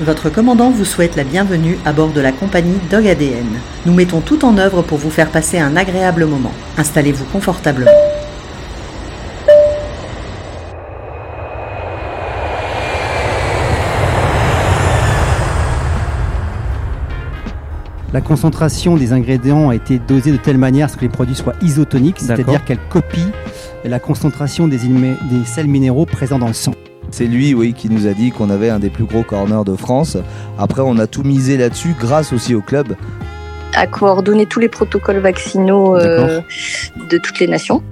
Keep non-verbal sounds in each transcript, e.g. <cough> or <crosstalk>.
Votre commandant vous souhaite la bienvenue à bord de la compagnie Dog ADN. Nous mettons tout en œuvre pour vous faire passer un agréable moment. Installez-vous confortablement. La concentration des ingrédients a été dosée de telle manière à ce que les produits soient isotoniques, c'est-à-dire qu'elle copie la concentration des, des sels minéraux présents dans le sang. C'est lui, oui, qui nous a dit qu'on avait un des plus gros corners de France. Après, on a tout misé là-dessus, grâce aussi au club. À coordonner tous les protocoles vaccinaux euh, de toutes les nations.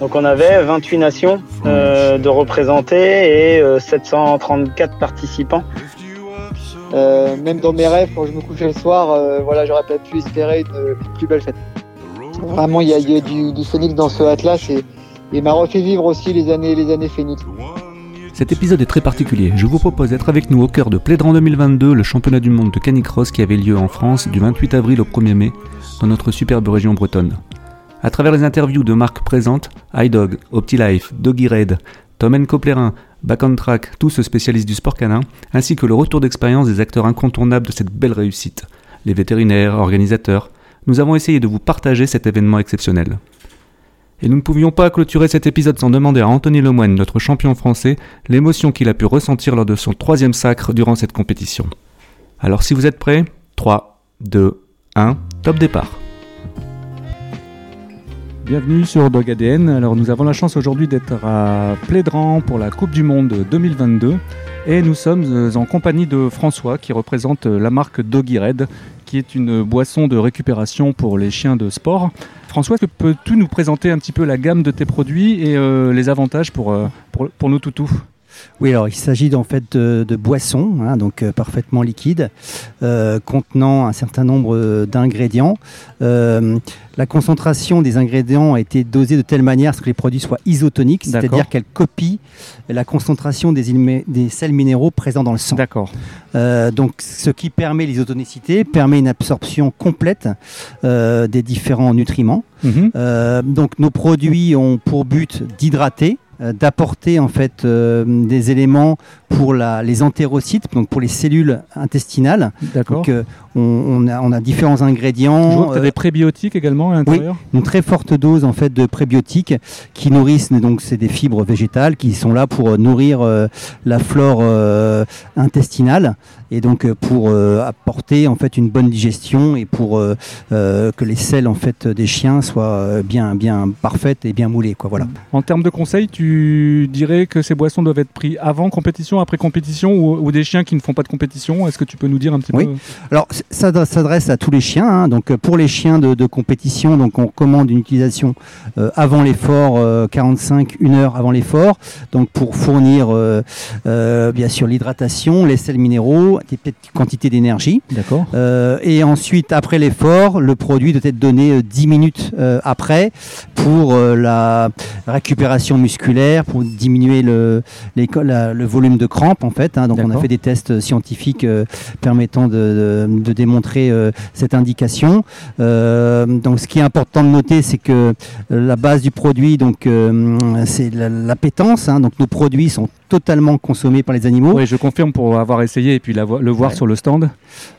Donc on avait 28 nations euh, de représentés et 734 euh, participants. même dans mes rêves, quand je me couchais le soir, voilà, j'aurais pas pu espérer une, plus belle fête. Vraiment, il y a, du, du, phénix dans ce Atlas et il m'a refait vivre aussi les années, les années phénix. Cet épisode est très particulier. Je vous propose d'être avec nous au cœur de Plédran 2022, le championnat du monde de canicross qui avait lieu en France du 28 avril au 1er mai dans notre superbe région bretonne. À travers les interviews de marques présentes, iDog, OptiLife, Doggy Red, Tom Coplerin, Back on Track, tous spécialistes du sport canin, ainsi que le retour d'expérience des acteurs incontournables de cette belle réussite, les vétérinaires, organisateurs, nous avons essayé de vous partager cet événement exceptionnel. Et nous ne pouvions pas clôturer cet épisode sans demander à Anthony Lemoine, notre champion français, l'émotion qu'il a pu ressentir lors de son troisième sacre durant cette compétition. Alors si vous êtes prêts, 3, 2, 1, top départ. Bienvenue sur Dog ADN. Alors nous avons la chance aujourd'hui d'être à Plédran pour la Coupe du Monde 2022 et nous sommes en compagnie de François qui représente la marque Doggy Red qui est une boisson de récupération pour les chiens de sport. François, peux-tu nous présenter un petit peu la gamme de tes produits et euh, les avantages pour, euh, pour, pour nos toutous? Oui, alors il s'agit en fait de, boissons, hein, donc euh, parfaitement liquides, euh, contenant un certain nombre euh, d'ingrédients. la concentration des ingrédients a été dosée de telle manière à ce que les produits soient isotoniques, c'est-à-dire qu'elle copie la concentration des, des, sels minéraux présents dans le sang. D'accord. donc, ce qui permet l'isotonicité permet une absorption complète des différents nutriments. Mhm. donc, nos produits ont pour but d'hydrater d'apporter en fait euh, des éléments pour la, les entérocytes, donc pour les cellules intestinales. D'accord. Euh, on, a, on, a, différents ingrédients. Je vois que tu as des prébiotiques également à l'intérieur. Oui, une très forte dose en fait de prébiotiques qui nourrissent donc c'est des fibres végétales qui sont là pour nourrir la flore intestinale et donc pour apporter en fait une bonne digestion et pour que les selles en fait des chiens soient bien bien parfaites et bien moulées quoi voilà. En termes de conseils, tu tu dirais que ces boissons doivent être prises avant compétition, après compétition ou, des chiens qui ne font pas de compétition Est-ce que tu peux nous dire un petit oui. peu? Alors, ça s'adresse à tous les chiens. Hein. Donc, pour les chiens de, compétition, donc on recommande une utilisation euh, avant l'effort, 45, euh, 1 heure avant l'effort. Donc, pour fournir euh, bien sûr l'hydratation, les sels minéraux, des petites quantités d'énergie. D'accord. et ensuite, après l'effort, le produit doit être donné 10 minutes après pour la récupération musculaire pour diminuer le, le volume de crampes en fait. Hein. donc on a fait des tests scientifiques euh, permettant de, démontrer euh, cette indication. Euh, donc ce qui est important de noter, c'est que la base du produit, donc c'est l'appétence. Hein. donc nos produits sont totalement consommés par les animaux. Oui, je confirme pour avoir essayé et puis le voir sur le stand.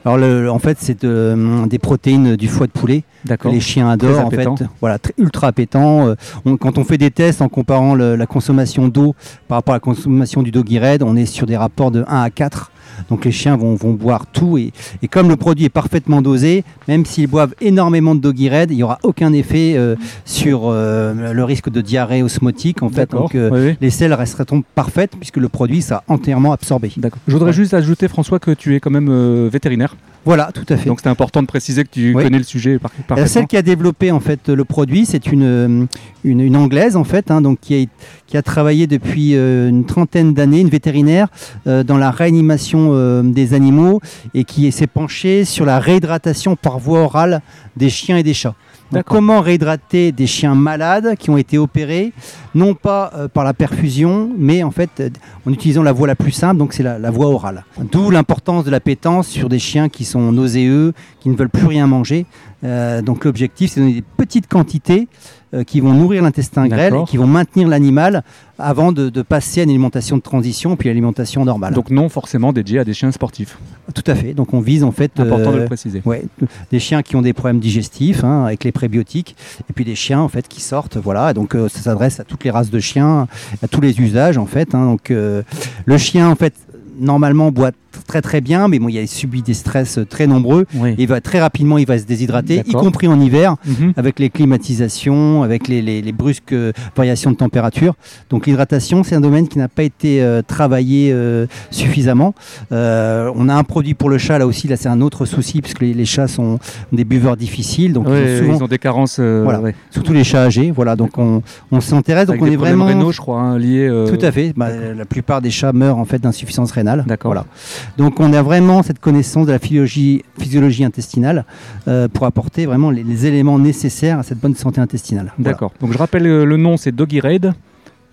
Alors, le, en fait, c'est des protéines du foie de poulet que les chiens adorent. En fait, voilà, ultra appétant. Euh, quand on fait des tests en comparant la consommation d'eau par rapport à la consommation du doggy red, on est sur des rapports de 1 à 4 donc les chiens vont, boire tout. Et, comme le produit est parfaitement dosé, même s'ils boivent énormément de Doggy Red, il n'y aura aucun effet euh, sur euh, le risque de diarrhée osmotique. En fait, donc euh, les selles resteront parfaites puisque le produit sera entièrement absorbé. Je voudrais juste ajouter, François, que tu es quand même vétérinaire. Voilà, tout à fait. Donc c'est important de préciser que tu connais le sujet parfaitement. Celle qui a développé en fait le produit, c'est une, une, anglaise en fait, hein, donc qui a, qui a travaillé depuis une trentaine d'années, une vétérinaire dans la réanimation euh, des animaux et qui s'est penché sur la réhydratation par voie orale des chiens et des chats. Comment réhydrater des chiens malades qui ont été opérés, non pas euh, par la perfusion, mais en fait euh, en utilisant la voie la plus simple, donc c'est la, voie orale. D'où l'importance de la pétence sur des chiens qui sont nauséeux, qui ne veulent plus rien manger. donc l'objectif, c'est de donner des petites quantités qui vont nourrir l'intestin grêle et qui vont maintenir l'animal avant de, passer à une alimentation de transition puis l'alimentation normale. Donc non forcément dédié à des chiens sportifs. Tout à fait. Donc on vise en fait important de le préciser. Ouais, des chiens qui ont des problèmes digestifs hein, avec les prébiotiques et puis des chiens en fait qui sortent. Voilà. donc ça s'adresse à toutes les races de chiens, à tous les usages en fait. Hein. donc le chien en fait normalement boit très très bien, mais bon, il a subi des stress très nombreux. il va très rapidement, il va se déshydrater, y compris en hiver, mhm. avec les climatisations, avec les, brusques euh, variations de température. Donc l'hydratation, c'est un domaine qui n'a pas été euh, travaillé euh, suffisamment. on a un produit pour le chat là aussi. Là, c'est un autre souci puisque les, chats sont des buveurs difficiles, donc ils, ont des carences. voilà, surtout les chats âgés. Voilà, donc on, s'intéresse. Donc on est vraiment rénaux, je crois, hein, liés. Tout à fait. Bah, la plupart des chats meurent en fait d'insuffisance rénale. D'accord. Voilà. Donc on a vraiment cette connaissance de la physiologie, intestinale euh, pour apporter vraiment les, éléments nécessaires à cette bonne santé intestinale. D'accord. Donc je rappelle euh, le nom, c'est Doggy Raid.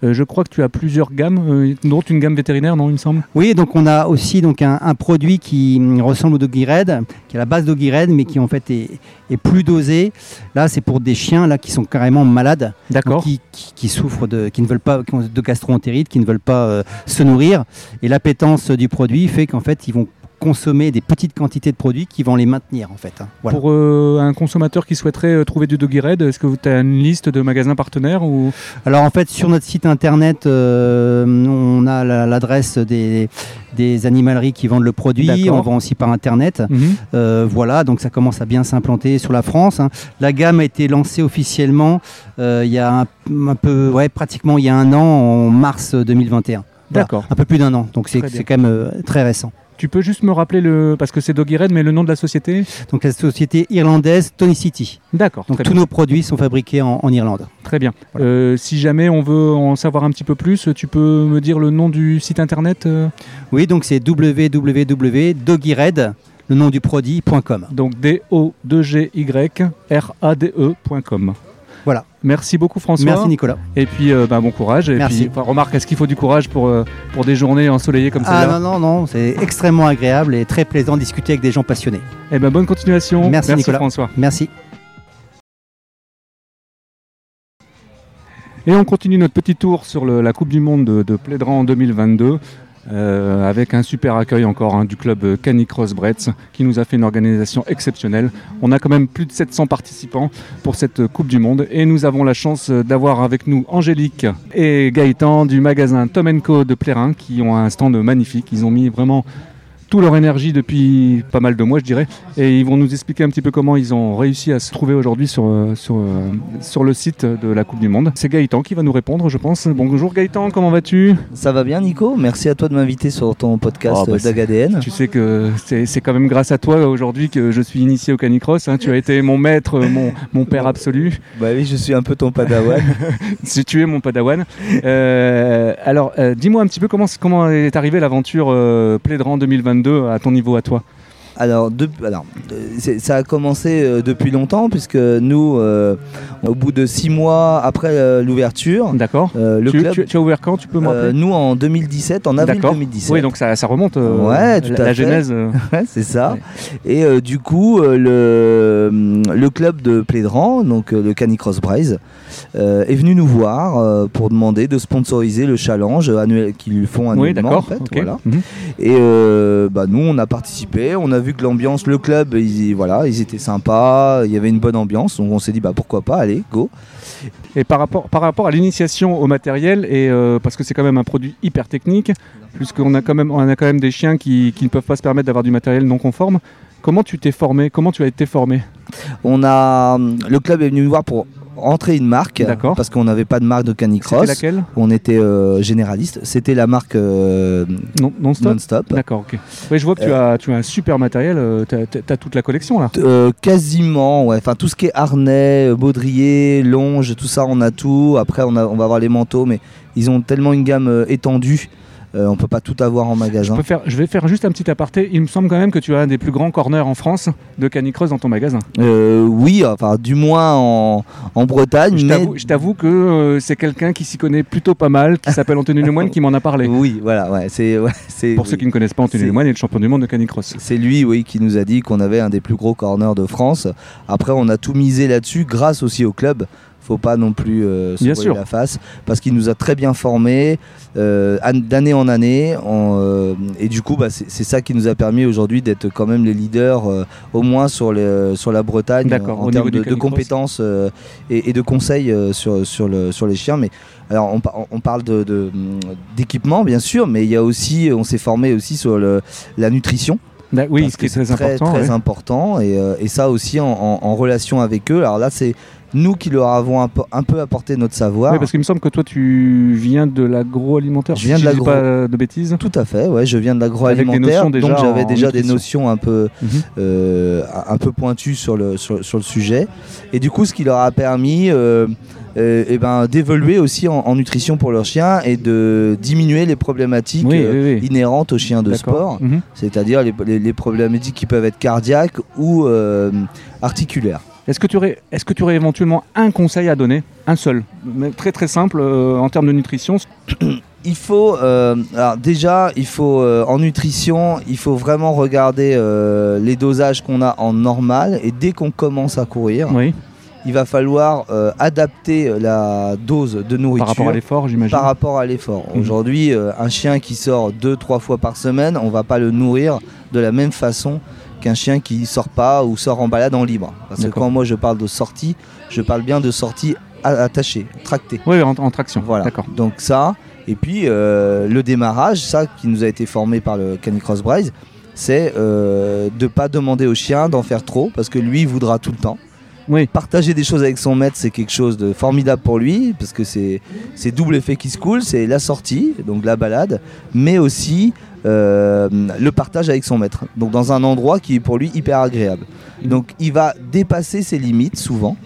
Euh, je crois que tu as plusieurs gammes, euh, dont une gamme vétérinaire, non, il me semble Oui, donc on a aussi donc un, produit qui ressemble au Doggy Red, qui est la base Doggy Red, mais qui en fait est, plus dosé. Là, c'est pour des chiens là qui sont carrément malades, qui, qui, souffrent de, qui ne veulent pas de gastroentérite, qui ne veulent pas euh, se nourrir. Et l'appétence du produit fait qu'en fait, ils vont consommer des petites quantités de produits qui vont les maintenir en fait. Hein. Pour euh, un consommateur qui souhaiterait euh, trouver du Doggy Red, est-ce que tu as une liste de magasins partenaires ou... Alors en fait sur notre site internet euh, on a l'adresse des, des animaleries qui vendent le produit, on vend aussi par internet. Mhm. voilà, donc ça commence à bien s'implanter sur la France. Hein. La gamme a été lancée officiellement il y a un, peu, ouais, pratiquement il y a un an, en mars 2021. D'accord. un peu plus d'un an, donc c'est quand même très récent. Tu peux juste me rappeler le. Parce que c'est Doggy Red, mais le nom de la société? Donc la société irlandaise Tony City. D'accord. Donc tous nos produits sont fabriqués en, Irlande. Très bien. Euh, si jamais on veut en savoir un petit peu plus, tu peux me dire le nom du site internet euh? Oui, donc c'est www.doggyred, le nom du produit.com. Donc D-O-2-G-Y-R-A-D-E.com. Voilà. Merci beaucoup François. Merci Nicolas. Et puis euh, bah, bon courage. Et Merci. Puis, remarque, est-ce qu'il faut du courage pour, euh, pour des journées ensoleillées comme ça Ah non, non, non, c'est extrêmement agréable et très plaisant de discuter avec des gens passionnés. Eh ben bonne continuation. Merci, Nicolas. François. Merci. Et on continue notre petit tour sur la Coupe du Monde de, de en 2022. Euh, avec un super accueil encore hein, du club Canicross Bretz qui nous a fait une organisation exceptionnelle. On a quand même plus de 700 participants pour cette Coupe du Monde et nous avons la chance d'avoir avec nous Angélique et Gaëtan du magasin Tom de Plérin qui ont un stand magnifique. Ils ont mis vraiment toute leur énergie depuis pas mal de mois, je dirais. Et ils vont nous expliquer un petit peu comment ils ont réussi à se trouver aujourd'hui sur, euh, sur, euh, sur le site de la Coupe du Monde. C'est Gaëtan qui va nous répondre, je pense. Bonjour Gaëtan, comment vas-tu? Ça va bien, Nico. Merci à toi de m'inviter sur ton podcast oh, bah, d'AGADN. Tu sais que c'est quand même grâce à toi aujourd'hui que je suis initié au canicross. Hein. Tu as été mon maître, mon, mon père absolu. Bah oui, je suis un peu ton padawan. <laughs> si tu es mon padawan. Euh, alors, dis-moi un petit peu comment, comment est arrivée l'aventure euh, 2022 à ton niveau à toi alors, alors ça a commencé euh, depuis longtemps, puisque nous, euh, au bout de six mois après euh, l'ouverture, d'accord. le tu, club, tu, as ouvert quand Tu peux me Nous en 2017, en avril 2017. Oui, donc ça, ça remonte. ouais, tout la, à la genèse. <laughs> c'est ça. Et du coup, le, le club de Plédran, donc le Canicross Braise, est venu nous voir pour demander de sponsoriser le challenge annuel qu'ils font annuellement. Oui, en fait, voilà. Mhm. Et bah, nous, on a participé, on a vu que l'ambiance, le club, ils, voilà, ils étaient sympas, il y avait une bonne ambiance, donc on s'est dit bah pourquoi pas, allez, go. Et par rapport, par rapport à l'initiation au matériel, et euh, parce que c'est quand même un produit hyper technique, puisqu'on a quand même, on a quand même des chiens qui, qui ne peuvent pas se permettre d'avoir du matériel non conforme. Comment tu t'es formé Comment tu as été formé? On a le club est venu nous voir pour rentrer une marque parce qu'on n'avait pas de marque de canicross. C'était laquelle On était euh, généraliste. C'était la marque euh, non-stop. D'accord, ok. je vois que tu, euh, as, tu as un super matériel. tu as, toute la collection là Quasiment, ouais. Enfin, tout ce qui est harnais, baudrier, longe, tout ça, on a tout. Après, on, on va avoir les manteaux, mais ils ont tellement une gamme étendue Euh, on peut pas tout avoir en magasin. Je, faire, je, vais faire juste un petit aparté. Il me semble quand même que tu as un des plus grands corners en France de canicross dans ton magasin. Euh, oui, enfin du moins en, en Bretagne. Je t'avoue que euh, c'est quelqu'un qui s'y connaît plutôt pas mal, qui s'appelle Anthony Lemoine, qui m'en a parlé. <laughs> Oui, voilà, ouais, c'est. Pour ceux qui ne connaissent pas, Anthony Lemoine est le champion du monde de canicross. C'est lui, oui, qui nous a dit qu'on avait un des plus gros corners de France. Après, on a tout misé là-dessus, grâce aussi au club faut pas non plus euh, se la face parce qu'il nous a très bien formés euh, d'année en année euh, et du coup bah, c'est ça qui nous a permis aujourd'hui d'être quand même les leaders au moins sur, les, sur la Bretagne en termes de, compétences et, de conseils sur, sur, le, sur les chiens mais alors on, on parle d'équipement de, bien sûr mais il y a aussi on s'est formé aussi sur le, la nutrition oui, ce qui est très, important. Très important et, et, ça aussi en, en, relation avec eux. Alors là, c'est nous qui leur avons un peu, un peu apporté notre savoir. Oui, parce qu'il me semble que toi, tu viens de l'agroalimentaire. Je viens de l'agro. pas de bêtises. Tout à fait, ouais, je viens de l'agroalimentaire. Donc j'avais déjà des notions un peu, mhm. euh, un peu pointues sur le, sur, le sujet. Et du coup, ce qui leur a permis. Euh, euh, eh ben, d'évoluer aussi en, nutrition pour leurs chiens et de diminuer les problématiques inhérentes aux chiens de sport, mhm. c'est-à-dire les, les, problématiques qui peuvent être cardiaques ou articulaires. Est-ce que, tu aurais, est-ce que tu aurais éventuellement un conseil à donner Un seul Très très simple euh, en termes de nutrition il faut, euh, alors déjà, il faut euh, en nutrition, il faut vraiment regarder les dosages qu'on a en normal et dès qu'on commence à courir, il va falloir adapter la dose de nourriture par rapport à l'effort, j'imagine. Par rapport à l'effort. Mhm. Aujourd'hui, un chien qui sort deux, trois fois par semaine, on va pas le nourrir de la même façon qu'un chien qui sort pas ou sort en balade en libre. Parce que quand moi je parle de sortie, je parle bien de sortie attachée, tractée. Oui, en, traction. Voilà. Donc ça, et puis euh, le démarrage, ça qui nous a été formé par le Canicross Braise, c'est euh, de pas demander au chien d'en faire trop parce que lui il voudra tout le temps. Oui. Partager des choses avec son maître, c'est quelque chose de formidable pour lui, parce que c'est double effet qui se coule, c'est la sortie, donc la balade, mais aussi euh, le partage avec son maître. Donc dans un endroit qui est pour lui hyper agréable. Donc il va dépasser ses limites souvent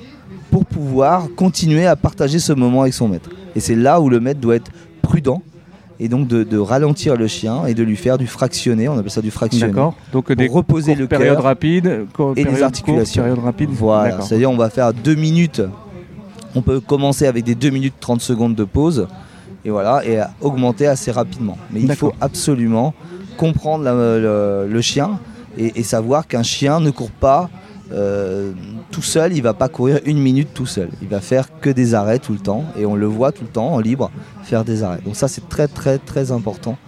pour pouvoir continuer à partager ce moment avec son maître. Et c'est là où le maître doit être prudent et donc de, ralentir le chien et de lui faire du fractionné, on appelle ça du fractionné. D'accord. Donc des reposer le période rapide et des articulations. période rapide. Voilà. C'est-à-dire on va faire deux minutes. On peut commencer avec des 2 minutes 30 secondes de pause et voilà, et augmenter assez rapidement. Mais il faut absolument comprendre le, chien et, savoir qu'un chien ne court pas euh, tout seul, il va pas courir une minute tout seul. Il va faire que des arrêts tout le temps et on le voit tout le temps en libre faire des arrêts. Donc ça c'est très très très important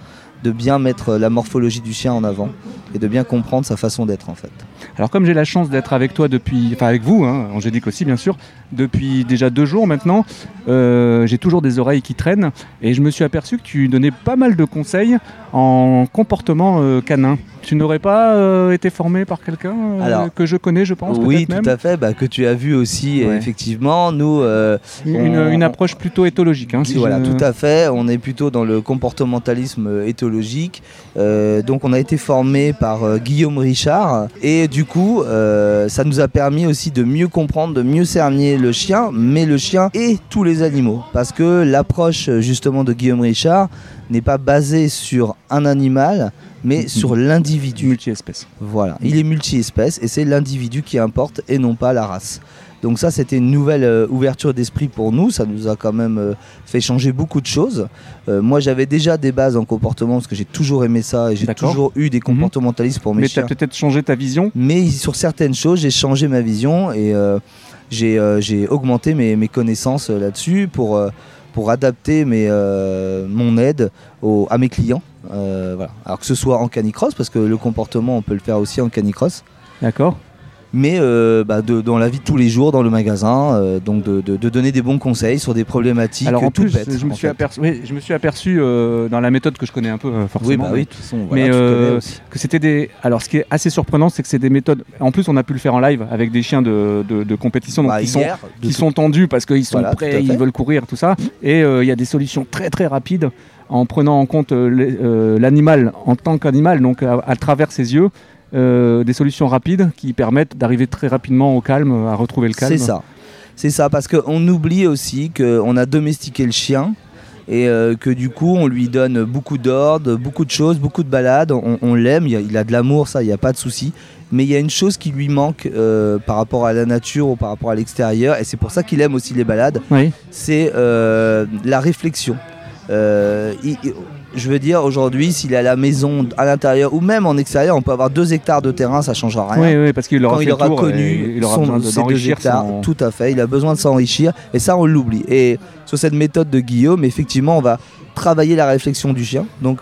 de bien mettre la morphologie du chien en avant et de bien comprendre sa façon d'être en fait. Alors comme j'ai la chance d'être avec toi depuis, enfin avec vous, hein, Angélique aussi bien sûr, depuis déjà deux jours maintenant, euh, j'ai toujours des oreilles qui traînent et je me suis aperçu que tu donnais pas mal de conseils en comportement euh, canin. Tu n'aurais pas euh, été formé par quelqu'un que je connais, je pense Oui, tout à fait, bah, que tu as vu aussi, effectivement. Nous, une, approche plutôt éthologique. Hein, voilà, tout à fait. On est plutôt dans le comportementalisme éthologique. donc on a été formé par Guillaume Richard et du coup, ça nous a permis aussi de mieux comprendre, de mieux cerner le chien, mais le chien et tous les animaux. Parce que l'approche justement de Guillaume Richard n'est pas basée sur un animal, mais <laughs> sur l'individu. Multi-espèce. Voilà, il est multi-espèce et c'est l'individu qui importe et non pas la race. Donc ça, c'était une nouvelle euh, ouverture d'esprit pour nous. Ça nous a quand même euh, fait changer beaucoup de choses. Euh, moi, j'avais déjà des bases en comportement parce que j'ai toujours aimé ça et j'ai toujours eu des mhm. comportementalistes pour mes Mais tu as peut-être changé ta vision Mais sur certaines choses, j'ai changé ma vision et j'ai augmenté mes, mes connaissances là-dessus pour, pour adapter mes, mon aide à mes clients. voilà. Alors que ce soit en canicross, parce que le comportement, on peut le faire aussi en canicross. D'accord mais euh, bah, dans la vie de tous les jours, dans le magasin, euh, donc de, donner des bons conseils sur des problématiques Alors en plus, je, me suis aperçu, je me suis aperçu dans la méthode que je connais un peu forcément. Oui, bah oui, de toute façon, mais que c'était des. Alors ce qui est assez surprenant, c'est que c'est des méthodes. En plus, on a pu le faire en live avec des chiens de, compétition, donc bah, qui, sont, qui sont tendus parce qu'ils sont prêts, ils veulent courir, tout ça. Et il y a des solutions très très rapides en prenant en compte l'animal en tant qu'animal, donc à travers ses yeux. Euh, des solutions rapides qui permettent d'arriver très rapidement au calme, à retrouver le calme. C'est ça. C'est ça, parce qu'on oublie aussi qu'on a domestiqué le chien et que du coup on lui donne beaucoup d'ordres, beaucoup de choses, beaucoup de balades, on, l'aime, il, a de l'amour, ça, il n'y a pas de souci. Mais il y a une chose qui lui manque par rapport à la nature ou par rapport à l'extérieur, et c'est pour ça qu'il aime aussi les balades, c'est la réflexion je veux dire, aujourd'hui, s'il est à la maison, à l'intérieur ou même en extérieur, on peut avoir deux hectares de terrain, ça ne changera rien. Oui, oui, parce qu'il aura, Quand il aura connu il aura son, ces deux hectares, tout à fait, il a besoin de s'enrichir et ça, on l'oublie. Et sur cette méthode de Guillaume, effectivement, on va travailler la réflexion du chien. Donc,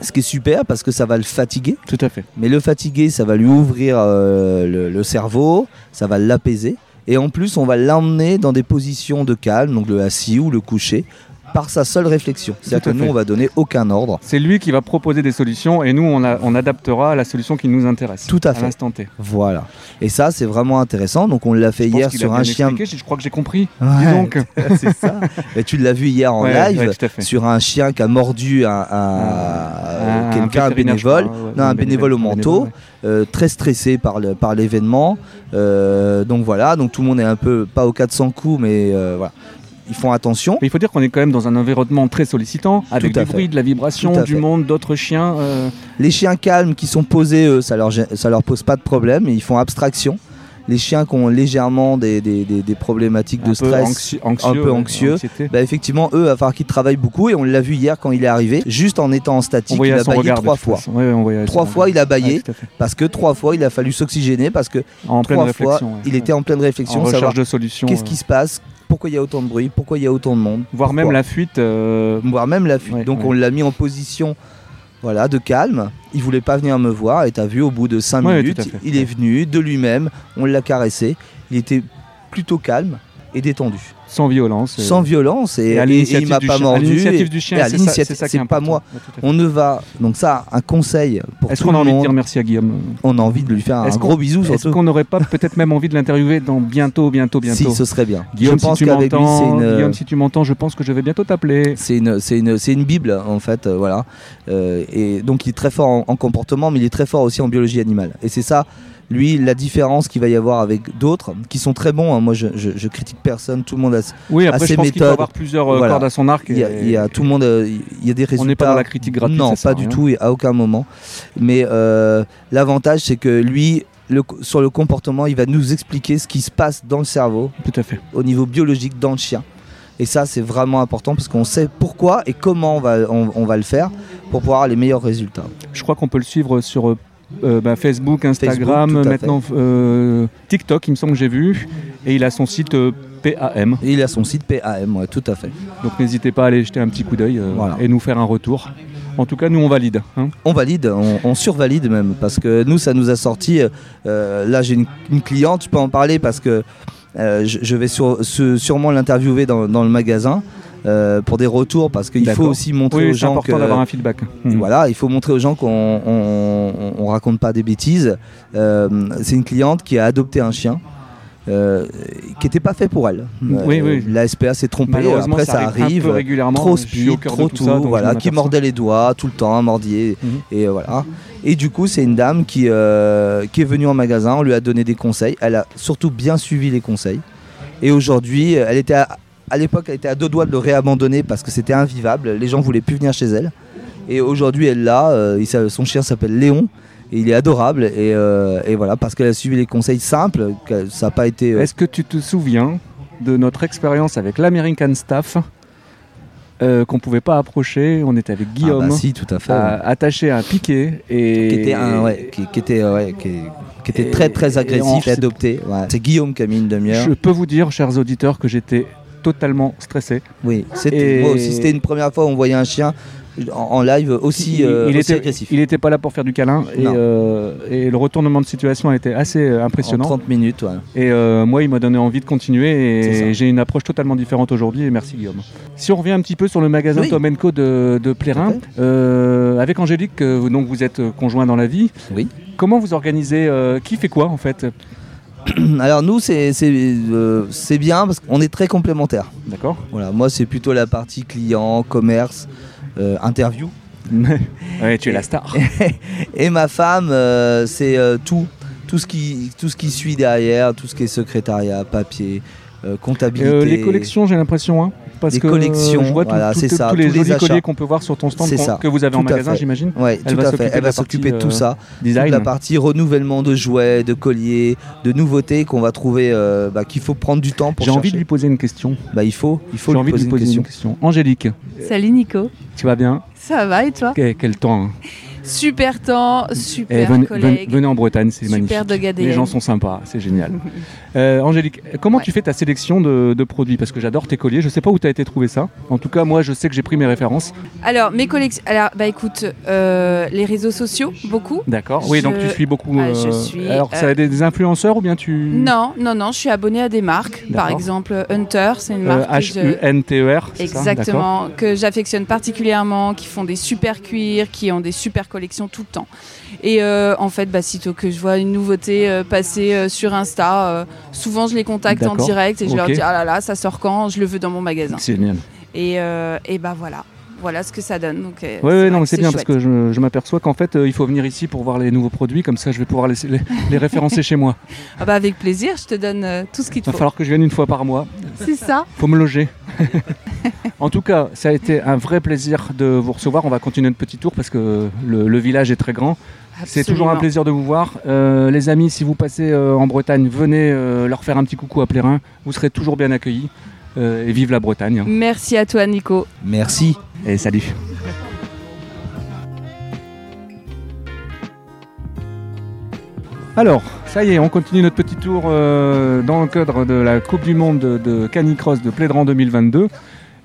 ce qui est super parce que ça va le fatiguer. Tout à fait. Mais le fatiguer, ça va lui ouvrir euh, le, le cerveau, ça va l'apaiser. Et en plus, on va l'emmener dans des positions de calme, donc le assis ou le coucher, par sa seule réflexion. C'est-à-dire que nous, on va donner aucun ordre. C'est lui qui va proposer des solutions et nous, on, on adaptera la solution qui nous intéresse. Tout à, fait. l'instant T. Voilà. Et ça, c'est vraiment intéressant. Donc, on l'a fait hier sur un chien. Je crois que j'ai compris. donc. <laughs> c'est ça. Et tu l'as vu hier en live sur un chien qui a mordu un, un, quelqu'un, un, bénévole, non, un bénévole au manteau. Euh, très stressé par l'événement. Par euh, donc voilà, donc tout le monde est un peu, pas au 400 coups, mais euh, voilà ils font attention. Mais il faut dire qu'on est quand même dans un environnement très sollicitant, avec du bruit, de la vibration, du monde, d'autres chiens. Euh. Les chiens calmes qui sont posés, eux, ça leur, ça leur pose pas de problème, ils font abstraction les chiens qui ont légèrement des, problématiques de stress, un peu anxieux, bah, effectivement, eux, il va falloir qu'ils travaillent beaucoup. Et on l'a vu hier quand il est arrivé, juste en étant en statique, il a baillé trois fois. trois fois, il a baillé parce que trois fois, il a fallu s'oxygéner parce que trois fois, il était en pleine réflexion, en recherche de solutions. Qu'est-ce qui se passe pourquoi il y a autant de bruit, pourquoi il y a autant de monde. Voire même la fuite. Euh, Voire même la fuite. Donc on l'a mis en position voilà, de calme. Il voulait pas venir me voir et tu as vu au bout de 5 minutes, il est venu de lui-même, on l'a caressé. Il était plutôt calme et détendu. Sans violence. Sans violence et, il m'a pas mordu. l'initiative du chien, c'est pas moi. On ne va donc ça un conseil pour Est-ce qu'on a envie de dire merci à Guillaume? On a envie de lui faire un gros bisou. Est-ce qu'on n'aurait pas peut-être même envie de l'interviewer dans bientôt, bientôt, <laughs> bientôt Si, ce serait bien. Guillaume, je pense si tu m'entends, Guillaume, si tu m'entends, je pense que je vais bientôt t'appeler. C'est une, c'est une, c'est une bible en fait, euh, voilà. Euh, et donc il est très fort en comportement, mais il est très fort aussi en biologie animale. Et c'est ça lui, la différence qu'il va y avoir avec d'autres, qui sont très bons, hein. moi je, je, critique personne, tout le monde a, oui, après, je pense qu'il faut avoir plusieurs euh, cordes à son arc. Il y, a, tout le monde, euh, il y a des résultats. On n'est pas dans la critique gratuite. Non, pas du tout, et à aucun moment. Mais euh, l'avantage, c'est que lui, le, sur le comportement, il va nous expliquer ce qui se passe dans le cerveau. Tout à fait. Au niveau biologique, dans le chien. Et ça, c'est vraiment important parce qu'on sait pourquoi et comment on va, on, va le faire pour pouvoir les meilleurs résultats. Je crois qu'on peut le suivre sur euh, bah, Facebook, Instagram, maintenant euh, TikTok, il me semble que j'ai vu. Et il a son site euh, PAM. il a son site PAM, ouais, tout à fait. Donc n'hésitez pas à aller jeter un petit coup d'œil et nous faire un retour. En tout cas, nous, on valide. Hein. On valide, on, survalide même, parce que nous, ça nous a sorti. là, j'ai une, cliente, je peux en parler parce que je, vais sûrement l'interviewer dans, le magasin. Euh, pour des retours parce qu'il faut aussi montrer aux gens important que d'avoir un feedback. Hmm. Voilà, il faut montrer aux gens qu'on on, raconte pas des bêtises. Euh, c'est une cliente qui a adopté un chien. Euh, qui n'était pas fait pour elle. Oui, oui. La SPA s'est trompée. Après, ça, arrive, régulièrement. Trop speed, trop tout, voilà, qui mordait les doigts tout le temps, mordier, mhm. et voilà. Et du coup, c'est une dame qui, qui est venue en magasin, on lui a donné des conseils. Elle a surtout bien suivi les conseils. Et aujourd'hui, elle était à, à l'époque, elle était à deux doigts de le réabandonner parce que c'était invivable. Les gens voulaient plus venir chez elle. Et aujourd'hui, elle l'a. Euh, son chien s'appelle Léon. Et il est adorable. Et, euh, voilà, parce qu'elle a suivi les conseils simples. Ça n'a pas été. Euh, Est-ce que tu te souviens de notre expérience avec l'American Staff qu'on qu'on pouvait pas approcher? On était avec Guillaume. Ah bah si, tout à fait. Attaché à un piquet et qui était un, qui, était, qui, était très très agressif et, adopté. C'est Guillaume qui a mis une demi-heure. Je peux vous dire, chers auditeurs, que j'étais totalement stressé. Oui, c'était moi aussi. C'était une première fois où on voyait un chien en, live aussi, il, euh, était, agressif. Il n'était pas là pour faire du câlin euh, et, le retournement de situation a été assez euh, impressionnant. En 30 minutes, ouais. Et moi, il m'a donné envie de continuer et j'ai une approche totalement différente aujourd'hui et merci Guillaume. Si on revient un petit peu sur le magasin oui. Tom Co de, de Plérin, avec Angélique, donc vous êtes conjoint dans la vie. Oui. Comment vous organisez Qui fait quoi en fait? <clears throat> Alors nous, euh, c'est bien parce qu'on est très complémentaires. D'accord. Voilà, moi, c'est plutôt la partie client, commerce, euh, interview. <laughs> ouais, tu es la star. <laughs> et ma femme, euh, c'est tout, tout ce, qui, tout ce qui suit derrière, tout ce qui est secrétariat, papier, comptabilité. les collections, j'ai l'impression. Hein parce des que collections. je vois voilà, tout, c'est tout, ça, tous les tous les jolis colliers qu'on peut voir sur ton stand qu'on- que vous avez en magasin, fait. j'imagine. Ouais, Elle tout va à fait. s'occuper Elle de va s'occuper de tout euh, ça. Design. Toute la partie renouvellement de jouets, de colliers, de nouveautés qu'on va trouver, euh, bah, qu'il faut prendre du temps pour J'ai envie de lui poser une question. Bah, il faut, il faut J'ai lui envie de poser lui une poser question. une question. Angélique, Salut Nico, tu vas bien? Ça va et toi? Quel, quel temps hein Super temps, Eh, super venez, collègue. venez en Bretagne, c'est magnifique. ADN. Les gens sont sympas, c'est génial. <laughs> Euh, Angélique, comment Ouais. tu fais ta sélection de, de produits? Parce que j'adore tes colliers. Je sais pas où tu as été trouver ça. En tout cas, moi, je sais que j'ai pris mes références. Alors, mes collections. Alors, bah écoute, euh, les réseaux sociaux, beaucoup. D'accord. Oui, donc tu suis beaucoup. Ah, je euh, suis, Alors, ça a des, des influenceurs ou bien tu. Non, non, non, je suis abonnée à des marques. Par exemple, Hunter, c'est une marque. H-U-N-T-E-R. c'est ça? Exactement, que j'affectionne particulièrement, qui font des super cuirs, qui ont des super collections tout le temps. Et euh, en fait, bah, sitôt que je vois une nouveauté euh, passer euh, sur Insta, souvent je les contacte en direct et je leur dis ah là là, ça sort quand? Je le veux dans mon magasin. C'est génial. Et, et bah voilà, voilà ce que ça donne. Donc, euh, Oui, vrai non, que mais c'est bien parce que je, je m'aperçois qu'en fait, euh, il faut venir ici pour voir les nouveaux produits. Comme ça, je vais pouvoir les, les, <laughs> les référencer chez moi. Ah bah avec plaisir, je te donne euh, tout ce qu'il Il te va faut. falloir que je vienne une fois par mois. C'est ça. faut me loger. <laughs> en tout cas, ça a été un vrai plaisir de vous recevoir. On va continuer notre petit tour parce que le, le village est très grand. C'est toujours un plaisir de vous voir. Euh, les amis, si vous passez euh, en Bretagne, venez euh, leur faire un petit coucou à Plérin. Vous serez toujours bien accueillis. Euh, et vive la Bretagne. Merci à toi, Nico. Merci. Et salut. Alors, ça y est, on continue notre petit tour euh, dans le cadre de la Coupe du Monde de, de Canicross de Plédran 2022.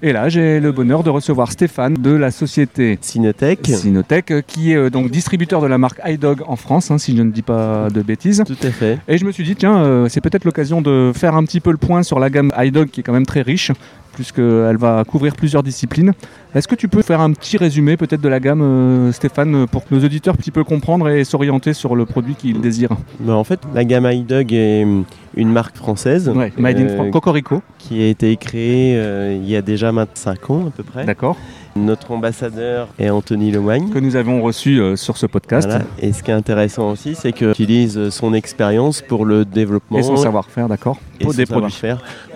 Et là, j'ai le bonheur de recevoir Stéphane de la société Cinotech. Cinotech, euh, qui est euh, donc distributeur de la marque iDog en France, hein, si je ne dis pas de bêtises. Tout à fait. Et je me suis dit, tiens, euh, c'est peut-être l'occasion de faire un petit peu le point sur la gamme iDog qui est quand même très riche, puisqu'elle va couvrir plusieurs disciplines. Est-ce que tu peux faire un petit résumé peut-être de la gamme, euh, Stéphane, pour que nos auditeurs puissent un petit peu comprendre et s'orienter sur le produit qu'ils désirent? Bah, en fait, la gamme iDog est hum, une marque française Ouais, Made in euh, Cocorico, qui a été créée euh, il y a déjà 25 ans à peu près. d'accord, Notre ambassadeur est Anthony Lemoigne. que nous avons reçu euh, sur ce podcast. Voilà. Et ce qui est intéressant aussi, c'est qu'il utilise son expérience pour le développement Et son savoir-faire, d'accord, et pour des produits.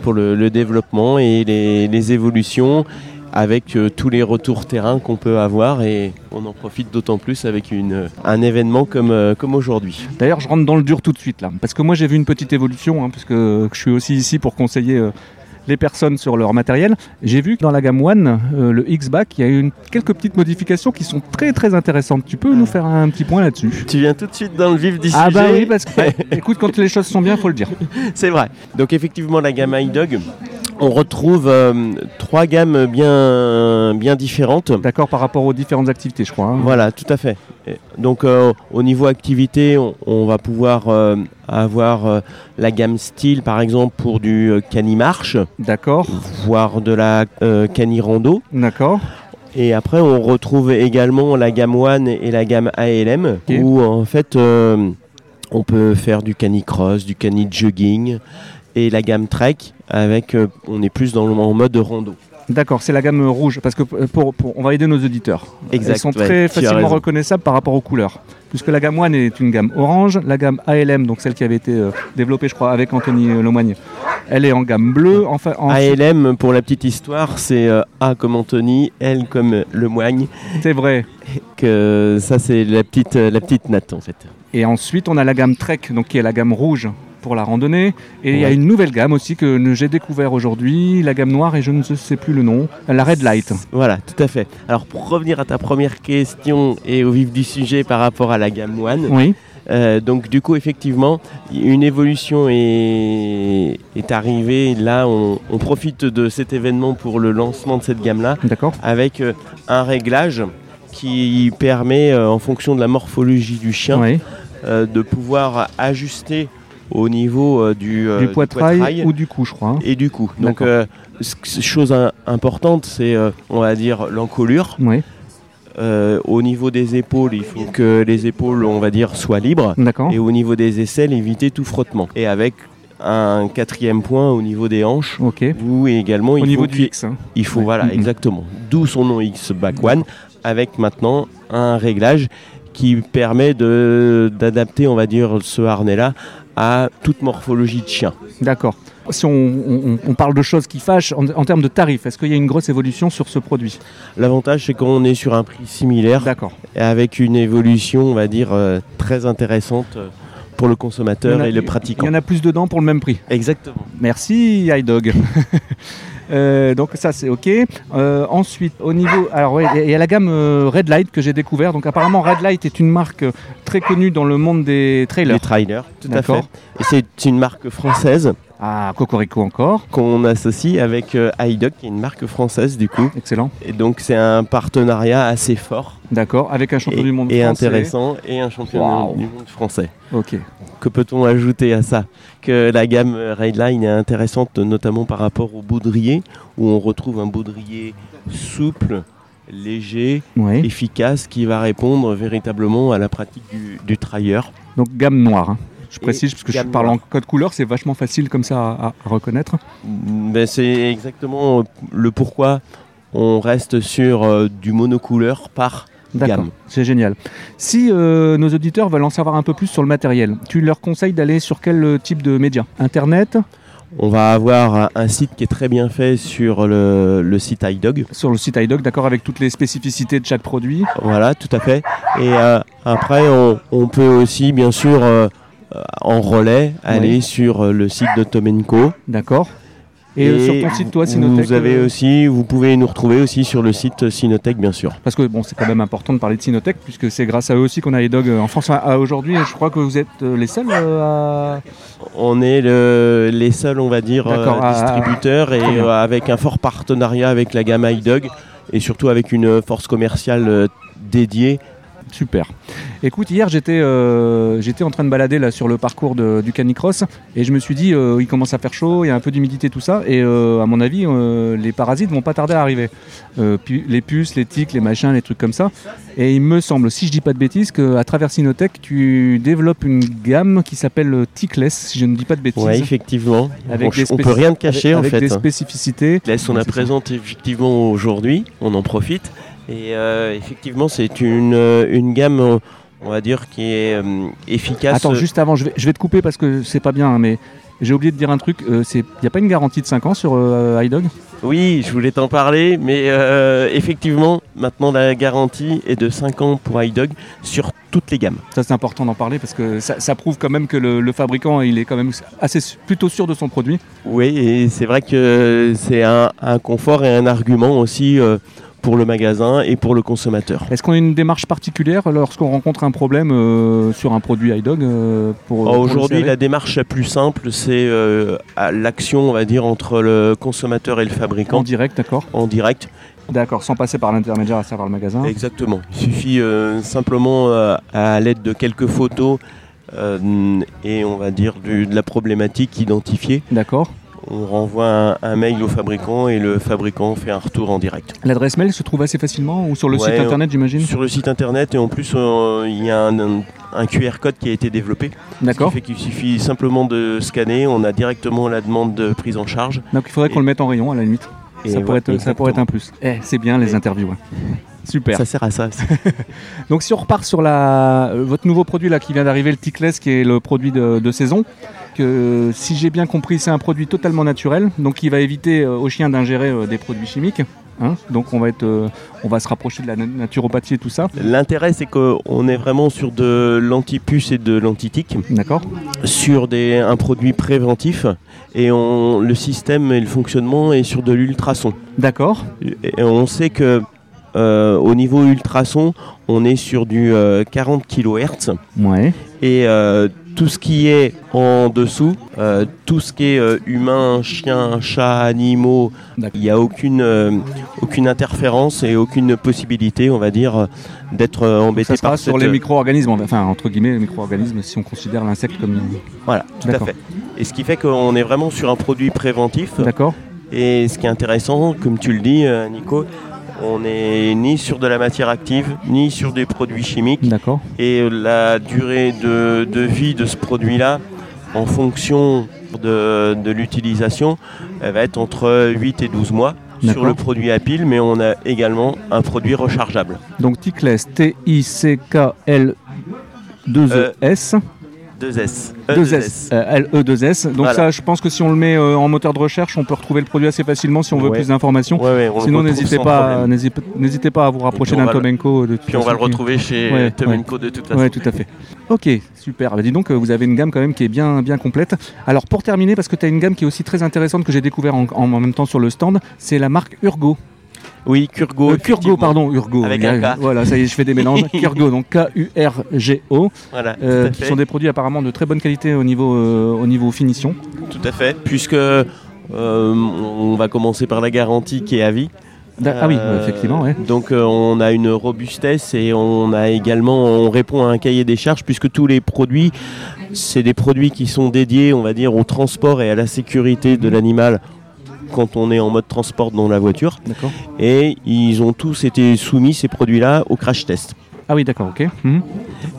pour le, le développement et les, les évolutions avec euh, tous les retours terrain qu'on peut avoir et on en profite d'autant plus avec une, un événement comme, euh, comme aujourd'hui. D'ailleurs, je rentre dans le dur tout de suite là, parce que moi j'ai vu une petite évolution, hein, puisque je suis aussi ici pour conseiller euh, les personnes sur leur matériel. J'ai vu que dans la gamme One, euh, le X-Back, il y a eu une- quelques petites modifications qui sont très très intéressantes. Tu peux nous faire un petit point là-dessus? Tu viens tout de suite dans le vif du Ah sujet. bah oui, parce que bah, <laughs> écoute, quand les choses sont bien, faut le dire. <laughs> C'est vrai. Donc effectivement, la gamme iDog, on retrouve euh, trois gammes bien, bien différentes. D'accord, par rapport aux différentes activités, je crois. hein. Voilà, tout à fait. Donc euh, au niveau activité, on, on va pouvoir euh, avoir euh, la gamme style par exemple pour du euh, cani-marche, D'accord, voire de la euh, cani-rando. d'accord. Et après, on retrouve également la gamme One et la gamme ALM, où en fait, euh, on peut faire du canicross, du cani-jogging, et la gamme Trek, avec, euh, on est plus dans le, en mode rando. D'accord, c'est la gamme rouge, parce que pour, pour- on va aider nos auditeurs. Exact, Elles sont ouais, très facilement reconnaissables par rapport aux couleurs. Puisque la gamme One est une gamme orange, la gamme ALM, donc celle qui avait été euh, développée, je crois, avec Anthony euh, Lomoigne, elle est en gamme bleue. En- ALM, pour la petite histoire, c'est euh, A comme Anthony, L comme le moigne, c'est vrai. que ça c'est la petite, euh, la petite natte en fait. Et ensuite, on a la gamme Trek, donc qui est la gamme rouge pour la randonnée. Et il y a une nouvelle gamme aussi que j'ai découvert aujourd'hui, la gamme noire, et je ne sais plus le nom, la Red Light. Voilà, tout à fait. Alors pour revenir à ta première question et au vif du sujet par rapport à la gamme One, Oui, Euh, donc du coup, effectivement, une évolution est, est arrivée. Là, on, on profite de cet événement pour le lancement de cette gamme-là, d'accord. avec euh, un réglage qui permet, euh, en fonction de la morphologie du chien, Oui. de pouvoir ajuster au niveau euh, du, euh, du poitrail ou du cou, je crois. hein. et du cou. Donc, euh, chose im- importante, c'est, on va dire, l'encolure. Oui, Euh, au niveau des épaules, il faut que les épaules, on va dire, soient libres. d'accord. Et au niveau des aisselles, éviter tout frottement. Et avec un quatrième point au niveau des hanches, Ok. où également Au il niveau faut du X. hein. il faut Ouais. voilà exactement. D'où son nom X Back One, avec maintenant un réglage qui permet d'adapter, on va dire, ce harnais-là à toute morphologie de chien. D'accord. si on, parle de choses qui fâchent, en, termes de tarifs, est-ce qu'il y a une grosse évolution sur ce produit? L'avantage, c'est qu'on est sur un prix similaire. D'accord. Avec une évolution, on va dire, euh, très intéressante pour le consommateur et le pratiquant. Il y en a plus dedans pour le même prix. Exactement. Merci iDog. <laughs> Euh, donc ça c'est ok. Euh, ensuite au niveau, alors il y a la gamme euh, Red Light que j'ai découvert. Donc apparemment Red Light est une marque très connue dans le monde des trailers. Les trailers, tout à fait. Et c'est une marque française. Ah, Cocorico encore. Qu'on associe avec euh, qui est une marque française du coup. Excellent. Et donc c'est un partenariat assez fort. D'accord, avec un champion du monde français. Et intéressant, et un champion du monde français. Ok. Que peut-on ajouter à ça? Que la gamme Raidline est intéressante notamment par rapport au baudrier, où on retrouve un baudrier souple, léger, efficace, qui va répondre véritablement à la pratique du, du trailleur. Donc gamme noire. Hein. Je précise parce que je parle en code couleur, c'est vachement facile comme ça à, reconnaître. Ben, c'est exactement le pourquoi on reste sur euh, du monocouleur par gamme. C'est génial. Si euh, nos auditeurs veulent en savoir un peu plus sur le matériel, tu leur conseilles d'aller sur quel euh, type de média? Internet? On va avoir un site qui est très bien fait sur le, site iDog. Sur le site iDog, d'accord, avec toutes les spécificités de chaque produit. Voilà, tout à fait. Et après, on, peut aussi, bien sûr, euh, en relais, aller sur euh, le site de Tomenko. D'accord. Et, sur ton site, toi, Sinotech Vous avez euh, aussi, vous pouvez nous retrouver aussi sur le site Sinotech, bien sûr. Parce que bon, c'est quand même important de parler de Sinotech, puisque c'est grâce à eux aussi qu'on a les dogs en France. Aujourd'hui, je crois que vous êtes les seuls à. On est les seuls, on va dire, distributeurs et avec un fort partenariat avec la gamme iDog et surtout avec une force commerciale dédiée Super. Écoute, hier j'étais euh, j'étais en train de balader là sur le parcours du canicross et je me suis dit euh, il commence à faire chaud, il y a un peu d'humidité tout ça et euh, à mon avis les parasites vont pas tarder à arriver. les puces, les tiques, les machins, les trucs comme ça. Et il me semble, si je dis pas de bêtises, qu'à travers Sinotech tu développes une gamme qui s'appelle Tickless, si je ne dis pas de bêtises. Oui, effectivement. Avec on, peut rien te cacher en fait. des spécificités. Tickless, on la présente effectivement aujourd'hui, on en profite. Et euh, effectivement, c'est une, euh, une gamme, on va dire, qui est euh, efficace. Attends, juste avant, je vais, je vais te couper parce que c'est pas bien, hein, mais j'ai oublié de dire un truc. Il n'y a pas une garantie de 5 ans sur iDog? Oui, je voulais t'en parler, mais effectivement, maintenant la garantie est de 5 ans pour iDog sur toutes les gammes. Ça, c'est important d'en parler parce que ça, prouve quand même que le, fabricant, il est quand même assez plutôt sûr de son produit. Oui, et c'est vrai que c'est un, un, confort et un argument aussi pour le magasin et pour le consommateur. Est-ce qu'on a une démarche particulière lorsqu'on rencontre un problème euh, sur un produit iDog euh, pour, Aujourd'hui, la démarche la plus simple, c'est euh, l'action, on va dire, entre le consommateur et le fabricant. En direct, d'accord En direct. D'accord, sans passer par l'intermédiaire, à savoir le magasin. Exactement. Il suffit simplement, à l'aide de quelques photos et on va dire de la problématique identifiée. D'accord on renvoie un, mail au fabricant et le fabricant fait un retour en direct. L'adresse mail se trouve assez facilement ou sur le site internet, j'imagine Sur le site internet et en plus, euh, il y a un, QR code qui a été développé. D'accord. Ce qui fait qu'il suffit simplement de scanner, on a directement la demande de prise en charge. Donc il faudrait qu'on le mette en rayon à la limite. ça, pourrait être, ça, pourrait être, un plus. Eh, c'est bien les interviews. Hein. Super. Ça sert à ça. <laughs> Donc si on repart sur la, euh, votre nouveau produit là qui vient d'arriver, le Tickless, qui est le produit de saison, si j'ai bien compris, c'est un produit totalement naturel, donc qui va éviter euh, aux chiens d'ingérer euh, des produits chimiques. Hein. donc on va, être, euh, on va se rapprocher de la naturopathie et tout ça. L'intérêt c'est qu'on est vraiment sur de l'antipuce et de l'antitique. D'accord. Sur des, un produit préventif et on, le système et le fonctionnement est sur de l'ultrason. D'accord. Et on sait que au niveau ultrason, on est sur du 40 kHz. Ouais. Et tout ce qui est en dessous, euh, tout ce qui est euh, humain, chien, chat, animaux, il n'y a aucune, euh, aucune interférence et aucune possibilité, on va dire, d'être embêté ça par sur les micro-organismes, enfin entre guillemets les micro-organismes si on considère l'insecte comme... Voilà, tout à fait. Et ce qui fait qu'on est vraiment sur un produit préventif. D'accord. Et ce qui est intéressant, comme tu le dis, Nico, on n'est ni sur de la matière active, ni sur des produits chimiques. D'accord. Et la durée de, vie de ce produit-là, en fonction de, l'utilisation, elle va être entre 8 et 12 mois sur le produit à pile, mais on a également un produit rechargeable. Donc Tickless, T-I-C-K-L 2 e s 2S. E2S. LE2S. Donc ça, je pense que si on le met en moteur de recherche, on peut retrouver le produit assez facilement si on veut plus d'informations. Sinon, n'hésitez pas, n'hésitez pas à vous rapprocher d'un Tomenko. De puis on va le retrouver chez Tomenko de toute façon. Oui, tout à fait. Ok, super. Bah, dis donc, vous avez une gamme quand même qui est bien, bien complète. Alors pour terminer, parce que tu as une gamme qui est aussi très intéressante que j'ai découvert en, en, même temps sur le stand, c'est la marque Urgo. Oui, Kurgo. Euh, Kurgo, pardon, Urgo. Avec un K. Voilà, ça y est, je fais des mélanges. <laughs> Kurgo, donc K-U-R-G-O. Voilà, euh, qui sont des produits apparemment de très bonne qualité au niveau, euh, au niveau finition. Tout à fait, puisque on va commencer par la garantie qui est à vie. Ah oui, effectivement. Ouais. Donc on a une robustesse et on a également, on répond à un cahier des charges puisque tous les produits, c'est des produits qui sont dédiés, on va dire, au transport et à la sécurité de l'animal quand on est en mode transport dans la voiture. Et ils ont tous été soumis, ces produits-là, au crash test. Ah oui, d'accord, ok. Mhm.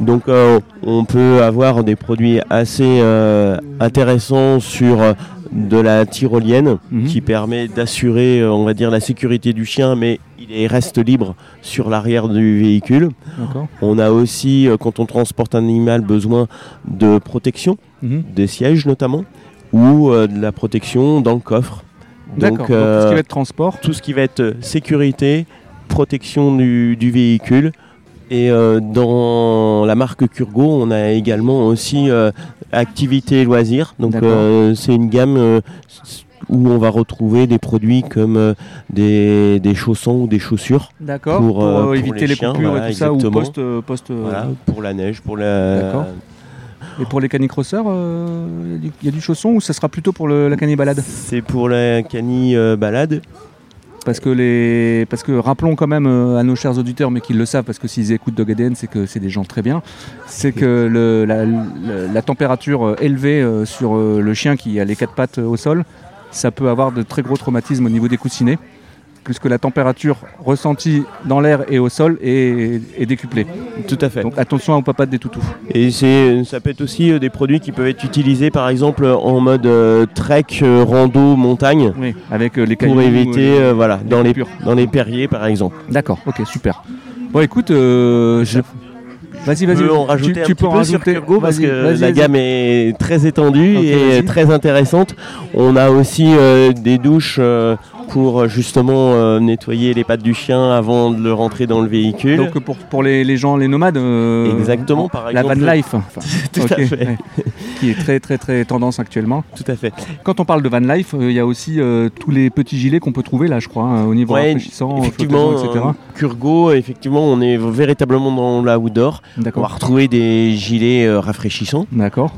Donc euh, on peut avoir des produits assez euh, intéressants sur euh, de la tyrolienne mhm. qui permet d'assurer, on va dire, la sécurité du chien, mais il reste libre sur l'arrière du véhicule. On a aussi, quand on transporte un animal, besoin de protection, mhm. des sièges notamment, ou de la protection dans le coffre. Donc, tout ce qui va être transport Tout ce qui va être sécurité, protection du, véhicule. Et euh, dans la marque Kurgo, on a également aussi euh, activité et loisirs. Donc euh, c'est une gamme où on va retrouver des produits comme des, chaussons ou des chaussures. D'accord. Pour, éviter les, coupures et tout ça ou post, post pour la neige, pour la. Et pour les canicrosseurs, il euh, y, a du chausson ou ça sera plutôt pour la cani balade C'est pour la cani euh. Parce que, les... parce que rappelons quand même euh, à nos chers auditeurs, mais qu'ils le savent, parce que s'ils écoutent Dog ADN, c'est que c'est des gens très bien, c'est que la, température élevée sur le chien qui a les quatre pattes au sol, ça peut avoir de très gros traumatismes au niveau des coussinets puisque la température ressentie dans l'air et au sol est, décuplée. Tout à fait. Donc attention aux papates des toutous. Et ça peut être aussi euh, des produits qui peuvent être utilisés par exemple en mode euh, trek, euh, rando, montagne. Oui, avec les Pour éviter, voilà, dans les, dans les perriers par exemple. D'accord, ok, super. Bon écoute, je... Vas-y, vas-y. On rajouter tu, un tu peux peu sur Kurgo parce que la gamme est très étendue et très intéressante. On a aussi des douches pour euh, justement euh, nettoyer les pattes du chien avant de le rentrer dans le véhicule. Donc pour, pour les, gens, les nomades euh, Exactement, par exemple. La van life. <laughs> Tout à fait. qui est très très très tendance actuellement. Tout à fait. Quand on parle de van life, il y a aussi tous les petits gilets qu'on peut trouver là, je crois, hein, au niveau rafraîchissant, effectivement, etc. Kurgo, effectivement, on est véritablement dans la outdoor. On va retrouver des gilets rafraîchissants. D'accord.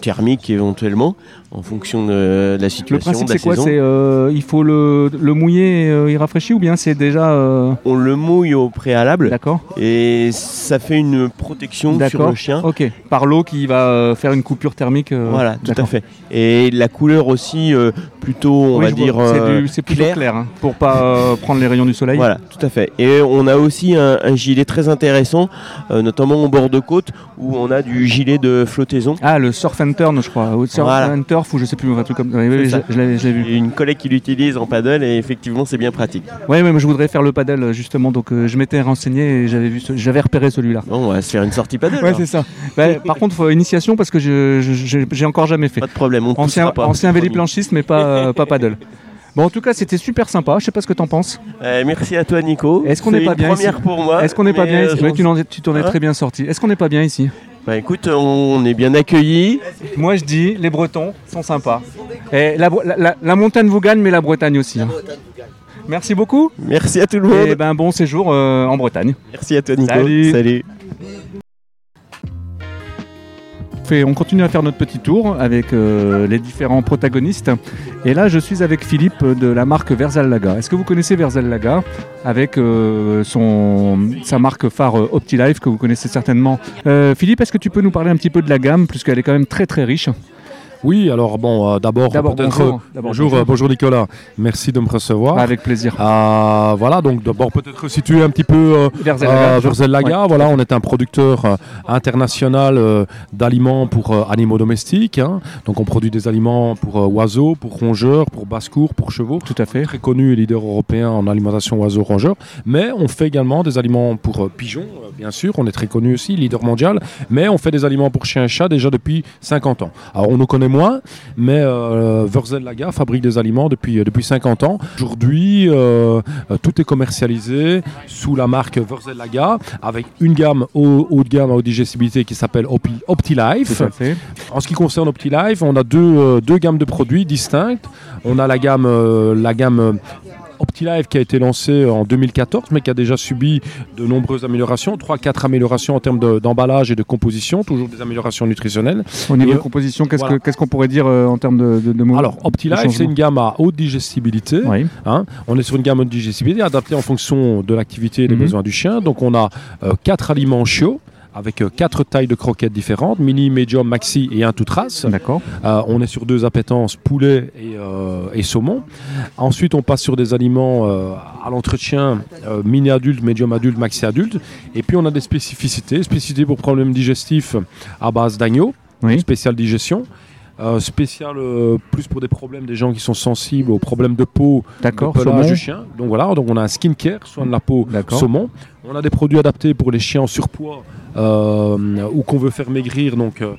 thermiques éventuellement en fonction de la situation. Le principe, c'est quoi C'est euh, il faut le, le mouiller, et, euh, il rafraîchit ou bien c'est déjà euh, On le mouille au préalable. D'accord. Et ça fait une protection sur le chien. Ok. Par l'eau qui va faire une coupure thermique. voilà, tout à fait. Et la couleur aussi plutôt, on va dire c'est plus clair, clair hein, pour pas prendre les rayons du soleil. Voilà, tout à fait. Et on a aussi un, gilet très intéressant, notamment au bord de côte où on a du gilet de flottaison. Ah, le surf and turn, je crois. Surf and turn ou je sais plus, un truc comme ça. Oui, je, l'ai vu. Une collègue qui l'utilise en paddle et effectivement c'est bien pratique. Oui, mais je voudrais faire le paddle justement, donc euh, je m'étais renseigné et j'avais vu, j'avais repéré celui-là. Bon, on va se faire une sortie paddle. Ouais, c'est ça. Bah, <laughs> par contre, faut initiation parce que je j'ai encore jamais fait. Pas de problème, on ancien, pas. Ancien véliplanchiste, mais pas, pas paddle. Bon, en tout cas, c'était super sympa. Je sais pas ce que t'en penses. Euh, merci à toi, Nico. Est-ce qu'on n'est pas bien première pour moi. Est-ce qu'on n'est pas bien ici euh, Tu t'en es hein très bien sorti. Est-ce qu'on n'est pas bien ici bah écoute, on est bien accueillis. Moi je dis, les Bretons sont sympas. Et la, montagne vous gagne, mais la Bretagne aussi. Hein. Merci beaucoup. Merci à tout le monde. Et ben bon séjour euh, en Bretagne. Merci à toi Nico. Salut on continue à faire notre petit tour avec euh, les différents protagonistes. Et là, je suis avec Philippe de la marque Versal Laga. Est-ce que vous connaissez Versal Laga avec euh, sa marque phare euh, OptiLife que vous connaissez certainement? Philippe, est-ce que tu peux nous parler un petit peu de la gamme? Puisqu'elle est quand même très très riche Oui, alors bon, d'abord, bonjour, bonjour, bonjour, Nicolas. Merci de me recevoir. Avec plaisir. voilà, donc d'abord peut-être situer un petit peu vers Laga. Voilà, on est un producteur international d'aliments pour animaux domestiques. Hein. Donc on produit des aliments pour oiseaux, pour rongeurs, pour basse-cour, pour chevaux. Tout à fait. Très connu et leader européen en alimentation oiseaux-rongeurs. Mais on fait également des aliments pour pigeons, bien sûr. On est très connu aussi, leader mondial. Mais on fait des aliments pour chiens et chats déjà depuis 50 ans. Alors on nous connaît moins, mais euh, Laga fabrique des aliments depuis, euh, depuis 50 ans. Aujourd'hui, euh, euh, tout est commercialisé sous la marque Verzel Laga avec une gamme haut, haut de gamme à haute digestibilité qui s'appelle OptiLife. En ce qui concerne OptiLife, on a deux, deux gammes de produits distinctes. On a la gamme, la gamme OptiLife qui a été lancé en 2014, mais qui a déjà subi de nombreuses améliorations, 3-4 améliorations en termes d'emballage et de composition, toujours des améliorations nutritionnelles. Au niveau de composition, qu'est-ce qu'on pourrait dire euh, en termes de, de, mots Alors, OptiLife, c'est une gamme à haute digestibilité. Hein. on est sur une gamme à haute digestibilité adaptée en fonction de l'activité et des mhm. besoins du chien. Donc, on a 4 euh, aliments chiots avec euh, quatre tailles de croquettes différentes, mini, medium, maxi et un tout trace. D'accord. Euh, on est sur deux appétences, poulet et, euh, et, saumon. Ensuite, on passe sur des aliments à l'entretien, mini adulte, medium adulte, maxi adulte. Et puis, on a des spécificités, spécificités pour problèmes digestifs à base d'agneau, oui. spéciale digestion. spécial plus pour des problèmes des gens qui sont sensibles aux problèmes de peau, D'accord, pelage du chien. Donc voilà, donc on a un skincare, soin de la peau, saumon. On a des produits adaptés pour les chiens en surpoids ou qu'on veut faire maigrir, donc euh,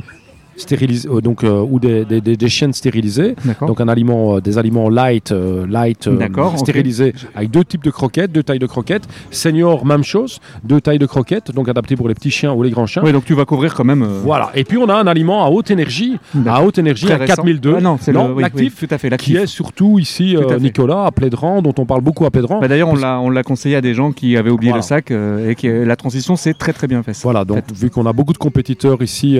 stérilisés, euh, donc ou des, des, des, chiennes stérilisées. Donc un aliment, des aliments light, light stérilisés avec deux types de croquettes, deux tailles de croquettes. Senior, même chose, deux tailles de croquettes, donc adaptées pour les petits chiens ou les grands chiens. Oui, donc tu vas couvrir quand même. Voilà. Et puis on a un aliment à haute énergie, à haute énergie à 4002. Ah non, c'est l'actif, tout à fait, qui est surtout ici Nicolas à Plédran, dont on parle beaucoup à Plédran. Bah, d'ailleurs, on l'a on l'a conseillé à des gens qui avaient oublié le sac et que la transition c'est très très bien fait. Voilà. Donc vu qu'on a beaucoup de compétiteurs ici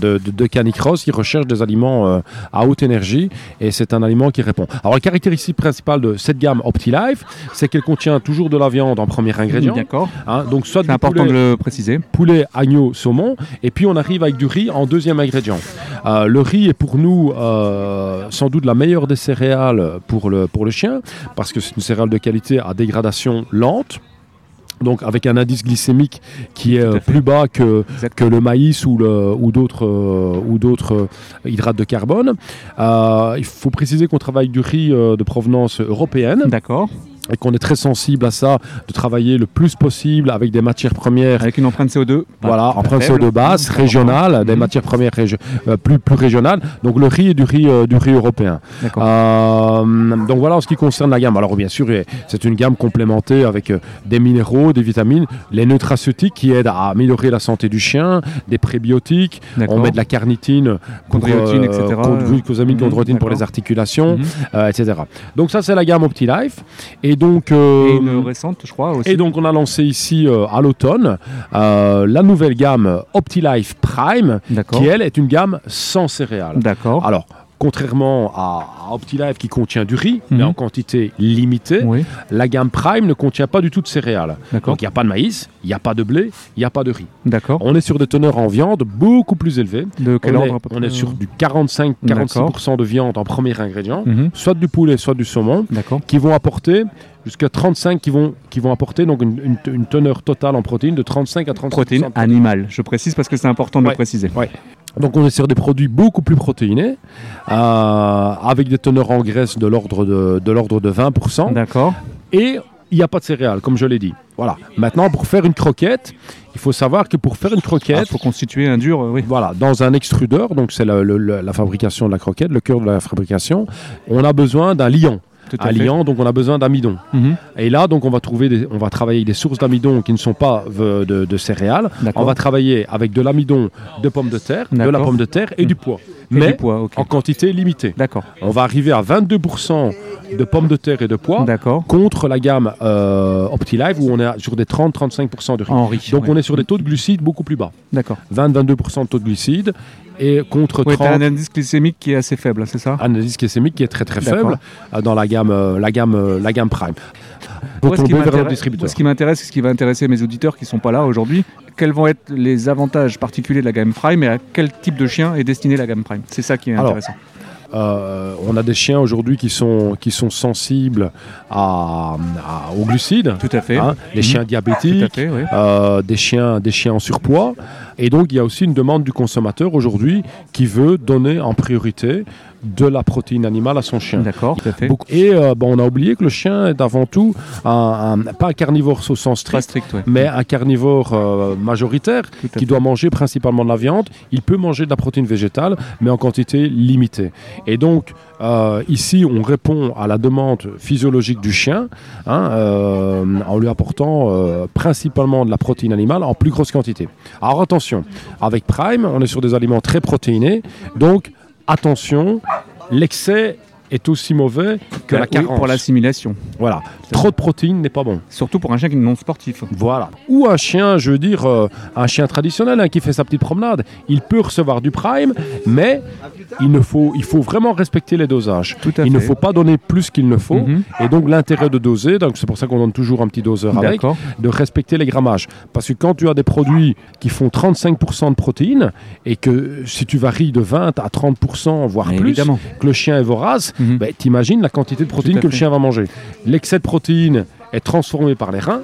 de, de, Canicross, ils recherchent des aliments euh, à haute énergie et c'est un aliment qui répond. Alors la caractéristique principale de cette gamme OptiLife, c'est qu'elle contient toujours de la viande en premier ingrédient. D'accord. Hein, donc soit c'est important de le préciser. Poulet, agneau, saumon, et puis on arrive avec du riz en deuxième ingrédient. Euh, le riz est pour nous euh, sans doute la meilleure des céréales pour le, pour le chien, parce que c'est une céréale de qualité à dégradation lente donc avec un indice glycémique qui est euh, plus bas que, que le maïs ou, ou d'autres euh, ou d'autres euh, hydrates de carbone. il faut préciser qu'on travaille du riz de provenance européenne. D'accord et qu'on est très sensible à ça, de travailler le plus possible avec des matières premières. Avec une empreinte CO2 Voilà, empreinte CO2 basse, régionale, des mhm. matières premières euh, plus, plus régionales. Donc le riz est du riz, euh, du riz européen. Euh, donc voilà en ce qui concerne la gamme. Alors bien sûr, c'est une gamme complémentée avec des minéraux, des vitamines, les nutraceutiques qui aident à améliorer la santé du chien, des prébiotiques, on met de la carnitine, chondroïtine, etc. glucosamine, chondroïtine pour les articulations, mhm. etc. Donc ça c'est la gamme OptiLife. Et et donc, euh, une récente, je crois aussi. Et donc, on a lancé ici euh, à l'automne euh, la nouvelle gamme OptiLife Prime, qui elle est une gamme sans céréales. D'accord. Alors, contrairement à, OptiLife qui contient du riz, mais mhm. en quantité limitée, la gamme Prime ne contient pas du tout de céréales. Donc il n'y a pas de maïs, il n'y a pas de blé, il n'y a pas de riz. D'accord. On est sur des teneurs en viande beaucoup plus élevées. De quel on ordre est, On est sur du 45-46% de viande en premier ingrédient, mhm. soit du poulet, soit du saumon, qui vont apporter jusqu'à 35 qui vont, qui vont apporter donc une, teneur totale en protéines de 35 à 30 Protéines animales, je précise parce que c'est important de le préciser. Donc on est sur des produits beaucoup plus protéinés, euh, avec des teneurs en graisse de l'ordre de, de l'ordre de 20%. D'accord. Et il n'y a pas de céréales, comme je l'ai dit. Voilà. Maintenant, pour faire une croquette, il faut savoir que pour faire une croquette, il ah, faut constituer un dur, oui. Voilà, dans un extrudeur, donc c'est la, la, fabrication de la croquette, le cœur de la fabrication, on a besoin d'un liant à, donc on a besoin d'amidon. Mhm. Et là, donc on va trouver, des, on va travailler des sources d'amidon qui ne sont pas de, céréales. On va travailler avec de l'amidon de pommes de terre, de la pomme de terre et du pois, mais en quantité limitée. D'accord. On va arriver à 22% de pommes de terre et de pois contre la gamme euh, OptiLive où on est sur des 30-35% de riz. En riz donc on est sur des taux de glucides beaucoup plus bas. D'accord. 20-22% de taux de glucides et contre ouais, 30. un indice glycémique qui est assez faible, c'est ça Un indice glycémique qui est très très faible dans la gamme, la gamme, la gamme Prime. Pour ce, qui ce qui m'intéresse, ce qui va intéresser mes auditeurs qui ne sont pas là aujourd'hui, quels vont être les avantages particuliers de la gamme Prime et à quel type de chien est destinée la gamme Prime? C'est ça qui est intéressant. Euh, on a des chiens aujourd'hui qui sont, qui sont sensibles à, aux glucides. Tout à fait. Hein, les chiens mhm. diabétiques, euh, des, chiens, des chiens en surpoids. Et donc, il y a aussi une demande du consommateur aujourd'hui qui veut donner en priorité de la protéine animale à son chien. D'accord, tout à fait. Et euh, bon, on a oublié que le chien est avant tout un, pas un carnivore au sens strict, mais un carnivore euh, majoritaire qui doit manger principalement de la viande. Il peut manger de la protéine végétale, mais en quantité limitée. Et donc, euh, ici, on répond à la demande physiologique du chien hein, en lui apportant principalement de la protéine animale en plus grosse quantité. Alors attention, avec Prime, on est sur des aliments très protéinés, donc attention, l'excès est aussi mauvais que la carence. pour l'assimilation. Voilà. Trop de protéines n'est pas bon. Surtout pour un chien qui est non sportif. Voilà. Ou un chien, je veux dire, euh, un chien traditionnel hein, qui fait sa petite promenade. Il peut recevoir du prime, mais il, ne faut, il faut vraiment respecter les dosages. Tout à il ne faut pas donner plus qu'il ne faut. Mhm. Et donc l'intérêt de doser, donc c'est pour ça qu'on donne toujours un petit doseur avec, de respecter les grammages. Parce que quand tu as des produits qui font 35% de protéines et que si tu varies de 20 à 30%, voire plus, que le chien est vorace, Mhm. Bah, t'imagines la quantité de protéines que le chien va manger. L'excès de protéines est transformé par les reins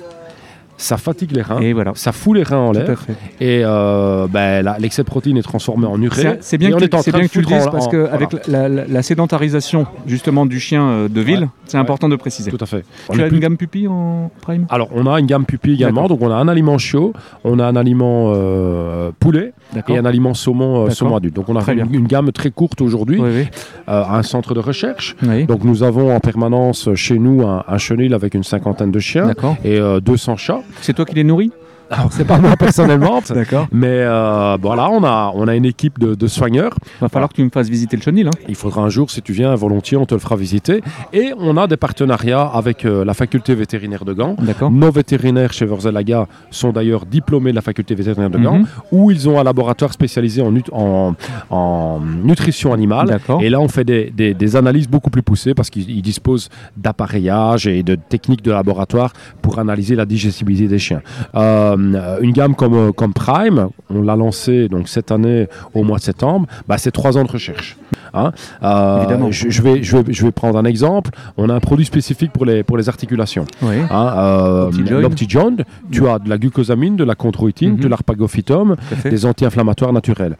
ça fatigue les reins, ça fout les reins en l'air, et euh, ben, l'excès de protéines est transformé en urée. C'est bien, que, tu, bien que tu le dises, parce qu'avec la, sédentarisation justement du chien euh, de ville, c'est important de préciser. Tout à fait. Tu as une gamme pupille en prime? Alors, on a une gamme pupille également, donc on a un aliment chiot, on a un aliment euh, poulet, et un aliment saumon, saumon adulte. Donc on a une, gamme très courte aujourd'hui, à un centre de recherche. Donc nous avons en permanence chez nous un, un chenil avec une cinquantaine de chiens et 200 chats. C'est toi qui les nourris alors, c'est pas moi personnellement. <laughs> D'accord. Mais euh, voilà, on a, on a une équipe de, de soigneurs. Il va falloir que tu me fasses visiter le chenil. Hein. Il faudra un jour, si tu viens volontiers, on te le fera visiter. Et on a des partenariats avec euh, la faculté vétérinaire de Gand. D'accord. Nos vétérinaires chez Verzelaga sont d'ailleurs diplômés de la faculté vétérinaire de Gand, mhm. où ils ont un laboratoire spécialisé en, en, en nutrition animale. Et là, on fait des, des, des analyses beaucoup plus poussées parce qu'ils disposent d'appareillage et de techniques de laboratoire pour analyser la digestibilité des chiens. Euh, euh, une gamme comme, euh, comme Prime, on l'a lancé donc cette année au mois de septembre, bah, c'est trois ans de recherche. Hein. Euh, je, vais, je, vais, je vais prendre un exemple. On a un produit spécifique pour les, pour les articulations. Oui. Hein, L'Optijoint, tu as de la glucosamine, de la chondroïtine, de mhm. l'arpagophytum, des anti-inflammatoires naturels.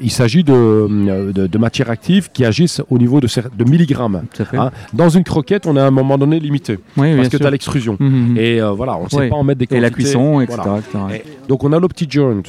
il s'agit de, de, matières actives qui agissent au niveau de, de milligrammes. Hein. Dans une croquette, on est à un moment donné limité parce que tu as l'extrusion. Mhm, mhm. Et voilà, on ne sait pas en mettre des quantités. Et la cuisson, etc donc on a l'OptiJoint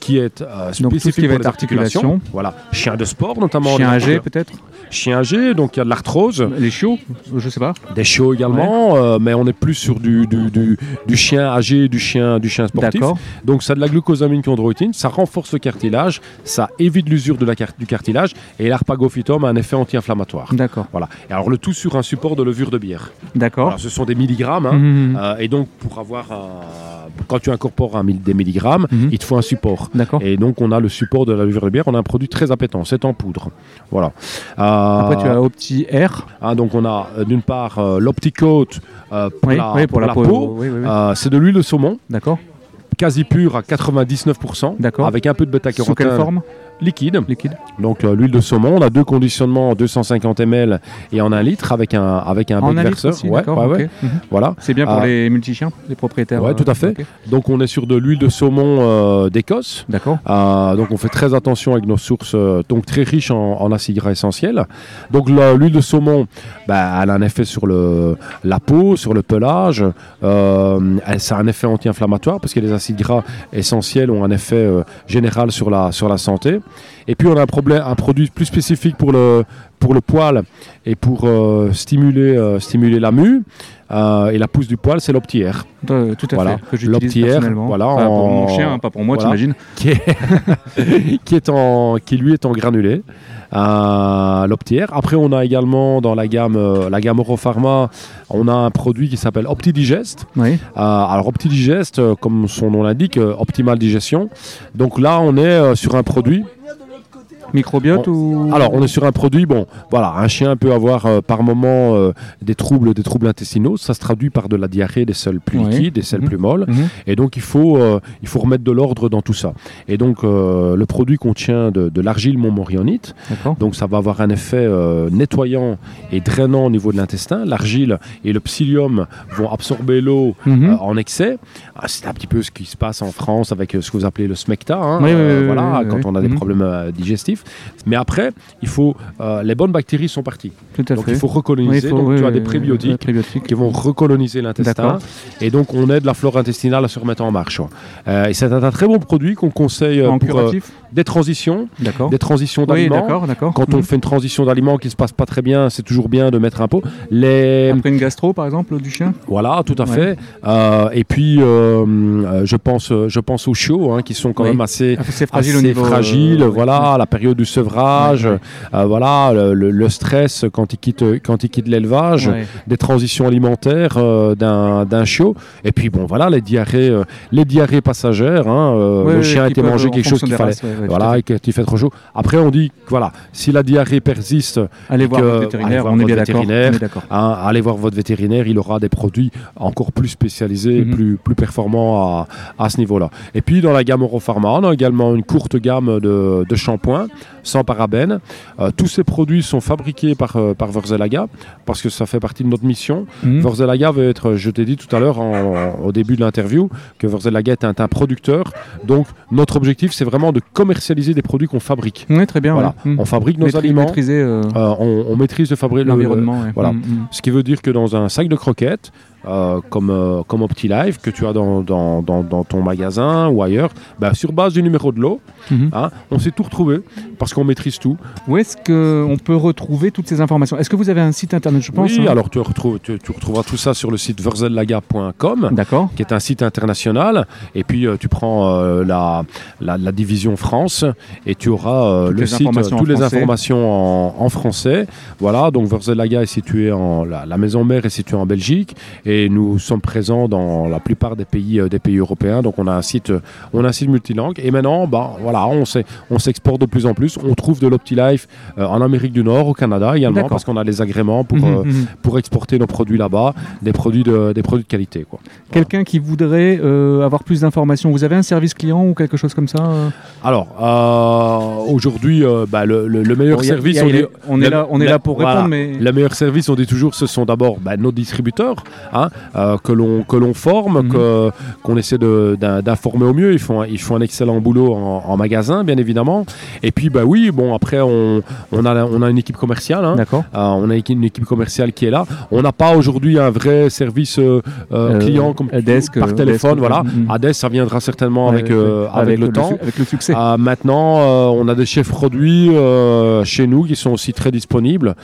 qui est euh, spécifique pour les articulations. Voilà, chien de sport notamment. Chien âgé peut-être Chien âgé, donc il y a de l'arthrose. Les chiots, je sais pas. Des chiots également, euh, mais on est plus sur du, du, du, chien âgé, du chien, du chien sportif. Donc ça a de la glucosamine chondroïtine, ça renforce le cartilage, ça évite l'usure de la du cartilage et l'arpagophytum a un effet anti-inflammatoire. D'accord. Voilà. Et alors le tout sur un support de levure de bière. D'accord. ce sont des milligrammes, hein. mmh. Euh, et donc pour avoir un... quand tu incorpores un, des milligrammes, il te faut un support. D'accord. Et donc on a le support de la levure de bière, on a un produit très appétant, c'est en poudre. Voilà. Euh, après, tu as Opti Air. Hein, donc, on a euh, d'une part euh, l'Opticoat pour, la, pour, la, peau. c'est de l'huile de saumon. D'accord. Quasi pure à 99%. D'accord. Avec un peu de bêta-carotène. Sous quelle forme? Liquide. liquide. Donc l'huile de saumon, on a deux conditionnements en 250 ml et en 1 litre avec un avec un bec verseur. ouais, mhm. Voilà. C'est bien pour les multi-chiens, les propriétaires. Ouais, tout à fait. Donc on est sur de l'huile de saumon d'Écosse. D'accord. donc on fait très attention avec nos sources, donc très riches en, acides gras essentiels. Donc l'huile de saumon, bah, elle a un effet sur le la peau, sur le pelage. Elle, ça a un effet anti-inflammatoire parce que les acides gras essentiels ont un effet général sur la sur la santé. Et puis on a un, problème, un produit plus spécifique pour le, pour le poil et pour euh, stimuler, euh, stimuler la mue. Euh, et la pousse du poil, c'est l'optière. tout à voilà. fait. Que Voilà, pour mon chien, hein, pas pour moi, t'imagines. Qui, <laughs> qui, est en, qui lui est en granulé. L'optière. Après, on a également dans la gamme, la gamme Europharma, on a un produit qui s'appelle OptiDigest. Oui. alors OptiDigest, comme son nom l'indique, optimale digestion. Donc là, on est sur un produit Microbiote ou Alors, on est sur un produit, bon, voilà, un chien peut avoir euh, par moment euh, des troubles, des troubles intestinaux. Ça se traduit par de la diarrhée, des selles plus liquides, des selles mhm. plus molles. Mhm. Et donc, il faut, euh, il faut remettre de l'ordre dans tout ça. Et donc, le produit contient de, de l'argile montmorillonite. Donc, ça va avoir un effet nettoyant et drainant au niveau de l'intestin. L'argile et le psyllium vont absorber l'eau mhm. en excès. Ah, c'est un petit peu ce qui se passe en France avec ce que vous appelez le smecta. Hein, voilà, quand on a des problèmes digestifs. Mais après, il faut, euh, les bonnes bactéries sont parties. donc il faut recoloniser. donc tu as des prébiotiques, qui vont recoloniser l'intestin. Et donc on aide la flore intestinale à se remettre en marche. Euh, et c'est un, très bon produit qu'on conseille euh, pour des transitions, des transitions d'aliments. Quand on mhm. fait une transition d'aliments qui se passe pas très bien, c'est toujours bien de mettre un pot. Les... Après une gastro par exemple du chien? Voilà, tout à fait. et puis je pense, je pense aux chiots hein, qui sont quand même assez, assez fragiles, au niveau, fragiles voilà, la période du sevrage, euh, voilà, le, stress quand il quitte, quand il quitte l'élevage, des transitions alimentaires euh, d'un chiot, et puis bon, voilà, les diarrhées, euh, les diarrhées passagères. Hein, le chien a été mangé quelque chose qu'il fallait, voilà, et qu'il fait trop chaud. Après, on dit, voilà, si la diarrhée persiste, allez voir votre vétérinaire, on est bien d'accord. Hein, allez voir votre vétérinaire, il aura des produits encore plus spécialisés, mhm. plus, plus performants à, à ce niveau-là. Et puis dans la gamme Europharma, on a également une courte gamme de, de shampoings sans parabènes. Euh, tous ces produits sont fabriqués par, euh, par parce que ça fait partie de notre mission. Mmh. veut être, je t'ai dit tout à l'heure au début de l'interview, que Vorzelaga est un, producteur. Donc notre objectif, c'est vraiment de commercialiser des produits qu'on fabrique. Oui, très bien. Voilà. Mmh. On fabrique nos aliments. Euh, on, maîtrise de fabriquer l'environnement. Voilà. Mmh, Ce qui veut dire que dans un sac de croquettes, euh, comme, euh, comme OptiLife que tu as dans, dans, dans, ton magasin ou ailleurs, bah, sur base du numéro de l'eau, mhm. hein, on sait tout retrouver parce qu'on maîtrise tout. Où est-ce qu'on peut retrouver toutes ces informations? Est-ce que vous avez un site internet, je pense Oui, hein? alors tu, retrouves, tu, retrouveras tout ça sur le site verzellaga.com, qui est un site international. Et puis euh, tu prends la, la, division France et tu auras le site, toutes les informations en, français. Voilà, donc Verzellaga est situé en. La, la maison mère est située en Belgique et nous sommes présents dans la plupart des pays, euh, des pays européens. Donc on a un site, euh, on a un site multilingue. Et maintenant, bah, voilà, on, on s'exporte de plus en plus. On trouve de l'OptiLife euh, en Amérique du Nord, au Canada également, parce qu'on a les agréments pour, mhm, mhm. pour exporter nos produits là-bas, des produits de, des produits de qualité. Quelqu'un qui voudrait avoir plus d'informations, vous avez un service client ou quelque chose comme ça Alors, aujourd'hui, bah, le, meilleur service, on, est, là, on est là pour répondre, mais le meilleur service, on dit toujours, ce sont d'abord bah, nos distributeurs. Hein, euh, que l'on que l'on forme, mhm. que qu'on essaie d'informer au mieux. Ils font ils font un excellent boulot en, magasin, bien évidemment. Et puis bah oui, bon après on, on a on a une équipe commerciale. Hein. D'accord. Euh, on a une équipe commerciale qui est là. On n'a pas aujourd'hui un vrai service euh, client comme par téléphone. voilà. Ades, ça viendra certainement avec, avec, le, temps, avec le succès. maintenant, on a des chefs produits chez nous qui sont aussi très disponibles,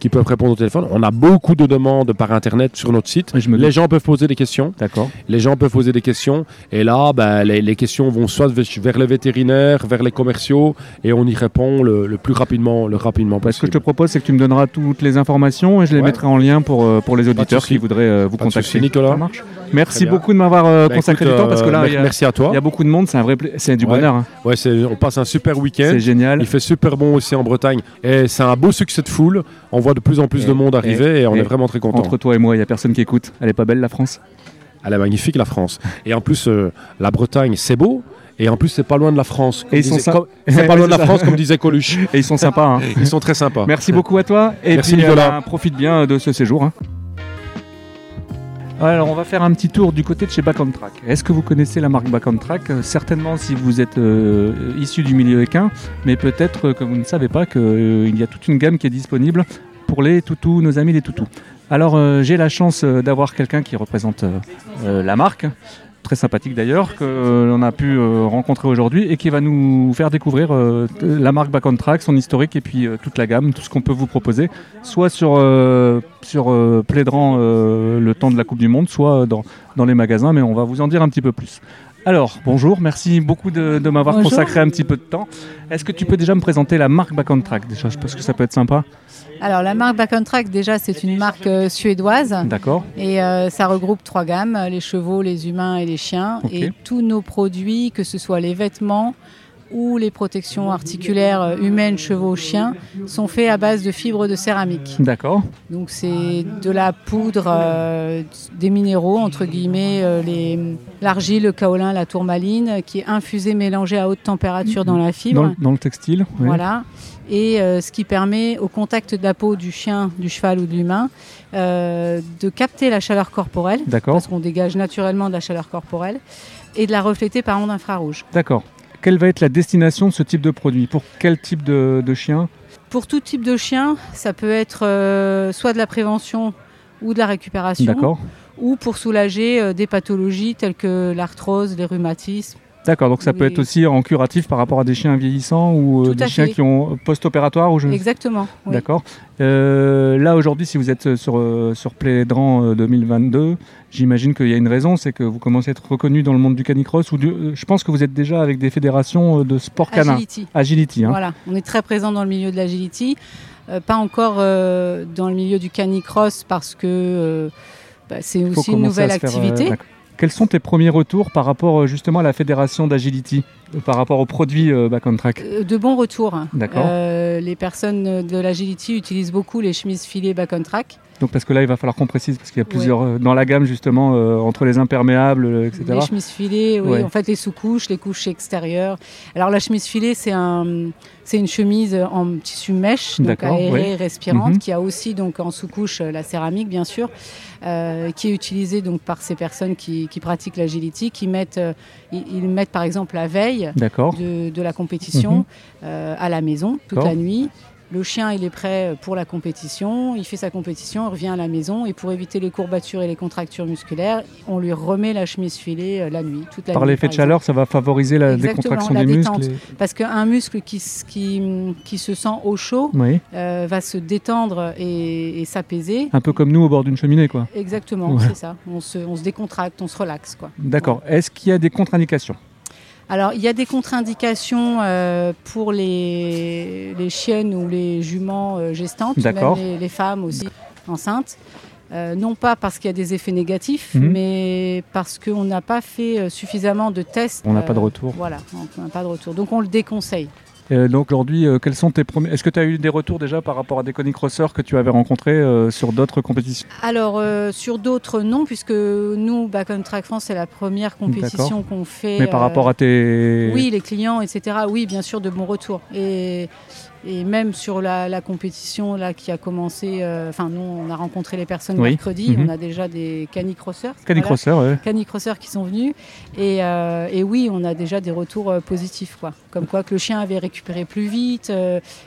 qui peuvent répondre au téléphone. On a beaucoup de demandes par internet sur notre site. Les gens peuvent poser des questions. D'accord. Les gens peuvent poser des questions. Et là, ben, les, questions vont soit vers les vétérinaires, vers les commerciaux, et on y répond le, plus rapidement, le rapidement possible. ce que je te propose, c'est que tu me donneras toutes les informations et je les mettrai en lien pour, euh, pour les auditeurs qui voudraient euh, vous contacter. Nicolas. Ça marche? Merci beaucoup de m'avoir euh, bah, consacré du temps parce que là, merci à toi. Il y a beaucoup de monde, c'est un vrai, c'est du bonheur. Hein. Ouais, on passe un super week-end. C'est génial. Il fait super bon aussi en Bretagne et c'est un beau succès de foule. On voit de plus en plus de monde arriver et, on est vraiment très content. Entre toi et moi, il y a personne qui écoute. Elle est pas belle la France? Elle est magnifique la France. Et en plus, la Bretagne, c'est beau. Et en plus, c'est pas loin de la France. Et ils sont C'est pas <laughs> loin de la France, comme disait Coluche. Et ils sont sympas. Hein. Ils sont très sympas. Merci beaucoup à toi. Et Merci Nicolas. Ben, profite bien de ce séjour. Hein. Alors, on va faire un petit tour du côté de chez Back on Track. Est-ce que vous connaissez la marque Back on Track? Certainement si vous êtes euh, issu du milieu équin, mais peut-être que vous ne savez pas qu'il euh, y a toute une gamme qui est disponible pour les toutous, nos amis les toutous. Alors, euh, j'ai la chance d'avoir quelqu'un qui représente la marque très sympathique d'ailleurs, que l'on a pu euh, rencontrer aujourd'hui et qui va nous faire découvrir euh, la marque Back on Track, son historique et puis euh, toute la gamme, tout ce qu'on peut vous proposer, soit sur, sur le temps de la Coupe du Monde, soit dans, dans les magasins, mais on va vous en dire un petit peu plus. Alors, bonjour, merci beaucoup de, m'avoir consacré un petit peu de temps. Est-ce que tu peux déjà me présenter la marque Back on Track déjà? Je pense que ça peut être sympa. Alors, la marque Back on Track, déjà, c'est une marque euh, suédoise. D'accord. Et euh, ça regroupe trois gammes les chevaux, les humains et les chiens. Et tous nos produits, que ce soit les vêtements, ou les protections articulaires euh, humaines, chevaux, chiens sont faits à base de fibres de céramique. D'accord. Donc c'est de la poudre, euh, des minéraux, entre guillemets, euh, l'argile, le kaolin, la tourmaline, qui est infusée, mélangée à haute température dans la fibre. Dans, le textile. Voilà. Et ce qui permet au contact de la peau du chien, du cheval ou de l'humain de capter la chaleur corporelle. Parce qu'on dégage naturellement de la chaleur corporelle et de la refléter par onde infrarouge. D'accord quelle va être la destination de ce type de produit? Pour quel type de, chien? Pour tout type de chien, ça peut être euh, soit de la prévention ou de la récupération. D'accord. Ou pour soulager euh, des pathologies telles que l'arthrose, les rhumatismes. D'accord, donc ça peut être aussi en curatif par rapport à des chiens vieillissants ou euh, des chiens qui ont post-opératoire ou Exactement. D'accord. Euh, là aujourd'hui, si vous êtes sur, euh, sur Playdran 2022, j'imagine qu'il y a une raison, c'est que vous commencez à être reconnu dans le monde du canicross. Ou je pense que vous êtes déjà avec des fédérations de sport canin. Agility. Agility hein. Voilà, on est très présent dans le milieu de l'agility. pas encore dans le milieu du canicross parce que bah, c'est aussi une nouvelle activité. Quels sont tes premiers retours par rapport euh, justement à la fédération d'agility, par rapport aux produits euh, Back on Track De bons retours. D'accord. les personnes de l'agility utilisent beaucoup les chemises filées Back on Track. Donc parce que là, il va falloir qu'on précise, parce qu'il y a plusieurs euh, dans la gamme justement, euh, entre les imperméables, euh, etc. Les chemises filées, oui. En fait, les sous-couches, les couches extérieures. Alors la chemise filée, c'est un, c'est une chemise en tissu mèche, donc aérée, respirante, mhm. qui a aussi donc en sous-couche la céramique, bien sûr, qui est utilisée donc par ces personnes qui, qui pratiquent l'agility, qui mettent, ils, mettent par exemple la veille de, de, la compétition mhm. à la maison toute la nuit. Le chien, il est prêt pour la compétition, il fait sa compétition, il revient à la maison et pour éviter les courbatures et les contractures musculaires, on lui remet la chemise filée euh, la nuit, toute la Par l'effet de chaleur, ça va favoriser la décontraction des muscles Parce qu'un muscle qui, qui, se sent au chaud euh, va se détendre et, s'apaiser. Un peu comme nous au bord d'une cheminée, quoi. Exactement, c'est ça. On se, on se, décontracte, on se relaxe, quoi. D'accord. Est-ce qu'il y a des contre-indications? Alors, il y a des contre-indications euh, pour les, les, chiennes ou les juments euh, gestantes, même les, femmes aussi enceintes. Euh, non pas parce qu'il y a des effets négatifs, mhm. mais parce qu'on n'a pas fait suffisamment de tests. On n'a pas de retour. Voilà, on n'a pas de retour. Donc on le déconseille. Euh, donc aujourd'hui, euh, quels sont tes premiers Est-ce que tu as eu des retours déjà par rapport à des crosseurs que tu avais rencontrés euh, sur d'autres compétitions? Alors sur d'autres non, puisque nous, Back on Track France, c'est la première compétition qu'on fait. Mais par rapport à tes oui, les clients, etc. Oui, bien sûr, de bons retours. Et et même sur la, compétition là, qui a commencé, euh, enfin nous on a rencontré les personnes mercredi, mhm. on a déjà des canicrosseurs. Canicrosseurs, voilà, Canicrosseurs qui sont venus. Et, euh, et, oui, on a déjà des retours euh, positifs. Quoi. Comme quoi que le chien avait récupéré plus vite,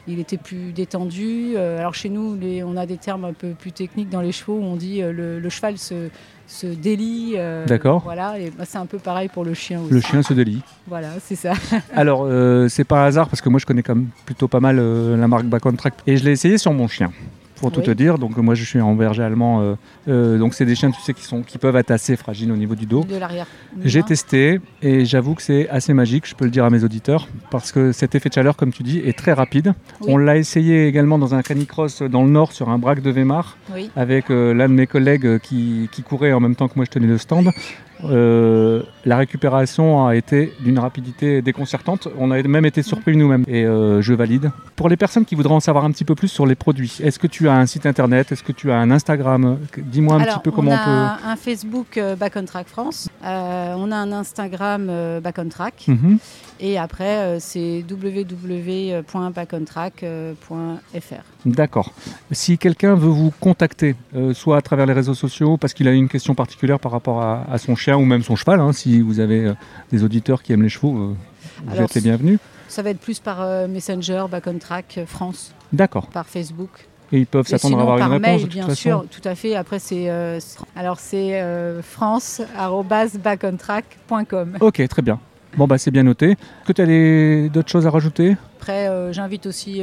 il était plus détendu. alors chez nous, les, on a des termes un peu plus techniques dans les chevaux où on dit le, le cheval se se délie. Euh, D'accord. Voilà, et bah, c'est un peu pareil pour le chien aussi. Le chien se délie. <laughs> Voilà, c'est ça. <laughs> Alors, euh, c'est pas hasard parce que moi je connais quand même plutôt pas mal euh, la marque Back on Track et je l'ai essayé sur mon chien pour tout te dire. Donc moi je suis en berger allemand. Euh, euh, donc c'est des chiens tu sais qui sont qui peuvent être assez fragiles au niveau du dos. De l'arrière. J'ai testé et j'avoue que c'est assez magique. Je peux le dire à mes auditeurs parce que cet effet de chaleur comme tu dis est très rapide. On l'a essayé également dans un canicross dans le nord sur un braque de Weimar avec euh, l'un de mes collègues qui, qui courait en même temps que moi je tenais le stand. Euh, la récupération a été d'une rapidité déconcertante. On a même été surpris nous-mêmes et euh, je valide. Pour les personnes qui voudraient en savoir un petit peu plus sur les produits, est-ce que tu as un site internet? Est-ce que tu as un Instagram? Dis-moi un petit peu comment on, peut. On a un Facebook Back on Track France. Euh, on a un Instagram Back on Track. Mhm. Et après, c'est www.backontrack.fr. D'accord. Si quelqu'un veut vous contacter, soit à travers les réseaux sociaux, parce qu'il a une question particulière par rapport à, à son chien, ou même son cheval. Hein, si vous avez euh, des auditeurs qui aiment les chevaux, euh, vous êtes les bienvenus. Ça va être plus par euh, Messenger, Back on Track France. D'accord. Par Facebook. Et ils peuvent s'attendre à avoir une réponse. Mail, bien sûr, tout à fait. Après, c'est alors c'est france@backontrack.com. Ok, très bien. Bon bah c'est bien noté. Est-ce que tu as d'autres choses à rajouter? Après, j'invite aussi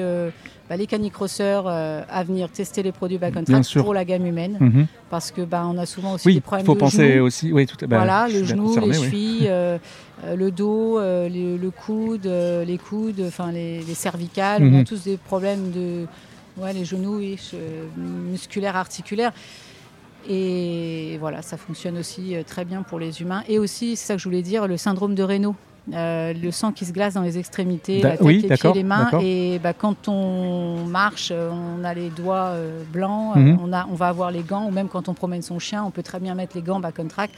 bah, les canicrosseurs euh, à venir tester les produits back on track pour la gamme humaine. Mhm. Parce que bah, on a souvent aussi des problèmes faut de penser genoux. aussi. Oui, tout, bah, voilà, le genou, les chevilles, euh, euh, le dos, le, coude, les coudes, enfin les, cervicales. On a mhm. tous des problèmes de ouais, les genoux musculaires, articulaires. Et voilà, ça fonctionne aussi très bien pour les humains. Et aussi, c'est ça que je voulais dire, le syndrome de Raynaud. le sang qui se glace dans les extrémités, la tête, les pieds, les mains. Et bah, quand on marche, on a les doigts blancs, mhm. on, a, on va avoir les gants, ou même quand on promène son chien, on peut très bien mettre les gants back on track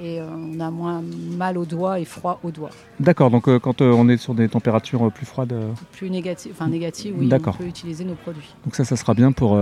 et euh, on a moins mal aux doigts et froid aux doigts. D'accord, donc euh, quand euh, on est sur des températures plus froides Plus négatives, enfin négatives, oui, on peut utiliser nos produits. Donc ça, ça sera bien pour,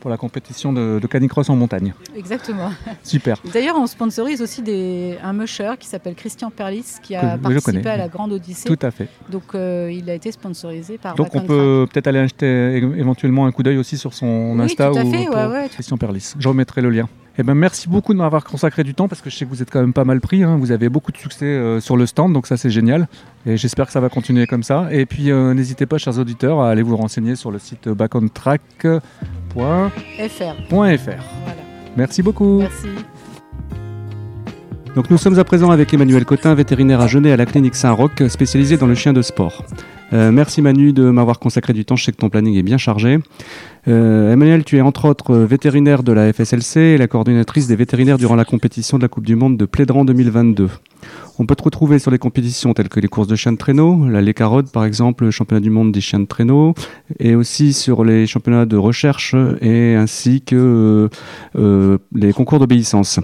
pour la compétition de, de canicross en montagne. Exactement. <laughs> Super. D'ailleurs, on sponsorise aussi des, un musher qui s'appelle Christian Perlis, qui a participé à la Grande Odyssée. Tout à fait. Donc il a été sponsorisé par Donc on peut peut-être aller acheter éventuellement un coup d'œil aussi sur son Insta tout à fait, ou ouais, Christian Perlis. Je remettrai le lien. Eh ben, merci beaucoup de m'avoir consacré du temps parce que je sais que vous êtes quand même pas mal pris. Hein. Vous avez beaucoup de succès euh, sur le stand, donc ça c'est génial. Et j'espère que ça va continuer comme ça. Et puis euh, n'hésitez pas, chers auditeurs, à aller vous renseigner sur le site backontrack.fr. Merci beaucoup. Merci. Donc nous sommes à présent avec Emmanuel Cotin, vétérinaire à Genet à la clinique Saint-Roch, spécialisé dans le chien de sport. Euh, merci Manu de m'avoir consacré du temps, je sais que ton planning est bien chargé. Euh, Emmanuel, tu es entre autres vétérinaire de la FSLC et la coordinatrice des vétérinaires durant la compétition de la Coupe du Monde de Plédran 2022. On peut te retrouver sur les compétitions telles que les courses de chiens de traîneau, la Lécarode par exemple, le championnat du monde des chiens de traîneau, et aussi sur les championnats de recherche et ainsi que euh, les concours d'obéissance.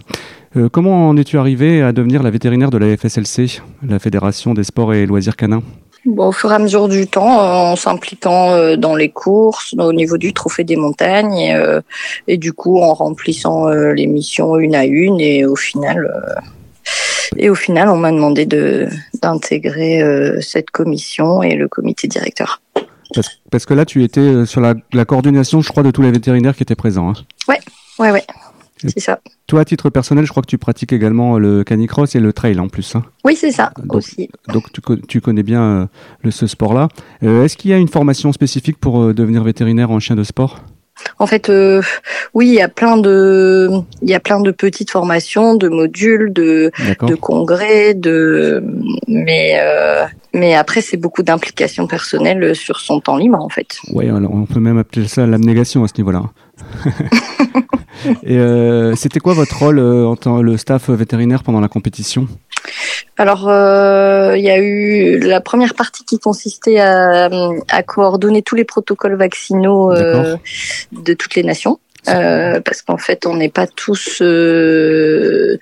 Euh, comment en es-tu arrivé à devenir la vétérinaire de la FSLC, la Fédération des sports et loisirs canins? Bon, au fur et à mesure du temps, euh, en s'impliquant euh, dans les courses, au niveau du trophée des montagnes, et, et du coup en remplissant les missions une à une, et au final, et au final, on m'a demandé de d'intégrer cette commission et le comité directeur. Parce, que là, tu étais sur la, la, coordination, je crois, de tous les vétérinaires qui étaient présents. Hein? Ouais, ouais, ouais. C'est ça. Toi, à titre personnel, je crois que tu pratiques également le canicross et le trail en plus. Hein. Oui, c'est ça aussi. Donc tu, connais bien euh, le, ce sport-là. Euh, est-ce qu'il y a une formation spécifique pour euh, devenir vétérinaire en chien de sport? En fait, oui, il y a plein de, il y a plein de petites formations, de modules, de, de congrès, de, mais, mais après c'est beaucoup d'implication personnelle sur son temps libre en fait. Oui, on peut même appeler ça l'abnégation à ce niveau-là. <laughs> Et euh, c'était quoi votre rôle euh, en tant le staff vétérinaire pendant la compétition? Alors, euh, il y a eu la première partie qui consistait à, à coordonner tous les protocoles vaccinaux de toutes les nations. parce qu'en fait, on n'est pas tous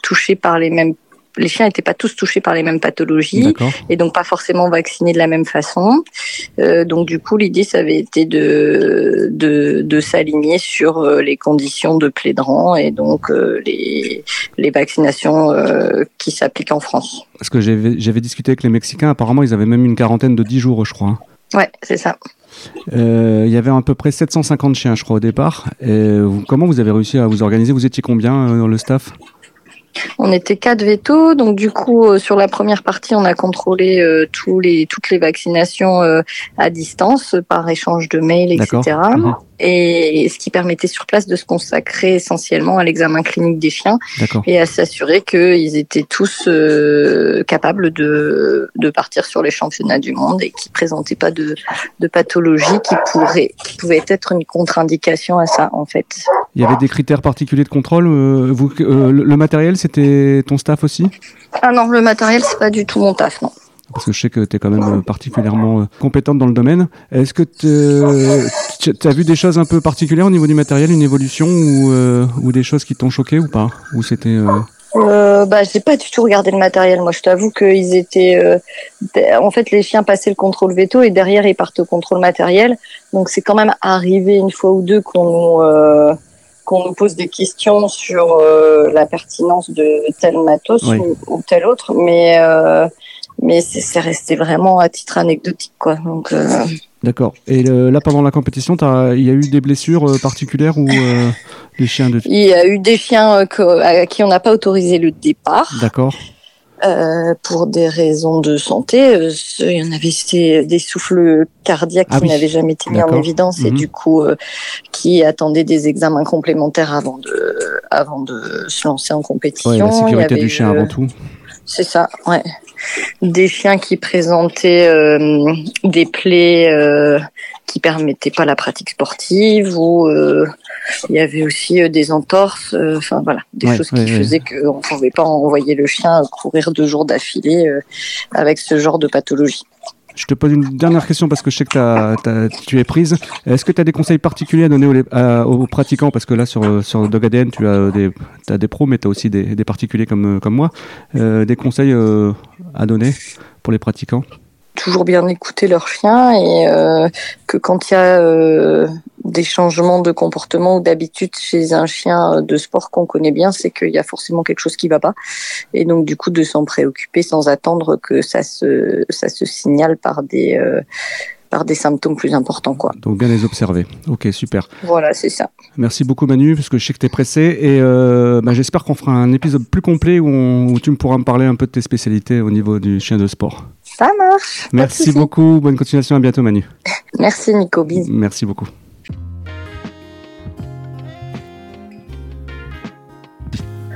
touchés par les mêmes les chiens n'étaient pas tous touchés par les mêmes pathologies et donc pas forcément vaccinés de la même façon. Euh, donc du coup, l'idée, ça avait été de de, de s'aligner sur euh, les conditions de plédran et donc euh, les les vaccinations euh, qui s'appliquent en France. Parce que j'avais discuté avec les Mexicains, apparemment, ils avaient même une quarantaine de 10 jours, je crois. Ouais, c'est ça. Euh, il y avait à peu près 750 chiens, je crois, au départ. Et comment vous avez réussi à vous organiser? Vous étiez combien dans le staff? On était quatre vétos, donc du coup euh, sur la première partie, on a contrôlé euh, tous les toutes les vaccinations euh, à distance par échange de mails, etc et ce qui permettait sur place de se consacrer essentiellement à l'examen clinique des chiens et à s'assurer qu'ils étaient tous euh, capables de, de partir sur les championnats du monde et qui présentaient pas de, de pathologie qui pourrait qui pouvait être une contre-indication à ça en fait. Il y avait des critères particuliers de contrôle. Euh, vous, euh, le matériel, c'était ton staff aussi? Ah non, le matériel, c'est pas du tout mon taf, non parce que je sais que tu es quand même particulièrement euh, compétente dans le domaine. Est-ce que tu as vu des choses un peu particulières au niveau du matériel, une évolution ou, euh, ou des choses qui t'ont choqué ou pas? Ou c'était euh... Euh, bah, j'ai pas du tout regardé le matériel. Moi, je t'avoue qu'ils étaient, euh, en fait, les chiens passaient le contrôle veto et derrière ils partent au contrôle matériel. Donc, c'est quand même arrivé une fois ou deux qu'on nous, euh, qu'on nous pose des questions sur la pertinence de tel matos ou, ou, tel autre, mais mais c'est resté vraiment à titre anecdotique quoi. Donc euh, D'accord. Et là pendant la compétition, il y a eu des blessures euh, particulières ou euh, les chiens de Il y a eu des chiens à qui on n'a pas autorisé le départ. D'accord. pour des raisons de santé, il y en avait des souffles cardiaques ah qui n'avaient jamais été mis en évidence et mhm. du coup qui attendaient des examens complémentaires avant de avant de se lancer en compétition. Ouais, la sécurité du chien avant tout. C'est ça, ouais des chiens qui présentaient euh, des plaies euh, qui permettaient pas la pratique sportive ou il y avait aussi des entorses, enfin voilà, des choses qui faisaient qu'on pouvait pas envoyer le chien courir deux jours d'affilée avec ce genre de pathologie. Je te pose une dernière question parce que je sais que tu es prise. Est-ce que tu as des conseils particuliers à donner aux, pratiquants? Parce que là, sur, sur DogADN, tu as des, pros, mais tu as aussi des, particuliers comme, comme moi. Euh, des conseils euh, à donner pour les pratiquants? Toujours bien écouter leur chien et euh, que quand il y a euh, des changements de comportement ou d'habitude chez un chien de sport qu'on connaît bien, c'est qu'il y a forcément quelque chose qui va pas. Et donc du coup de s'en préoccuper sans attendre que ça se ça se signale par des euh, par des symptômes plus importants. Quoi. Donc bien les observer. Ok, super. Voilà, c'est ça. Merci beaucoup Manu, parce que je sais que tu es pressé. Et bah, j'espère qu'on fera un épisode plus complet où, où tu me pourras me parler un peu de tes spécialités au niveau du chien de sport. Ça marche. Merci beaucoup. Bonne continuation. À bientôt, Manu. <laughs> Merci, Nico. Bisous. Merci beaucoup.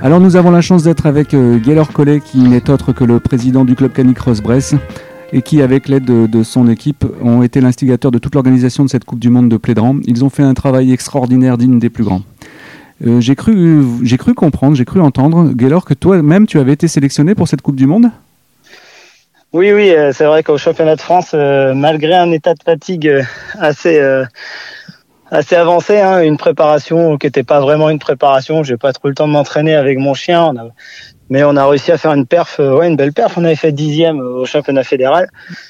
Alors nous avons la chance d'être avec euh, Gaylor Collet qui n'est autre que le président du club Canicross Bresse et qui avec l'aide de, son équipe ont été l'instigateur de toute l'organisation de cette Coupe du Monde de Plédran. Ils ont fait un travail extraordinaire digne des plus grands. Euh, j'ai cru, j'ai cru comprendre, j'ai cru entendre, Gaylor, que toi-même tu avais été sélectionné pour cette Coupe du Monde? Oui, oui, euh, c'est vrai qu'au championnat de France, euh, malgré un état de fatigue euh, assez assez avancé, hein, une préparation qui n'était pas vraiment une préparation. J'ai pas trop le temps de m'entraîner avec mon chien, mais on a réussi à faire une perf, ouais, une belle perf. On avait fait dixième au championnat fédéral,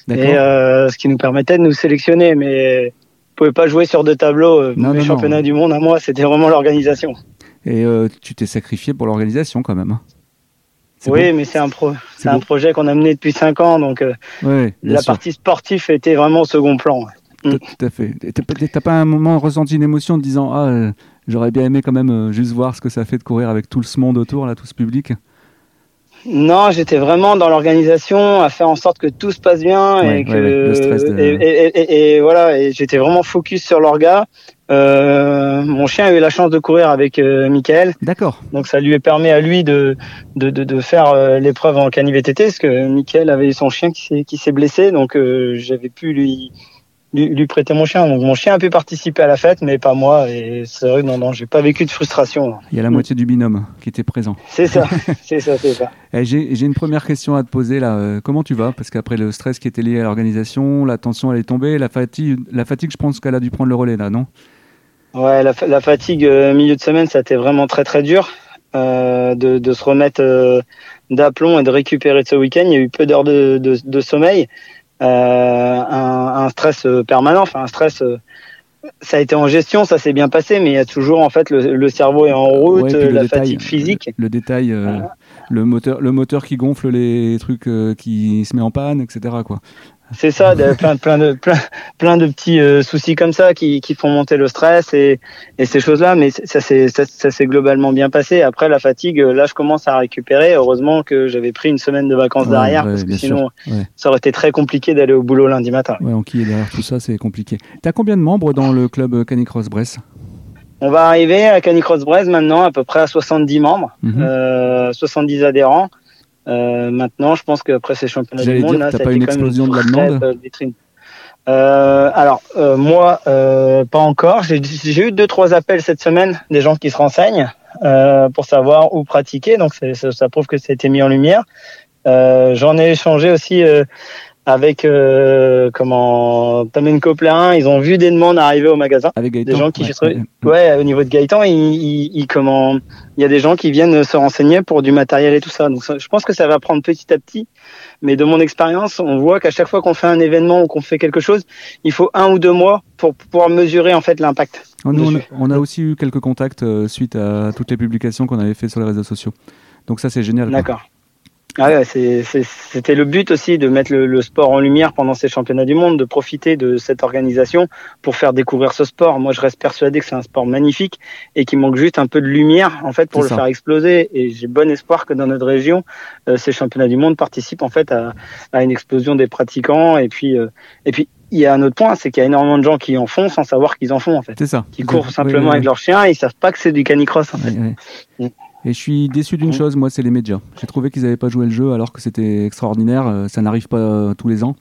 et ce qui nous permettait de nous sélectionner. Mais on pouvait pas jouer sur deux tableaux. Non, le championnat du monde à moi, c'était vraiment l'organisation. Et tu t'es sacrifié pour l'organisation quand même. Oui, mais c'est un, pro un projet qu'on a mené depuis 5 ans, donc euh, la partie sportive était vraiment au second plan. Tout, à fait. T'as pas un moment ressenti une émotion en te disant Ah, euh, j'aurais bien aimé quand même euh, juste voir ce que ça fait de courir avec tout ce monde autour, là, tout ce public? Non, j'étais vraiment dans l'organisation, à faire en sorte que tout se passe bien et que et, voilà, et j'étais vraiment focus sur l'orga. Euh, mon chien a eu la chance de courir avec euh, Michael. D'accord. Donc ça lui permis à lui de de, de, de faire euh, l'épreuve en cani-VTT parce que Michael avait eu son chien qui s'est blessé, donc euh, j'avais pu lui lui, prêter mon chien. Donc mon chien a pu participer à la fête, mais pas moi. Et c'est vrai, non, non, j'ai pas vécu de frustration. Il y a la moitié du binôme qui était présent. C'est ça, <laughs> c'est ça, c'est ça. Eh, j'ai une première question à te poser là. Comment tu vas? Parce qu'après le stress qui était lié à l'organisation, la tension elle est tombée, la fatigue, la fatigue, je pense qu'elle a dû prendre le relais là, non? Ouais, la, la fatigue euh, milieu de semaine, ça a été vraiment très très dur. Euh, de, de, se remettre euh, d'aplomb et de récupérer de ce week-end. Il y a eu peu d'heures de, de, de, sommeil. Euh, un, un, stress permanent, enfin un stress. Ça a été en gestion, ça s'est bien passé, mais il y a toujours en fait le, le cerveau est en route, la fatigue physique. Le détail, le moteur, le moteur qui gonfle les trucs qui se met en panne, etc. Quoi. C'est ça, plein, plein, de, plein, plein de petits euh, soucis comme ça qui, qui font monter le stress et, et ces choses-là, mais ça s'est ça, ça globalement bien passé. Après la fatigue, euh, là je commence à récupérer. Heureusement que j'avais pris une semaine de vacances derrière, parce que sinon ça aurait été très compliqué d'aller au boulot lundi matin. Ouais, on qui est derrière tout ça, c'est compliqué. T'as combien de membres dans le club Canicross Bresse? On va arriver à Canicross Bresse maintenant à peu près à 70 membres, mhm. euh, 70 adhérents. Euh, maintenant, je pense qu'après ces championnats du monde, là, ça pas une explosion de la demande euh, alors euh, moi, euh, pas encore. J'ai eu deux trois appels cette semaine des gens qui se renseignent euh, pour savoir où pratiquer. Donc ça, ça, prouve que ça a été mis en lumière. J'en ai échangé aussi avec euh, comment Tamenko Plérin, ils ont vu des demandes arriver au magasin. Avec Gaëtan, des gens qui ouais, ouais, au niveau de Gaëtan, il, il, il, comment il y a des gens qui viennent se renseigner pour du matériel et tout ça. Donc je pense que ça va prendre petit à petit. Mais de mon expérience, on voit qu'à chaque fois qu'on fait un événement ou qu'on fait quelque chose, il faut un ou deux mois pour pouvoir mesurer en fait l'impact. on, a, on, a, aussi eu quelques contacts euh, suite à toutes les publications qu'on avait fait sur les réseaux sociaux. Donc ça c'est génial. D'accord. Ah ouais, c'était le but aussi de mettre le, sport en lumière pendant ces championnats du monde, de profiter de cette organisation pour faire découvrir ce sport. Moi, je reste persuadé que c'est un sport magnifique et qu'il manque juste un peu de lumière en fait pour le faire exploser. Et j'ai bon espoir que dans notre région, euh, ces championnats du monde participent en fait à, à une explosion des pratiquants. Et puis, euh, et puis il y a un autre point, c'est qu'il y a énormément de gens qui en font sans savoir qu'ils en font en fait. C'est ça. Qui courent simplement avec leur chien et ils savent pas que c'est du canicross en fait. Mm. Et je suis déçu d'une chose, moi, c'est les médias. J'ai trouvé qu'ils n'avaient pas joué le jeu alors que c'était extraordinaire. Euh, ça n'arrive pas euh, tous les ans.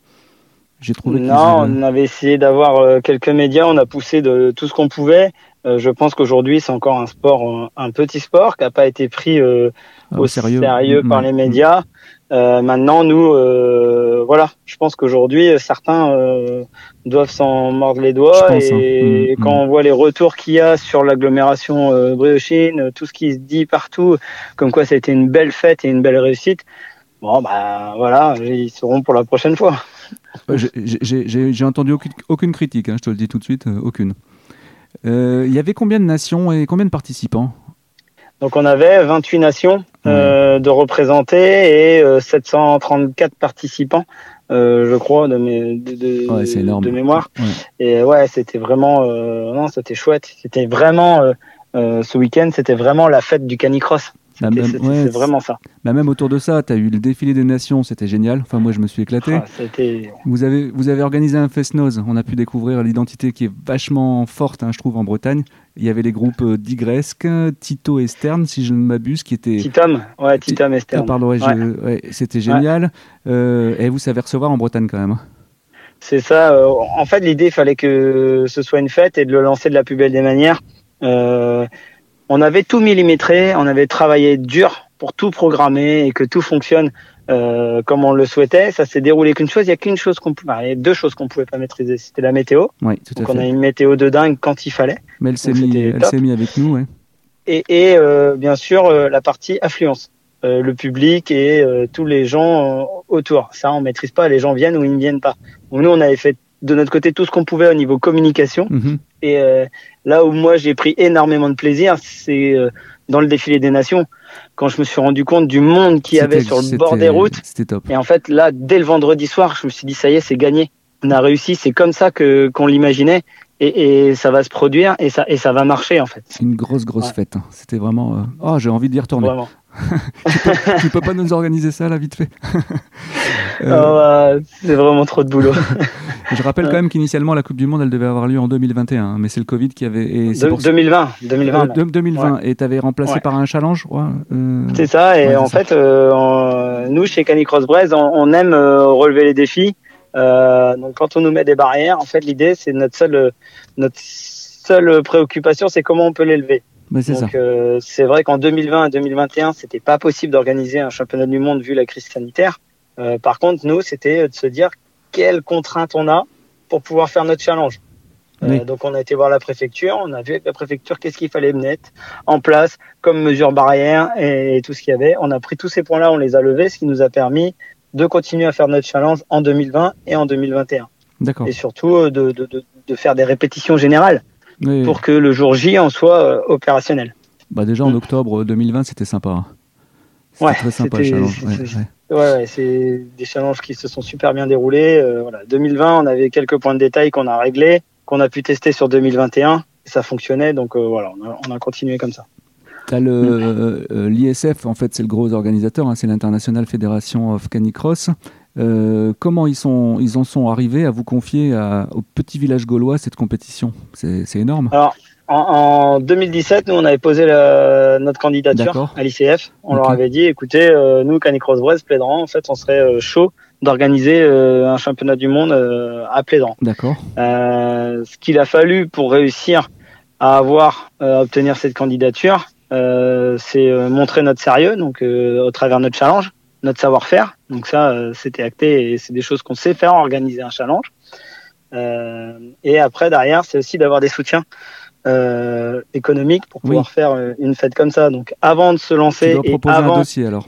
J'ai trouvé. Non, on avait essayé d'avoir quelques médias, on a poussé de tout ce qu'on pouvait. je pense qu'aujourd'hui, c'est encore un sport, un petit sport qui n'a pas été pris ah, au sérieux, sérieux par les médias. Euh, maintenant, nous, euh, voilà, je pense qu'aujourd'hui, certains euh, doivent s'en mordre les doigts. Hein. et mm, quand mm. on voit les retours qu'il y a sur l'agglomération euh, Briochine, tout ce qui se dit partout, comme quoi été une belle fête et une belle réussite, bon, bah voilà, ils seront pour la prochaine fois. J'ai entendu aucune, aucune critique, hein, je te le dis tout de suite, aucune. Il y avait combien de nations et combien de participants? Donc on avait 28 nations euh, de représenter et 734 euh, participants, euh, je crois, de, mes, de, de, de mémoire. Et ouais, c'était vraiment, euh, non, c'était chouette. C'était vraiment ce week-end, c'était vraiment la fête du canicross. Bah, c'est vraiment ça. Bah, même autour de ça, tu as eu le défilé des nations, c'était génial. Enfin, moi, je me suis éclaté. Ah, vous, avez, vous avez organisé un fest-noz. On a pu découvrir l'identité qui est vachement forte, hein, je trouve, en Bretagne. Il y avait les groupes euh, Digresque, Tito et Stern, si je ne m'abuse, qui étaient. Titom, ouais, Titom et Stern. Ah, pardon, c'était génial. Euh, et vous savez recevoir en Bretagne quand même. Hein. C'est ça. Euh, en fait, l'idée, il fallait que ce soit une fête et de le lancer de la plus belle des manières. Euh, on avait tout millimétré, on avait travaillé dur pour tout programmer et que tout fonctionne euh, comme on le souhaitait. Ça s'est déroulé qu'une chose, il y a qu'une chose qu'on pouvait, il y a deux choses qu'on pouvait pas maîtriser, c'était la météo. Oui, tout à Donc on a une météo de dingue quand il fallait. Mais elle s'est mise avec nous, ouais. Et, et euh, bien sûr euh, la partie affluence, euh, le public et euh, tous les gens autour. Ça on maîtrise pas, les gens viennent ou ils ne viennent pas. nous on avait fait de notre côté tout ce qu'on pouvait au niveau communication. Mhm. Et euh, là où moi j'ai pris énormément de plaisir, c'est euh, dans le défilé des nations, quand je me suis rendu compte du monde qu'il y avait sur le bord des routes. C'était top. Et en fait, là, dès le vendredi soir, je me suis dit, ça y est, c'est gagné. On a réussi, c'est comme ça que qu'on l'imaginait. Et, et, ça va se produire et ça, et ça va marcher en fait. C'est une grosse, grosse fête. Hein. C'était vraiment. Euh, oh, j'ai envie d'y retourner. Vraiment. Tu, peux, pas nous organiser ça là vite fait <laughs> euh, oh, C'est vraiment trop de boulot. <laughs> je rappelle quand même qu'initialement la Coupe du Monde elle devait avoir lieu en 2021, mais c'est le Covid qui avait. Et 2020. 2020. 2020. Et tu avais remplacé par un challenge euh... C'est ça, et en fait, euh, nous chez Canicross Braise, on, aime euh, relever les défis. donc quand on nous met des barrières, en fait l'idée c'est notre seule, notre seule préoccupation c'est comment on peut l'élever. Donc euh, c'est vrai qu'en 2020 et 2021, c'était pas possible d'organiser un championnat du monde vu la crise sanitaire. Euh, par contre, nous, c'était de se dire quelles contraintes on a pour pouvoir faire notre challenge. Euh, donc on a été voir la préfecture, on a vu avec la préfecture qu'est-ce qu'il fallait mettre en place comme mesures barrières et, tout ce qu'il y avait. On a pris tous ces points-là, on les a levés, ce qui nous a permis de continuer à faire notre challenge en 2020 et en 2021. D'accord. Et surtout de, de, de, de faire des répétitions générales pour que le jour J en soit euh, opérationnel. Bah déjà en mm. octobre 2020, c'était sympa. Hein. C'était très sympa le challenge. Ouais, c'est des challenges qui se sont super bien déroulés. Euh, voilà. 2020, on avait quelques points de détail qu'on a réglés, qu'on a pu tester sur 2021. ça fonctionnait, donc euh, voilà, on a, continué comme ça. l'ISF, en fait, c'est le gros organisateur, hein, c'est l'International Federation of Canicross. Euh, comment ils, sont, ils en sont arrivés à vous confier au petit village gaulois cette compétition? C'est énorme. Alors, en, 2017, nous, on avait posé notre candidature à l'ICF. On leur avait dit, écoutez, euh, nous, Canicross Brest, Plédran, en fait, on serait euh, chaud d'organiser un championnat du monde à Plédran. D'accord. ce qu'il a fallu pour réussir à avoir, à obtenir cette candidature, c'est montrer notre sérieux, donc au travers de notre challenge notre savoir-faire. Donc ça, euh, c'était acté et c'est des choses qu'on sait faire, organiser un challenge. Euh, et après, derrière, c'est aussi d'avoir des soutiens euh, économiques pour pouvoir faire une fête comme ça. Donc avant de se lancer... Tu dois proposer un dossier alors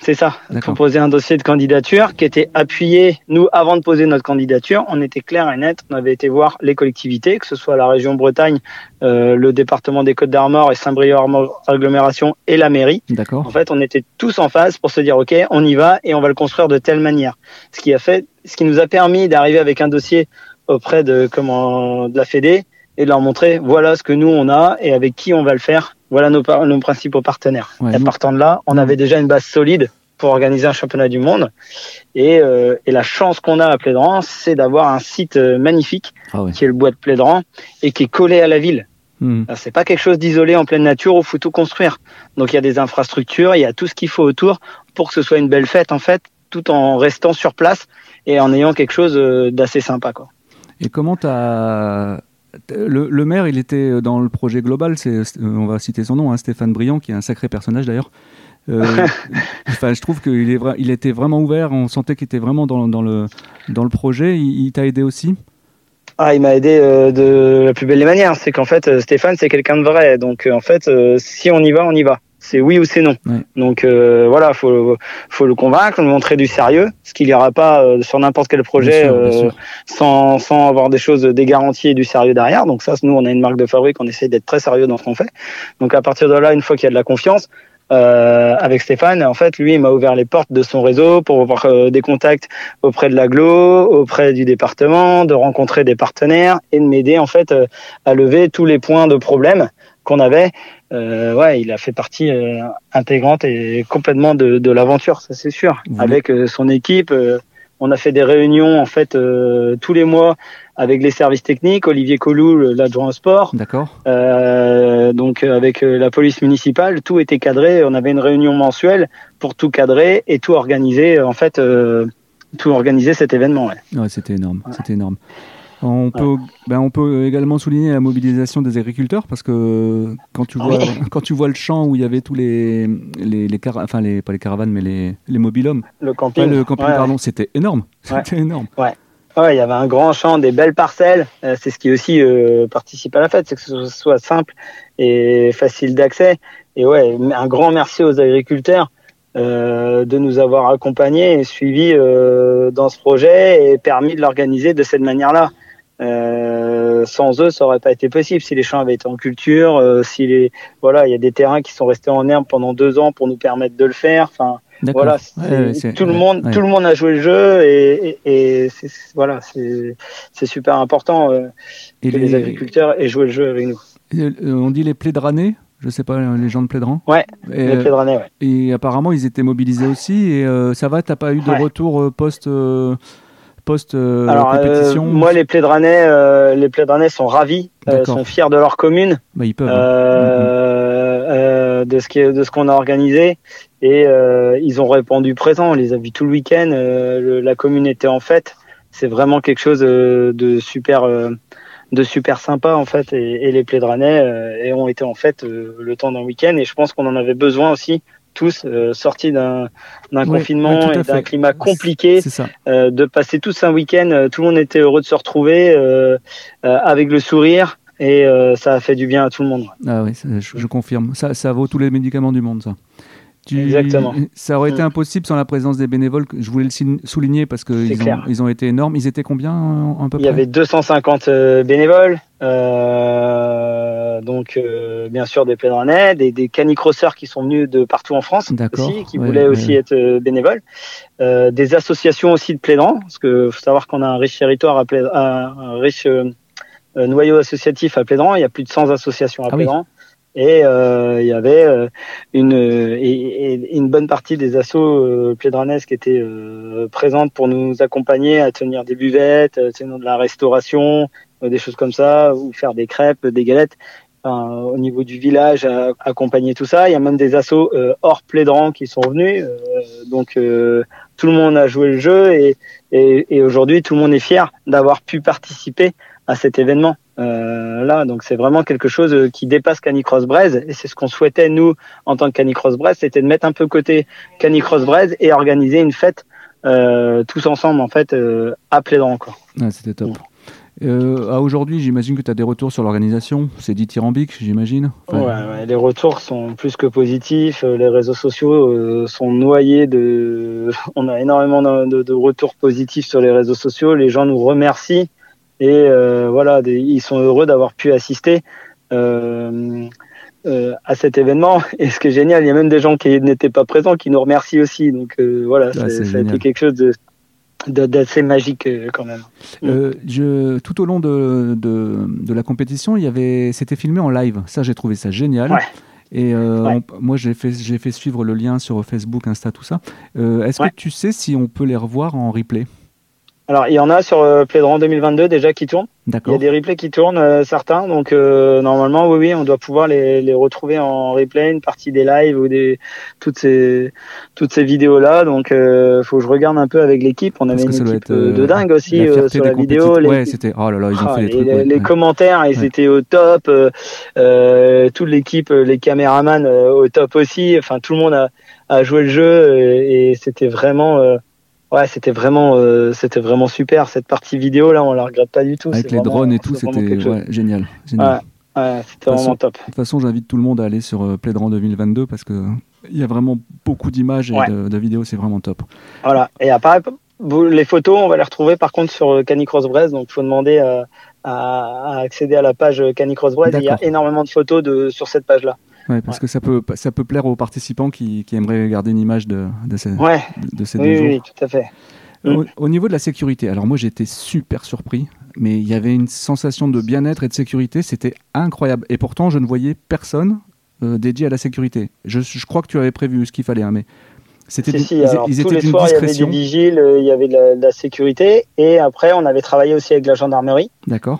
c'est ça. Proposer un dossier de candidature qui était appuyé. Nous, avant de poser notre candidature, on était clair et net. On avait été voir les collectivités, que ce soit la région Bretagne, euh, le département des Côtes d'Armor et Saint-Brieuc agglomération et la mairie. D'accord. En fait, on était tous en phase pour se dire OK, on y va et on va le construire de telle manière. Ce qui a fait, ce qui nous a permis d'arriver avec un dossier auprès de comment de la Fédé et de leur montrer voilà ce que nous on a et avec qui on va le faire voilà nos, nos principaux partenaires. et partant de là, on avait déjà une base solide pour organiser un championnat du monde. Et, euh, et la chance qu'on a à Plédran, c'est d'avoir un site euh, magnifique, ah qui est le bois de Plédran, et qui est collé à la ville. Hmm. C'est pas quelque chose d'isolé en pleine nature où il faut tout construire. Donc il y a des infrastructures, il y a tout ce qu'il faut autour pour que ce soit une belle fête en fait tout en restant sur place et en ayant quelque chose d'assez sympa. Quoi. Et comment tu as le, maire, il était dans le projet global, c'est, on va citer son nom, hein, Stéphane Briand, qui est un sacré personnage d'ailleurs. Euh, <laughs> je trouve qu'il est il était vraiment ouvert, on sentait qu'il était vraiment dans, dans, le, dans le projet. Il, t'a aidé aussi? Ah, il m'a aidé euh, de la plus belle des manières. C'est qu'en fait, euh, Stéphane, c'est quelqu'un de vrai. Donc, en fait, si on y va, on y va c'est oui ou c'est non. Donc euh, voilà, faut faut le convaincre, lui montrer du sérieux, ce qu'il n'y aura pas euh, sur n'importe quel projet euh, sans sans avoir des choses des garanties et du sérieux derrière. Donc ça, nous on a une marque de fabrique, on essaye d'être très sérieux dans ce qu'on fait. Donc à partir de là, une fois qu'il y a de la confiance, euh, avec Stéphane. En fait, lui, il m'a ouvert les portes de son réseau pour avoir euh, des contacts auprès de l'aglo, auprès du département, de rencontrer des partenaires et de m'aider en fait à lever tous les points de problème qu'on avait euh, ouais, il a fait partie euh, intégrante et complètement de, de l'aventure, ça c'est sûr. Avec euh, son équipe, euh, on a fait des réunions en fait tous les mois avec les services techniques, Olivier Colou, l'adjoint au sport. D'accord. donc avec la police municipale, tout était cadré. On avait une réunion mensuelle pour tout cadrer et tout organiser en fait, tout organiser cet événement. Ouais, ouais c'était énorme, c'était énorme. On peut, ben on peut également souligner la mobilisation des agriculteurs parce que quand tu vois, quand tu vois le champ où il y avait tous les, les, les enfin les, pas les caravanes mais les, les mobilhommes, le camping, le camping pardon, c'était énorme, <laughs> c'était énorme. Ouais. Ouais, il y avait un grand champ, des belles parcelles. Euh, c'est ce qui aussi euh, participe à la fête, c'est que ce soit simple et facile d'accès. Et ouais, un grand merci aux agriculteurs euh, de nous avoir accompagnés et suivis euh, dans ce projet et permis de l'organiser de cette manière-là. Euh, sans eux, ça aurait pas été possible. Si les champs avaient été en culture, euh, si les voilà, il y a des terrains qui sont restés en herbe pendant deux ans pour nous permettre de le faire. Enfin, voilà, tout le monde, tout le monde a joué le jeu et, et, voilà, c'est super important euh, que les... agriculteurs aient joué le jeu avec nous. on dit les plédranés je sais pas, les gens de Plédran Ouais, les Plédranais, ouais. Et apparemment, ils étaient mobilisés aussi. Et ça va, t'as pas eu de retour post post euh, compétition Moi, les Plédranais, euh, les Plédranais sont ravis, euh, sont fiers de leur commune, bah, ils peuvent, hein. de ce qui, de ce qu'on a organisé, et ils ont répondu présent. On les a vus tout le week-end. la commune était en fête. C'est vraiment quelque chose de super de super sympa en fait et, les Plédranais ont été en fait le temps d'un week-end et je pense qu'on en avait besoin aussi tous euh, sortis d'un confinement et d'un climat compliqué, euh, de passer tous un week-end, euh, tout le monde était heureux de se retrouver avec le sourire et ça a fait du bien à tout le monde. Ah oui, je, confirme. Ça, ça vaut tous les médicaments du monde, ça. Exactement. Ça aurait été mm. impossible sans la présence des bénévoles. Je voulais le souligner parce qu'ils ont, ils ont été énormes. Ils étaient combien un peu Il y avait 250 bénévoles. Euh, donc, euh, bien sûr, des pèlerins, des, des canicrosseurs qui sont venus de partout en France aussi, qui voulaient aussi être euh, bénévoles. des associations aussi de plaidants, parce que faut savoir qu'on a un riche territoire, à un, riche noyau associatif à Plédran. Il y a plus de 100 associations à ah Plédran. Et il y avait une, et, une bonne partie des assos euh, qui étaient présentes pour nous accompagner à tenir des buvettes, à tenir de la restauration, euh, des choses comme ça, ou faire des crêpes, des galettes. Au niveau du village, à, accompagner tout ça. Il y a même des assos euh, hors plédran qui sont venus. Euh, donc tout le monde a joué le jeu et, et, et aujourd'hui tout le monde est fier d'avoir pu participer à cet événement. Euh, là, donc c'est vraiment quelque chose qui dépasse Canicross Braise et c'est ce qu'on souhaitait nous en tant que Canicross Braise, c'était de mettre un peu côté Canicross Braise et organiser une fête euh, tous ensemble en fait euh, à Plédran encore. c'était top. Euh, à aujourd'hui, j'imagine que tu as des retours sur l'organisation. C'est dithyrambique, j'imagine. ouais, les retours sont plus que positifs. Euh, les réseaux sociaux euh, sont noyés de. <laughs> On a énormément de, retours positifs sur les réseaux sociaux. Les gens nous remercient et euh, voilà, ils sont heureux d'avoir pu assister. Euh, à cet événement. Et ce qui est génial, il y a même des gens qui n'étaient pas présents qui nous remercient aussi. Donc voilà, ah, ça a été quelque chose de d'assez magique euh, quand même. Euh, je, tout au long de, de, la compétition, il y avait, c'était filmé en live. Ça, j'ai trouvé ça génial. Et euh, moi, j'ai fait, j'ai fait suivre le lien sur Facebook, Insta, tout ça. Est-ce que tu sais si on peut les revoir en replay? Alors, il y en a sur euh, Playdrant 2022 déjà qui tournent. Il y a des replays qui tournent, euh, certains. Donc, euh, normalement, oui, oui, on doit pouvoir les, les, retrouver en replay, une partie des lives ou des toutes ces toutes ces vidéos-là. Donc, euh, faut que je regarde un peu avec l'équipe. On avait une équipe de dingue aussi sur la vidéo. Les... Ouais, c'était. Oh là là, ils ont ah, fait les, trucs, les, les commentaires, ils étaient au top. toute l'équipe, les caméramans au top aussi. Enfin, tout le monde a, a joué le jeu et, et c'était vraiment Ouais, c'était vraiment, euh, c'était vraiment super cette partie vidéo là. On la regrette pas du tout. Avec les drones et tout, c'était ouais, génial. génial. Ouais, c'était vraiment top. De toute façon, j'invite tout le monde à aller sur euh, Playdrant 2022 parce que il y a vraiment beaucoup d'images et de, vidéos. C'est vraiment top. Voilà. Et après, les photos, on va les retrouver par contre sur euh, Canicross Brest. Donc, il faut demander à, à, accéder à la page Canicross Brest. Il y a énormément de photos de, sur cette page-là. Ouais, parce que ça peut, ça peut plaire aux participants qui, qui aimeraient garder une image de, de ces, de ces deux oui, jours. Oui, tout à fait. Au, niveau de la sécurité, alors moi j'étais super surpris, mais il y avait une sensation de bien-être et de sécurité, c'était incroyable. Et pourtant, je ne voyais personne euh, dédié à la sécurité. Je, je, crois que tu avais prévu ce qu'il fallait, hein, mais c'était si, si, alors, tous les soirs, il y avait des vigiles, euh, il y avait de la, de la, sécurité, et après, on avait travaillé aussi avec la gendarmerie,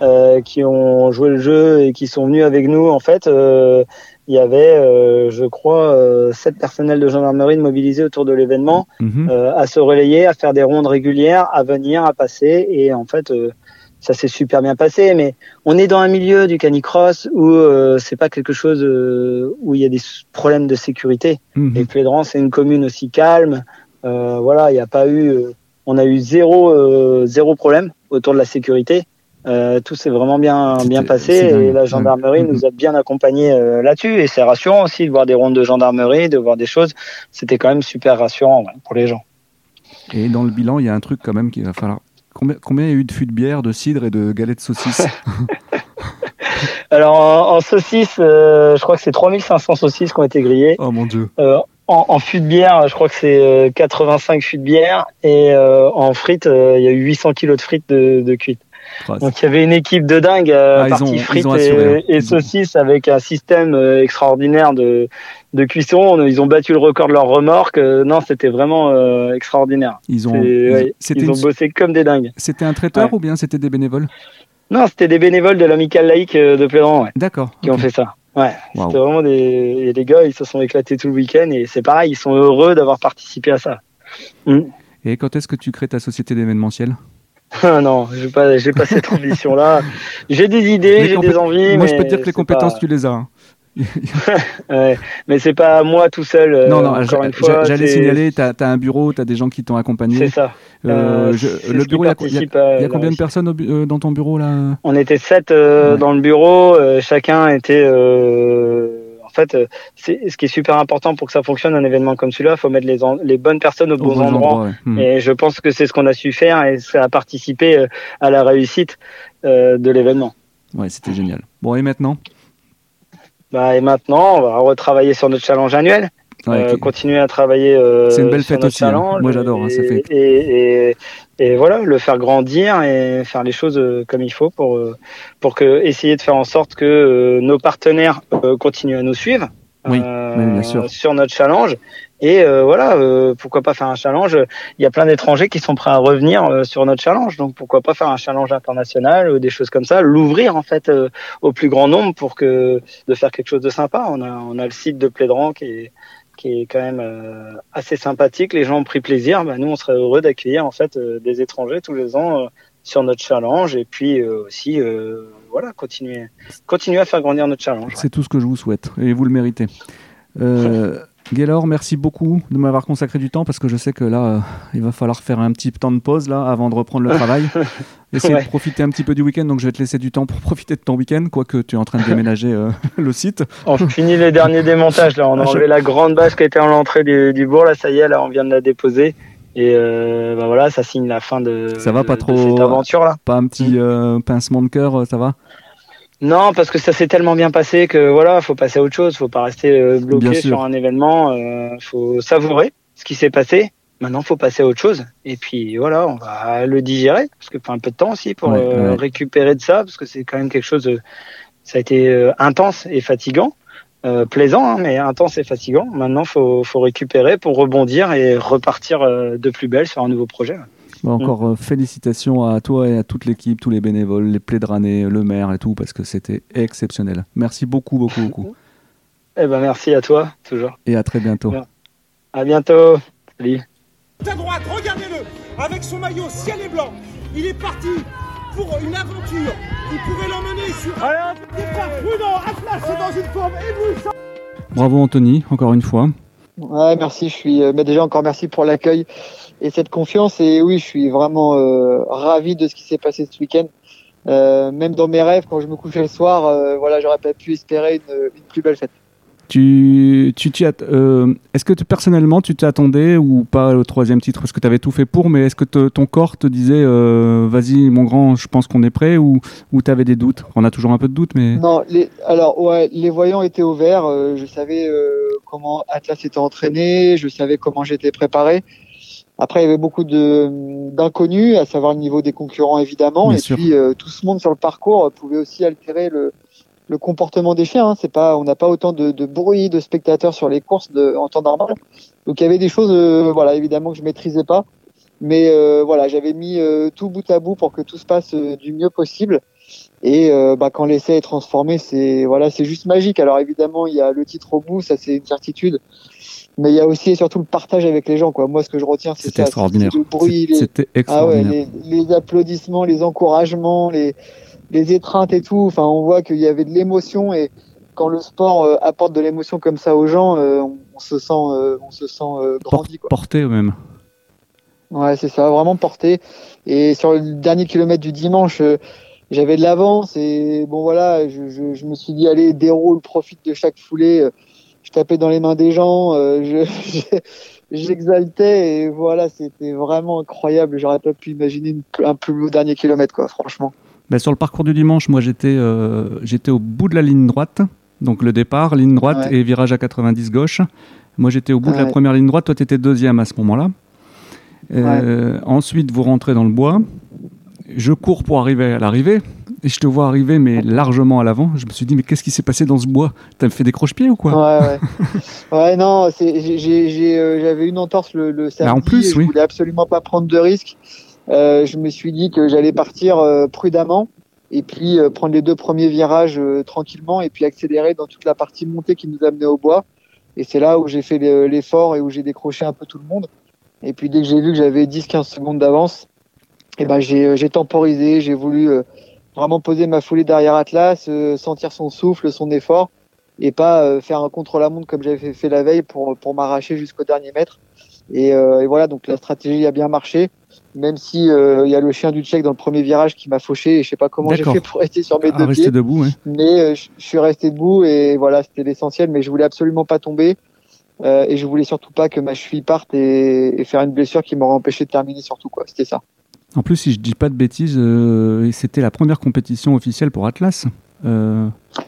euh, qui ont joué le jeu et qui sont venus avec nous. En fait, euh, il y avait, euh, je crois, euh, sept personnels de gendarmerie mobilisés autour de l'événement, euh, à se relayer, à faire des rondes régulières, à venir, à passer. Et en fait, ça s'est super bien passé. Mais on est dans un milieu du canicross où c'est pas quelque chose où il y a des problèmes de sécurité. Mhm. Et Plédran, c'est une commune aussi calme. voilà, il n'y a pas eu, on a eu zéro, zéro problème autour de la sécurité. Euh, tout s'est vraiment bien bien passé et la gendarmerie nous a bien accompagnés euh, là-dessus et c'est rassurant aussi de voir des rondes de gendarmerie, de voir des choses. C'était quand même super rassurant pour les gens. Et dans le bilan, il y a un truc quand même qu'il va falloir. Combien, combien il y a eu de fûts de bière, de cidre et de galettes de saucisses <laughs> <laughs> Alors en, saucisses, euh, je crois que c'est 3500 saucisses qui ont été grillées. Oh mon dieu. en, en fût de bière, je crois que c'est 85 fûts de bière et en frites, il y a eu 800 kilos de frites de, de cuites. Donc il y avait une équipe de dingue, euh, ah, partie frites et, saucisses avec un système euh, extraordinaire de, de cuisson. Ils ont battu le record de leur remorque. Euh, non, c'était vraiment extraordinaire. Ils ont, ils ont bossé comme des dingues. C'était un traiteur ou bien c'était des bénévoles Non, c'était des bénévoles de l'amicale laïque de Pléran. D'accord. Qui ont fait ça. Ouais, c'était vraiment des et les gars, ils se sont éclatés tout le week-end et c'est pareil, ils sont heureux d'avoir participé à ça. Mm. Et quand est-ce que tu crées ta société d'événementiel? Ah non, j'ai pas, pas cette ambition-là. J'ai des idées, j'ai des envies. Moi, je peux te dire que les compétences, tu les as. Hein. <laughs> ouais, mais c'est pas moi tout seul. Euh, non, non, j'allais signaler, tu as, un bureau, tu as des gens qui t'ont accompagné. C'est ça. Euh, euh le bureau, il y, a, combien de personnes dans ton bureau là? On était sept dans le bureau, chacun était fait, euh, ce qui est super important pour que ça fonctionne un événement comme celui-là, il faut mettre les, les, bonnes personnes aux, bons, endroits. Hmm. Et je pense que c'est ce qu'on a su faire et ça a participé euh, à la réussite euh, de l'événement. Ouais, c'était génial. Bon, et maintenant? Bah, Et maintenant, on va retravailler sur notre challenge annuel. continuer à travailler c'est une belle fête aussi hein. moi j'adore hein, et, et, et, voilà le faire grandir et faire les choses comme il faut pour pour que essayer de faire en sorte que nos partenaires continuent à nous suivre sur notre challenge. Et voilà, pourquoi pas faire un challenge. Il y a plein d'étrangers qui sont prêts à revenir sur notre challenge, donc pourquoi pas faire un challenge international ou des choses comme ça, l'ouvrir en fait au plus grand nombre pour que de faire quelque chose de sympa. On a on a le site de Plédran qui est qui est quand même euh, assez sympathique. Les gens ont pris plaisir. Bah, nous, on serait heureux d'accueillir en fait euh, des étrangers tous les ans euh, sur notre challenge et puis aussi voilà continuer continuer à faire grandir notre challenge. C'est tout ce que je vous souhaite et vous le méritez. <laughs> Gaylor, merci beaucoup de m'avoir consacré du temps parce que je sais que là, euh, il va falloir faire un petit temps de pause là avant de reprendre le travail. <laughs> Essayer de profiter un petit peu du week-end, donc je vais te laisser du temps pour <laughs> profiter de ton week-end, quoique tu es en train de déménager euh, <laughs> le site. On finit les derniers démontages là, on a enlevé la grande bâche qui était en l'entrée du, bourg, là ça y est, là on vient de la déposer. Et euh, bah voilà, ça signe la fin de, ça va pas trop, cette aventure là. Pas un petit hmm. pincement de cœur, ça va? Non, parce que ça s'est tellement bien passé que voilà, faut passer à autre chose. Faut pas rester euh, bloqué sur un événement. Euh, faut savourer ce qui s'est passé. Maintenant, faut passer à autre chose. Et puis voilà, on va le digérer parce que faut un peu de temps aussi pour euh, récupérer de ça, parce que c'est quand même quelque chose. ça a été intense et fatigant, plaisant, hein, mais intense et fatigant. Maintenant, faut faut récupérer pour rebondir et repartir de plus belle sur un nouveau projet. Encore mm. félicitations à toi et à toute l'équipe, tous les bénévoles, les plédranés, le maire et tout, parce que c'était exceptionnel. Merci beaucoup, beaucoup, beaucoup. Eh ben merci à toi, toujours. Et à très bientôt. À bientôt. Salut. À droite, regardez-le, avec son maillot ciel et blanc, il est parti pour une aventure. Il pourrait l'emmener sur un départ prudent. Atlas est dans une forme éblouissante. Bravo Anthony, encore une fois. Ouais, merci. Je suis euh, déjà encore merci pour l'accueil et cette confiance. Et oui, je suis vraiment euh, ravi de ce qui s'est passé ce week-end. Euh, même dans mes rêves, quand je me couchais le soir, euh, voilà, j'aurais pas pu espérer une, une plus belle fête. Tu, tu, euh, est-ce que personnellement tu t'attendais ou pas au troisième titre Parce que tu avais tout fait pour, mais est-ce que ton corps te disait euh, vas-y mon grand, je pense qu'on est prêt ou, ou tu avais des doutes? On a toujours un peu de doutes, mais. Non, les, alors ouais, les voyants étaient ouverts. Je savais comment Atlas était entraîné, je savais comment j'étais préparé. Après, il y avait beaucoup d'inconnus, à savoir le niveau des concurrents évidemment, et puis tout ce monde sur le parcours pouvait aussi altérer le, le comportement des chiens. Hein. C'est pas, on n'a pas autant de, de, bruit de spectateurs sur les courses de, en temps normal. Donc il y avait des choses, euh, voilà, évidemment que je maîtrisais pas, mais euh, voilà, j'avais mis euh, tout bout à bout pour que tout se passe du mieux possible. Et bah, quand l'essai est transformé, c'est voilà, c'est juste magique. Alors évidemment, il y a le titre au bout, ça c'est une certitude. Mais il y a aussi et surtout le partage avec les gens. Quoi. Moi, ce que je retiens, c'est ça. Extraordinaire. Le bruit, C'était extraordinaire. Ah ouais, les, les, applaudissements, les encouragements, les, les étreintes et tout. Enfin, on voit qu'il y avait de l'émotion et quand le sport euh, apporte de l'émotion comme ça aux gens, euh, on, se sent, euh, on se sent grandi. Quoi. Porté même. Ouais, c'est ça, vraiment porté. Et sur le dernier kilomètre du dimanche, j'avais de l'avance et bon voilà, je, je, je, me suis dit allez déroule, profite de chaque foulée. Je tapais dans les mains des gens, <laughs> j'exaltais et voilà, c'était vraiment incroyable. J'aurais pas pu imaginer un plus beau dernier kilomètre quoi, franchement. Ben, sur le parcours du dimanche, moi j'étais euh, j'étais au bout de la ligne droite, donc le départ, ligne droite et virage à 90 gauche. Moi j'étais au bout de la première ligne droite, toi tu étais deuxième à ce moment-là. Euh, ensuite, vous rentrez dans le bois. Je cours pour arriver à l'arrivée et je te vois arriver, mais largement à l'avant. Je me suis dit, mais qu'est-ce qui s'est passé dans ce bois? T'as fait des croche-pieds ou quoi? Ouais, ouais. <laughs> ouais non, euh, j'avais une entorse le, le samedi. Bah, en plus, et je voulais absolument pas prendre de risques. Euh, je me suis dit que j'allais partir euh, prudemment et puis euh, prendre les deux premiers virages tranquillement et puis accélérer dans toute la partie montée qui nous amenait au bois. Et c'est là où j'ai fait l'effort et où j'ai décroché un peu tout le monde. Et puis dès que j'ai vu que j'avais 10-15 secondes d'avance, eh ben j'ai temporisé, j'ai voulu vraiment poser ma foulée derrière Atlas, sentir son souffle, son effort, et pas faire un contre-la-montre comme j'avais fait, la veille pour, pour m'arracher jusqu'au dernier mètre. Et, et, voilà, donc la stratégie a bien marché même si euh, il y a le chien du Tchèque dans le premier virage qui m'a fauché et je sais pas comment j'ai fait pour rester sur mes ah, deux rester pieds. debout, Mais euh, je suis resté debout et voilà, c'était l'essentiel. Mais je voulais absolument pas tomber euh, et je voulais surtout pas que ma cheville parte et, faire une blessure qui m'aurait empêché de terminer surtout quoi. C'était ça. En plus, si je dis pas de bêtises, c'était la première compétition officielle pour Atlas.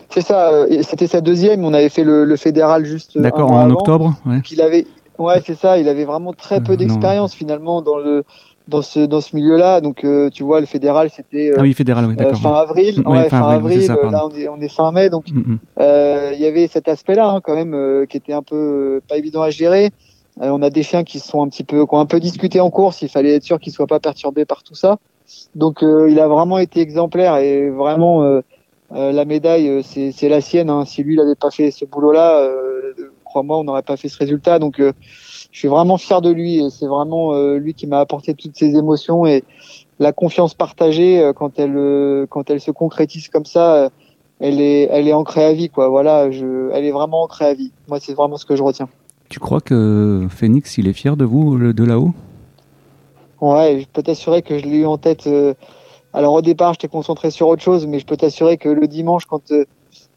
C'est ça, c'était sa deuxième. On avait fait le, fédéral juste. D'accord, en octobre. Ouais. Il avait, ouais, c'est ça. Il avait vraiment très peu d'expérience finalement dans le dans ce dans ce milieu-là. Donc euh, tu vois, le fédéral c'était euh, ah oui, fédéral, oui, euh, fin avril. Ouais, fin, avril. là, on est, on est fin mai, donc mm, mm. il y avait cet aspect-là hein, quand même qui était un peu pas évident à gérer. On a des chiens qui sont un petit peu qui ont un peu discuté en course. Il fallait être sûr qu'ils soient pas perturbés par tout ça. Donc il a vraiment été exemplaire et vraiment la médaille c'est la sienne. Hein. Si lui il avait pas fait ce boulot-là, crois-moi, on n'aurait pas fait ce résultat. Donc je suis vraiment fier de lui et c'est vraiment euh, lui qui m'a apporté toutes ces émotions et la confiance partagée euh, quand elle euh, quand elle se concrétise comme ça elle est elle est ancrée à vie quoi voilà je elle est vraiment ancrée à vie moi c'est vraiment ce que je retiens tu crois que Phoenix il est fier de vous de là-haut? Ouais je peux t'assurer que je l'ai eu en tête alors au départ j'étais concentré sur autre chose mais je peux t'assurer que le dimanche quand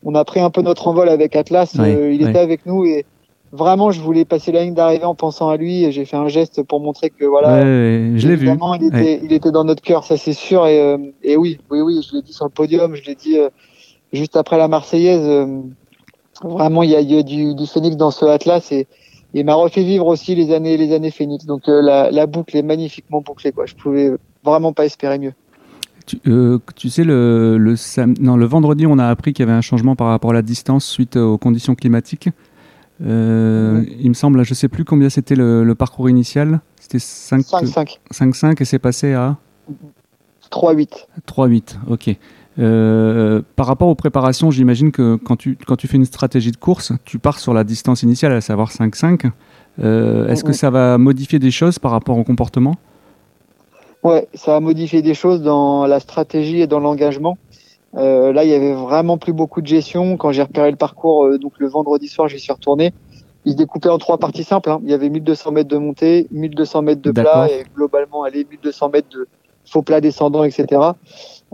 on a pris un peu notre envol avec Atlas il était avec nous et vraiment, je voulais passer la ligne d'arrivée en pensant à lui et j'ai fait un geste pour montrer que voilà, je l'ai vu. Il était, il était dans notre cœur, ça c'est sûr. Et, euh, et, oui, oui, oui, je l'ai dit sur le podium, je l'ai dit euh, juste après la Marseillaise. Euh, vraiment, il y a, y a du, du, Phoenix dans ce Atlas et il m'a refait vivre aussi les années, les années Phoenix. Donc la, la, boucle est magnifiquement bouclée. Quoi. Je pouvais vraiment pas espérer mieux. Tu, tu, sais, le, le, non, le vendredi, on a appris qu'il y avait un changement par rapport à la distance suite aux conditions climatiques. Euh, il me semble, je ne sais plus combien c'était le, parcours initial. C'était 5-5. 5-5 et c'est passé à 3-8. 3-8, ok. Euh, par rapport aux préparations, j'imagine que quand tu, quand tu fais une stratégie de course, tu pars sur la distance initiale, à savoir 5-5. Euh, est-ce que ça va modifier des choses par rapport au comportement? Ouais, ça va modifier des choses dans la stratégie et dans l'engagement. Euh, là, il y avait vraiment plus beaucoup de gestion. Quand j'ai repéré le parcours, donc le vendredi soir, j'y suis retourné. Il se découpait en trois parties simples. Hein. Il y avait 1200 mètres de montée, 1200 mètres de plat et globalement, allez, 1200 mètres de faux plat descendant, etc.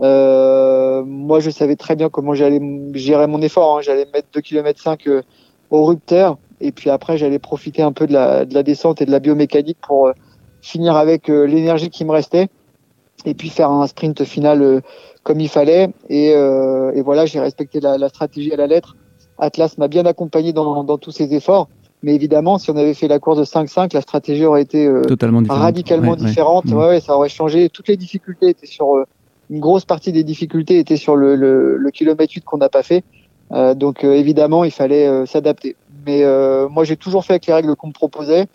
Euh, moi, je savais très bien comment j'allais gérer mon effort. Hein. J'allais mettre 2 km 5 au rupteur et puis après, j'allais profiter un peu de la, de la, descente et de la biomécanique pour euh, finir avec euh, l'énergie qui me restait et puis faire un sprint final comme il fallait. Et, et voilà, j'ai respecté la, la, stratégie à la lettre. Atlas m'a bien accompagné dans, dans, tous ces efforts. Mais évidemment, si on avait fait la course de 5-5, la stratégie aurait été Totalement radicalement différente. Ouais, ouais, ça aurait changé. Toutes les difficultés étaient sur une grosse partie des difficultés étaient sur le, le, le kilomètre 8 qu'on n'a pas fait. Euh, donc euh, évidemment, il fallait euh, s'adapter. Mais moi, j'ai toujours fait avec les règles qu'on me proposait.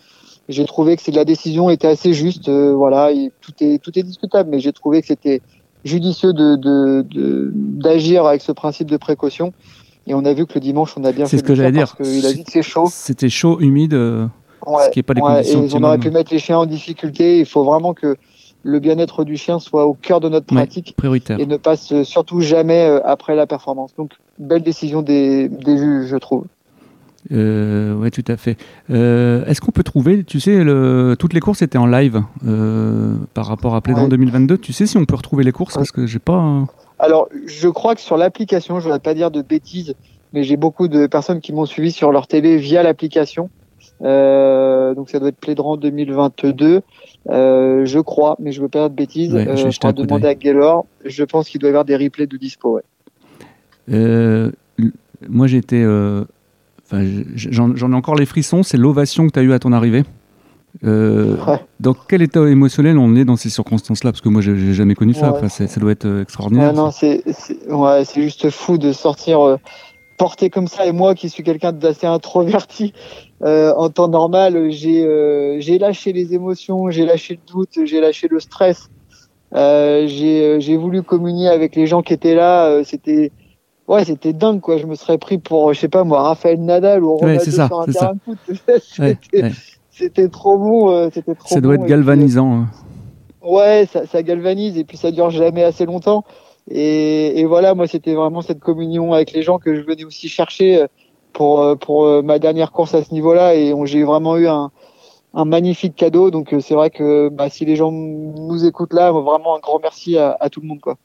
J'ai trouvé que la décision était assez juste. voilà, tout est tout est discutable, mais j'ai trouvé que c'était judicieux de d'agir de, avec ce principe de précaution. Et on a vu que le dimanche, on a bien fait. C'est ce que j'allais dire. Il a dit que c'est chaud. C'était chaud, humide. ce qui est pas les conditions. Et on aurait pu mettre les chiens en difficulté. Il faut vraiment que le bien-être du chien soit au cœur de notre pratique prioritaire. et ne passe surtout jamais euh, après la performance. Donc, belle décision des, des juges, je trouve. Euh, oui, tout à fait. Euh, est-ce qu'on peut trouver, tu sais, le, toutes les courses étaient en live euh, par rapport à Plédran 2022. Tu sais si on peut retrouver les courses? Parce que j'ai pas. Alors, je crois que sur l'application, je ne voudrais pas dire de bêtises, mais j'ai beaucoup de personnes qui m'ont suivi sur leur télé via l'application. Euh, donc ça doit être Plédran 2022, euh, je crois, mais je veux pas dire de bêtises. Ouais, euh, je demander à Gaylor. Je pense qu'il doit y avoir des replays de dispo. Ouais. Euh, moi j'étais, j'en ai encore les frissons. C'est l'ovation que tu as eu à ton arrivée. Euh, Dans quel état émotionnel on est dans ces circonstances-là? Parce que moi, j'ai jamais connu ça. Enfin, ça doit être extraordinaire. non, c'est ouais, juste fou de sortir porté comme ça. Et moi, qui suis quelqu'un d'assez introverti, euh, en temps normal, j'ai euh, j'ai lâché les émotions, j'ai lâché le doute, j'ai lâché le stress. Euh, j'ai voulu communier avec les gens qui étaient là. c'était ouais, c'était dingue quoi. Je me serais pris pour je sais pas moi, Raphaël Nadal ou Ronaldo ouais, sur un terrain de foot. <laughs> c'était trop bon. c'était trop. Ça doit être galvanisant. Hein. Ouais, ça, ça galvanise et puis ça dure jamais assez longtemps. Et, et voilà, moi, c'était vraiment cette communion avec les gens que je venais aussi chercher pour, euh, pour euh, ma dernière course à ce niveau-là. Et j'ai vraiment eu un, magnifique cadeau. Donc euh, c'est vrai que bah, si les gens nous écoutent là, vraiment un grand merci à, tout le monde. Quoi.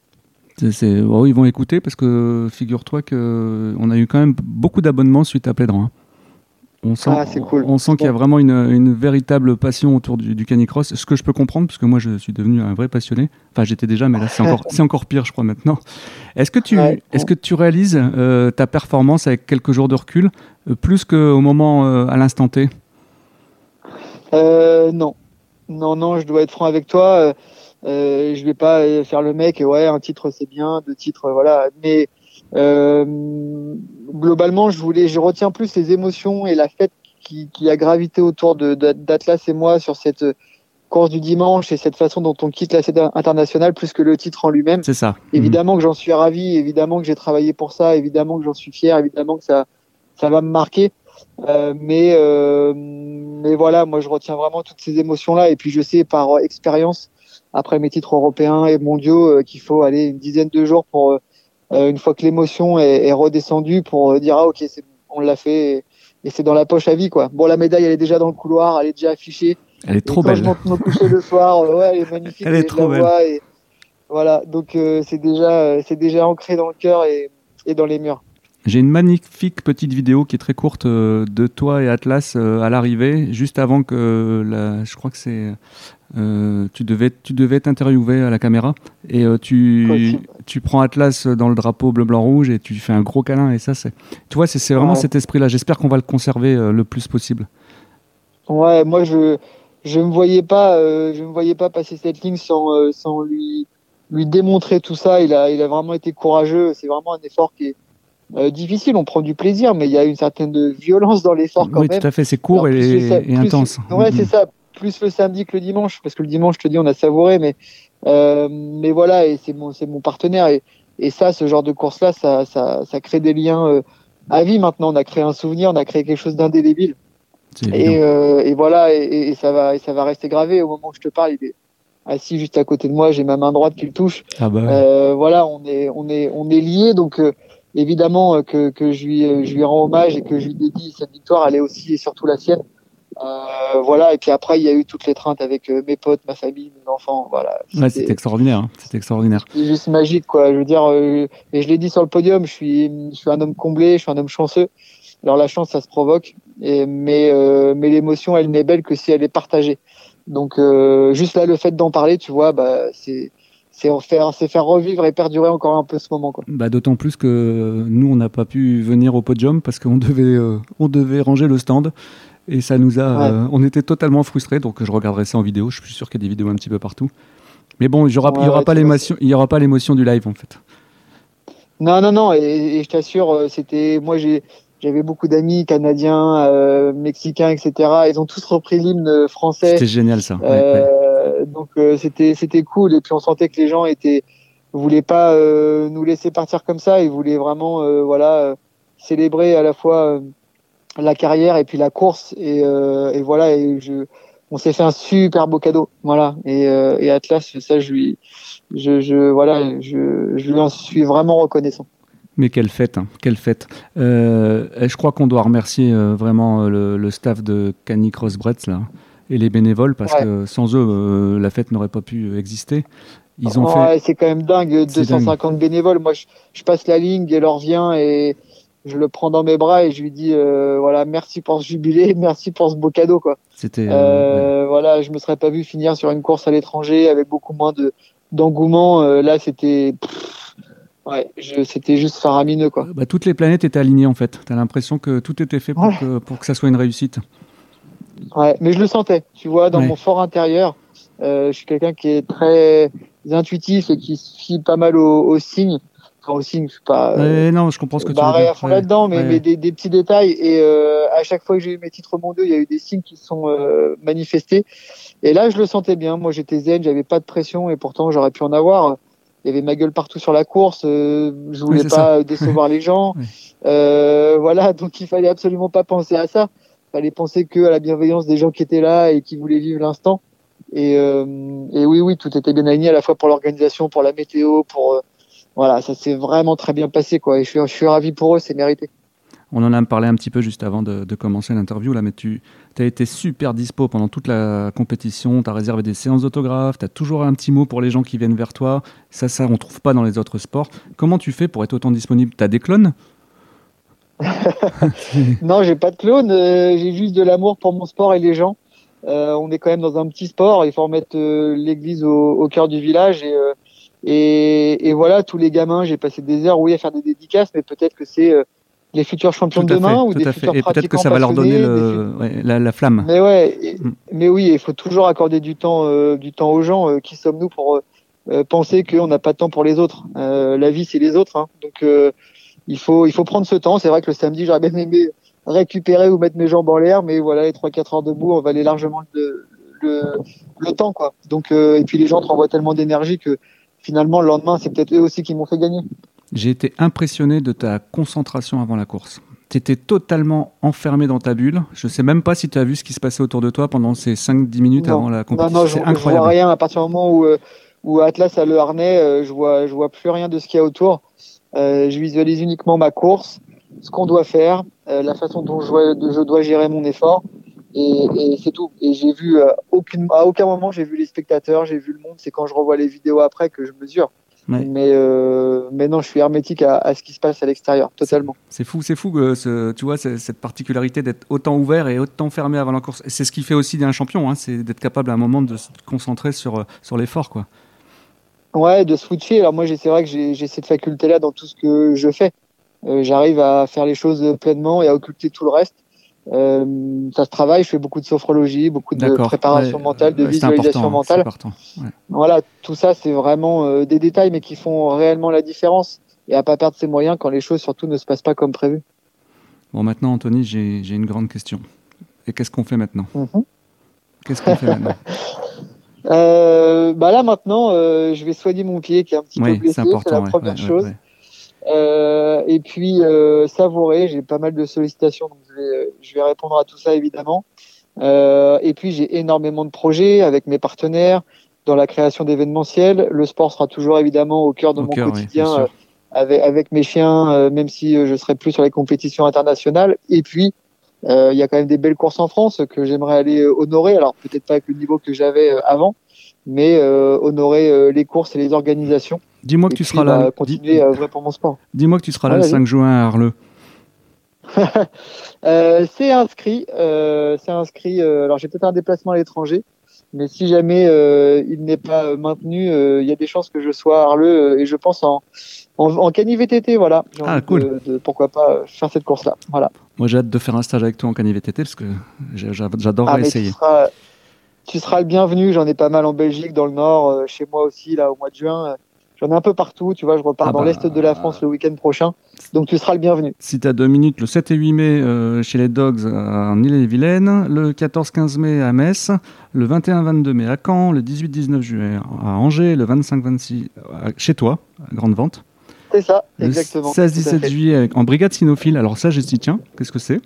C'est, oh, ils vont écouter parce que figure-toi qu'on a eu quand même beaucoup d'abonnements suite à Plédran. Hein. On sent, ah, on sent qu'il y a vraiment une, une, véritable passion autour du, du, canicross, ce que je peux comprendre, puisque moi je suis devenu un vrai passionné. Enfin, j'étais déjà, mais là c'est encore, pire, je crois, maintenant. Est-ce que tu, que réalises euh, ta performance avec quelques jours de recul, euh, plus qu'au moment, euh, à l'instant T? Non. Non, non, je dois être franc avec toi. Je vais pas faire le mec, ouais, un titre c'est bien, deux titres, voilà. Mais globalement, je voulais, je retiens plus les émotions et la fête qui, qui a gravité autour de, d'Atlas et moi sur cette course du dimanche et cette façon dont on quitte la scène internationale plus que le titre en lui-même. C'est ça. Évidemment que j'en suis ravi, évidemment que j'ai travaillé pour ça, évidemment que j'en suis fier, évidemment que ça, ça va me marquer. Euh, mais, euh, mais voilà, moi je retiens vraiment toutes ces émotions-là et puis je sais par expérience après mes titres européens et mondiaux euh, qu'il faut aller une dizaine de jours pour euh, une fois que l'émotion est, est, redescendue pour euh, dire ah ok c'est on l'a fait et, c'est dans la poche à vie quoi. Bon la médaille elle est déjà dans le couloir, elle est déjà affichée. Elle est trop belle. Je monte coucher le soir, euh, ouais elle est magnifique. Elle est trop belle. Et, voilà donc c'est déjà c'est déjà ancré dans le cœur et, et dans les murs. J'ai une magnifique petite vidéo qui est très courte de toi et Atlas à l'arrivée, juste avant que la, je crois que c'est euh, tu devais tu devais t'interviewer à la caméra et euh, tu tu prends Atlas dans le drapeau bleu blanc rouge et tu fais un gros câlin et ça c'est tu vois c'est vraiment cet esprit là j'espère qu'on va le conserver euh, le plus possible. Ouais moi je je me voyais pas je me voyais pas passer cette ligne sans sans lui lui démontrer tout ça. Il a il a vraiment été courageux. C'est vraiment un effort qui est difficile, on prend du plaisir, mais il y a une certaine violence dans l'effort quand même. Oui, tout à fait, c'est court et, intense. Ouais, c'est ça plus le samedi que le dimanche, parce que le dimanche, je te dis, on a savouré, mais, euh, mais voilà, et c'est mon, c'est mon partenaire. Et, et ça, ce genre de course-là, ça, ça, ça crée des liens euh, à vie maintenant. On a créé un souvenir, on a créé quelque chose d'indélébile. Et, euh, et, voilà, et, et, ça va, et ça va rester gravé. Au moment où je te parle, il est assis juste à côté de moi. J'ai ma main droite qui le touche. Ah bah. voilà, on est, on est, on est liés. Donc évidemment que, que je lui, je lui rends hommage et que je lui dédie cette victoire. Elle est aussi et surtout la sienne. Euh, voilà, et puis après, il y a eu toutes les treintes avec euh, mes potes, ma famille, mes enfants. Voilà. Ouais, c'était extraordinaire. Hein. C'était extraordinaire. C'est juste magique, quoi. Je veux dire, euh, et je l'ai dit sur le podium, je suis, je suis un homme comblé, je suis un homme chanceux. Alors la chance, ça se provoque, et, mais, mais l'émotion, elle n'est belle que si elle est partagée. Donc juste là, le fait d'en parler, tu vois, bah, c'est c'est faire, faire revivre et perdurer encore un peu ce moment. Quoi. Bah, D'autant plus que nous, on n'a pas pu venir au podium parce qu'on devait, on devait ranger le stand. Et ça nous a. Euh, on était totalement frustrés, donc je regarderai ça en vidéo. Je suis sûr qu'il y a des vidéos un petit peu partout. Mais bon, il n'y aura, aura, pas l'émotion, il y aura pas l'émotion du live en fait. Non, non, non. Et, je t'assure, euh, c'était. Moi. J'avais beaucoup d'amis canadiens, euh, mexicains, etc. Ils ont tous repris l'hymne français. C'était génial ça. Donc c'était c'était cool et puis on sentait que les gens étaient voulaient pas nous laisser partir comme ça. Ils voulaient vraiment voilà célébrer à la fois la carrière et puis la course et, euh, et voilà et je on s'est fait un super beau cadeau voilà et, euh, et Atlas ça je lui je, je voilà je, je lui en suis vraiment reconnaissant mais quelle fête, hein, quelle fête. Euh, je crois qu'on doit remercier euh, vraiment le, le, staff de Canicross Bretz là, et les bénévoles parce que sans eux, la fête n'aurait pas pu exister. Ils ont fait... C'est quand même dingue, 250 bénévoles. Moi, je, je, passe la ligne et leur vient et, je le prends dans mes bras et je lui dis euh, voilà merci pour ce jubilé, <laughs> merci pour ce beau cadeau quoi. C'était euh, voilà, je me serais pas vu finir sur une course à l'étranger avec beaucoup moins de d'engouement. Euh, là c'était ouais, c'était juste faramineux quoi. Bah, toutes les planètes étaient alignées en fait. T'as l'impression que tout était fait pour que pour que ça soit une réussite. Ouais, mais je le sentais, tu vois, dans mon fort intérieur. je suis quelqu'un qui est très intuitif et qui se fie pas mal aux, aux signes aussi, je suis pas. Euh, non, je comprends ce que tu veux dire. là-dedans, mais, des, petits détails. Et euh, à chaque fois que j'ai eu mes titres mondiaux, il y a eu des signes qui sont euh, manifestés. Et là, je le sentais bien. Moi, j'étais zen, j'avais pas de pression, et pourtant, j'aurais pu en avoir. Il y avait ma gueule partout sur la course. je voulais pas décevoir les gens. <laughs> voilà, <laughs> donc il fallait absolument pas penser à ça. Il fallait penser que à la bienveillance des gens qui étaient là et qui voulaient vivre l'instant. Et, et oui, oui, tout était bien aligné à la fois pour l'organisation, pour la météo, pour voilà, ça s'est vraiment très bien passé, quoi. Et je suis, je suis ravi pour eux, c'est mérité. On en a parlé un petit peu juste avant de, commencer l'interview, là, mais tu as été super dispo pendant toute la compétition, tu as réservé des séances d'autographes, tu as toujours un petit mot pour les gens qui viennent vers toi. Ça, ça, on trouve pas dans les autres sports. Comment tu fais pour être autant disponible? Tu as des clones? <laughs> Non, j'ai pas de clones, euh, j'ai juste de l'amour pour mon sport et les gens. Euh, on est quand même dans un petit sport, il faut remettre euh, l'église au, au, cœur du village et et, et, voilà, tous les gamins, j'ai passé des heures, oui, à faire des dédicaces, mais peut-être que c'est euh, les futurs champions de demain ou des futurs Et peut-être que ça va leur donner le, la, flamme. Mais ouais, mm. mais oui, il faut toujours accorder du temps, euh, du temps aux gens. Euh, qui sommes-nous pour penser qu'on n'a pas de temps pour les autres La vie, c'est les autres. Hein. Donc, il faut, il faut prendre ce temps. C'est vrai que le samedi, j'aurais bien aimé récupérer ou mettre mes jambes en l'air, mais voilà, les 3-4 heures debout, on valait largement le, le, le temps, quoi. Donc, et puis les gens te renvoient tellement d'énergie que finalement, le lendemain, c'est peut-être eux aussi qui m'ont fait gagner. J'ai été impressionné de ta concentration avant la course. Tu étais totalement enfermé dans ta bulle. Je ne sais même pas si tu as vu ce qui se passait autour de toi pendant ces 5-10 minutes avant la compétition. Non, non, je, incroyable. vois rien à partir du moment où, euh, où Atlas a le harnais. Euh, je vois, je vois plus rien de ce qu'il y a autour. Euh, je visualise uniquement ma course, ce qu'on doit faire, la façon dont je dois gérer mon effort et, et c'est tout. Et j'ai vu euh, aucune, à aucun moment j'ai vu les spectateurs, j'ai vu le monde. C'est quand je revois les vidéos après que je mesure. Mais, euh, mais non, je suis hermétique à, à ce qui se passe à l'extérieur, totalement. C'est fou, c'est fou, que ce, tu vois, cette particularité d'être autant ouvert et autant fermé avant la course. C'est ce qui fait aussi d'un champion, hein, c'est d'être capable à un moment de se concentrer sur, sur l'effort, quoi. Ouais, de switcher. Alors moi, c'est vrai que j'ai cette faculté-là dans tout ce que je fais. Euh, J'arrive à faire les choses pleinement et à occulter tout le reste. Euh, ça se travaille, je fais beaucoup de sophrologie, beaucoup de préparation mentale, de visualisation mentale. Voilà, tout ça, c'est vraiment euh, des détails, mais qui font réellement la différence et à pas perdre ses moyens quand les choses surtout ne se passent pas comme prévu. Bon, maintenant, Anthony, j'ai une grande question. Et qu'est-ce qu'on fait maintenant mhm. Qu'est-ce qu'on fait maintenant <laughs> bah là maintenant, je vais soigner mon pied qui est un petit peu blessé, c'est la première chose. et puis savourer, j'ai pas mal de sollicitations, donc vais, je vais répondre à tout ça évidemment. et puis j'ai énormément de projets avec mes partenaires dans la création d'événementiels. Le sport sera toujours évidemment au cœur de mon quotidien euh, avec, avec, mes chiens, euh, même si euh, je serai plus sur les compétitions internationales. Et puis, il y a quand même des belles courses en France que j'aimerais aller honorer. Alors peut-être pas avec le niveau que j'avais avant, mais honorer les courses et les organisations. Dis-moi que tu seras là. Bah, continuer pour mon sport. Dis-moi que tu seras là le 5 juin à Arleux. <laughs> c'est inscrit. c'est inscrit. alors j'ai peut-être un déplacement à l'étranger. Mais si jamais euh, il n'est pas maintenu, euh, il y a des chances que je sois à Arleux euh, et je pense en, en, en VTT, voilà. Ah, cool. pourquoi pas faire cette course-là. Voilà. Moi, j'ai hâte de faire un stage avec toi en VTT parce que j'adore ah, essayer. Tu seras, tu seras, le bienvenu. J'en ai pas mal en Belgique, dans le Nord, chez moi aussi, là, au mois de juin. J'en ai un peu partout, tu vois, je repars ah dans bah, l'Est de la France le week-end prochain. Donc tu seras le bienvenu. Si tu as deux minutes, le 7 et 8 mai euh, chez les Dogs en Ille-et-Vilaine, le 14-15 mai à Metz, le 21-22 mai à Caen, le 18-19 juillet à Angers, le 25-26 chez toi, à Grande Vente. C'est ça, exactement. Le 16-17 juillet en brigade cynophile. Alors ça, dit, tiens, qu'est-ce que c'est?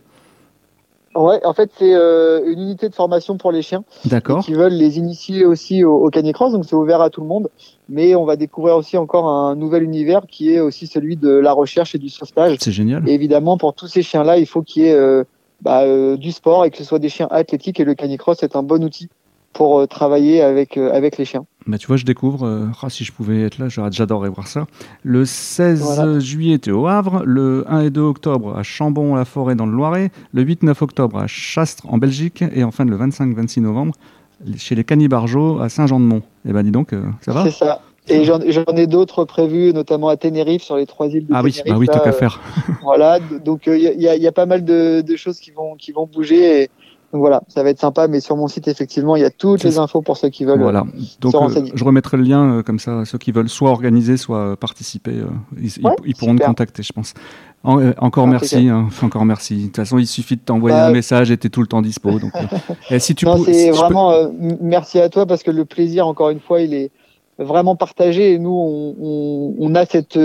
Ouais, en fait, c'est euh, une unité de formation pour les chiens. D'accord. Qui veulent les initier aussi au, au canicross, donc c'est ouvert à tout le monde. Mais on va découvrir aussi encore un nouvel univers qui est aussi celui de la recherche et du sauvetage. C'est génial. Et évidemment, pour tous ces chiens-là, il faut qu'il y ait euh, bah, euh, du sport et que ce soit des chiens athlétiques. Et le canicross est un bon outil pour travailler avec, avec les chiens. Bah, tu vois, je découvre, ah, si je pouvais être là, j'adorerais voir ça. Le 16 juillet, tu es au Havre. Le 1 et 2 octobre à Chambon-la-Forêt dans le Loiret. Le 8-9 octobre à Chastres en Belgique. Et enfin le 25-26 novembre chez les Canibargeaux à Saint-Jean-de-Mont. Eh ben dis donc, euh, ça va? C'est ça. Et j'en ai d'autres prévus, notamment à Tenerife, sur les trois îles de ah Tenerife. Ah oui, bah oui, qu'à faire. <laughs> voilà, donc il euh, y, a pas mal de, choses qui vont, qui vont bouger. Et, donc voilà, ça va être sympa, mais sur mon site, effectivement, il y a toutes les infos pour ceux qui veulent. Voilà, donc euh, je remettrai le lien euh, comme ça, ceux qui veulent soit organiser, soit participer, euh, ils, pourront me contacter, je pense. encore merci, hein, encore merci. De toute façon, il suffit de t'envoyer bah, un message et tu es tout le temps dispo. Donc, et <laughs> si tu non, c'est vraiment merci à toi parce que le plaisir, encore une fois, il est vraiment partagé et nous, on, on a cette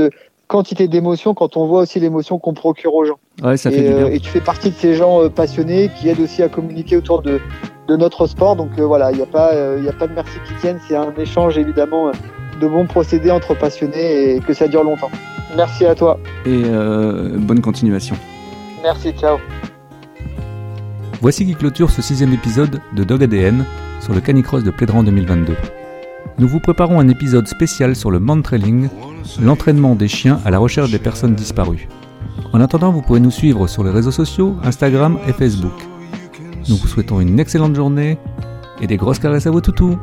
quantité d'émotions quand on voit aussi l'émotion qu'on procure aux gens. Ouais, ça et, fait du bien. Euh, et tu fais partie de ces gens euh, passionnés qui aident aussi à communiquer autour de, de notre sport. Donc euh, voilà, il n'y a, pas, il a pas de merci qui tienne. C'est un échange évidemment de bons procédés entre passionnés et que ça dure longtemps. Merci à toi. Et bonne continuation. Merci, ciao. Voici qui clôture ce sixième épisode de Dog ADN sur le Canicross de Plédran 2022 nous vous préparons un épisode spécial sur le mantrailing, l'entraînement des chiens à la recherche des personnes disparues. En attendant, vous pouvez nous suivre sur les réseaux sociaux, Instagram et Facebook. Nous vous souhaitons une excellente journée et des grosses caresses à vos toutous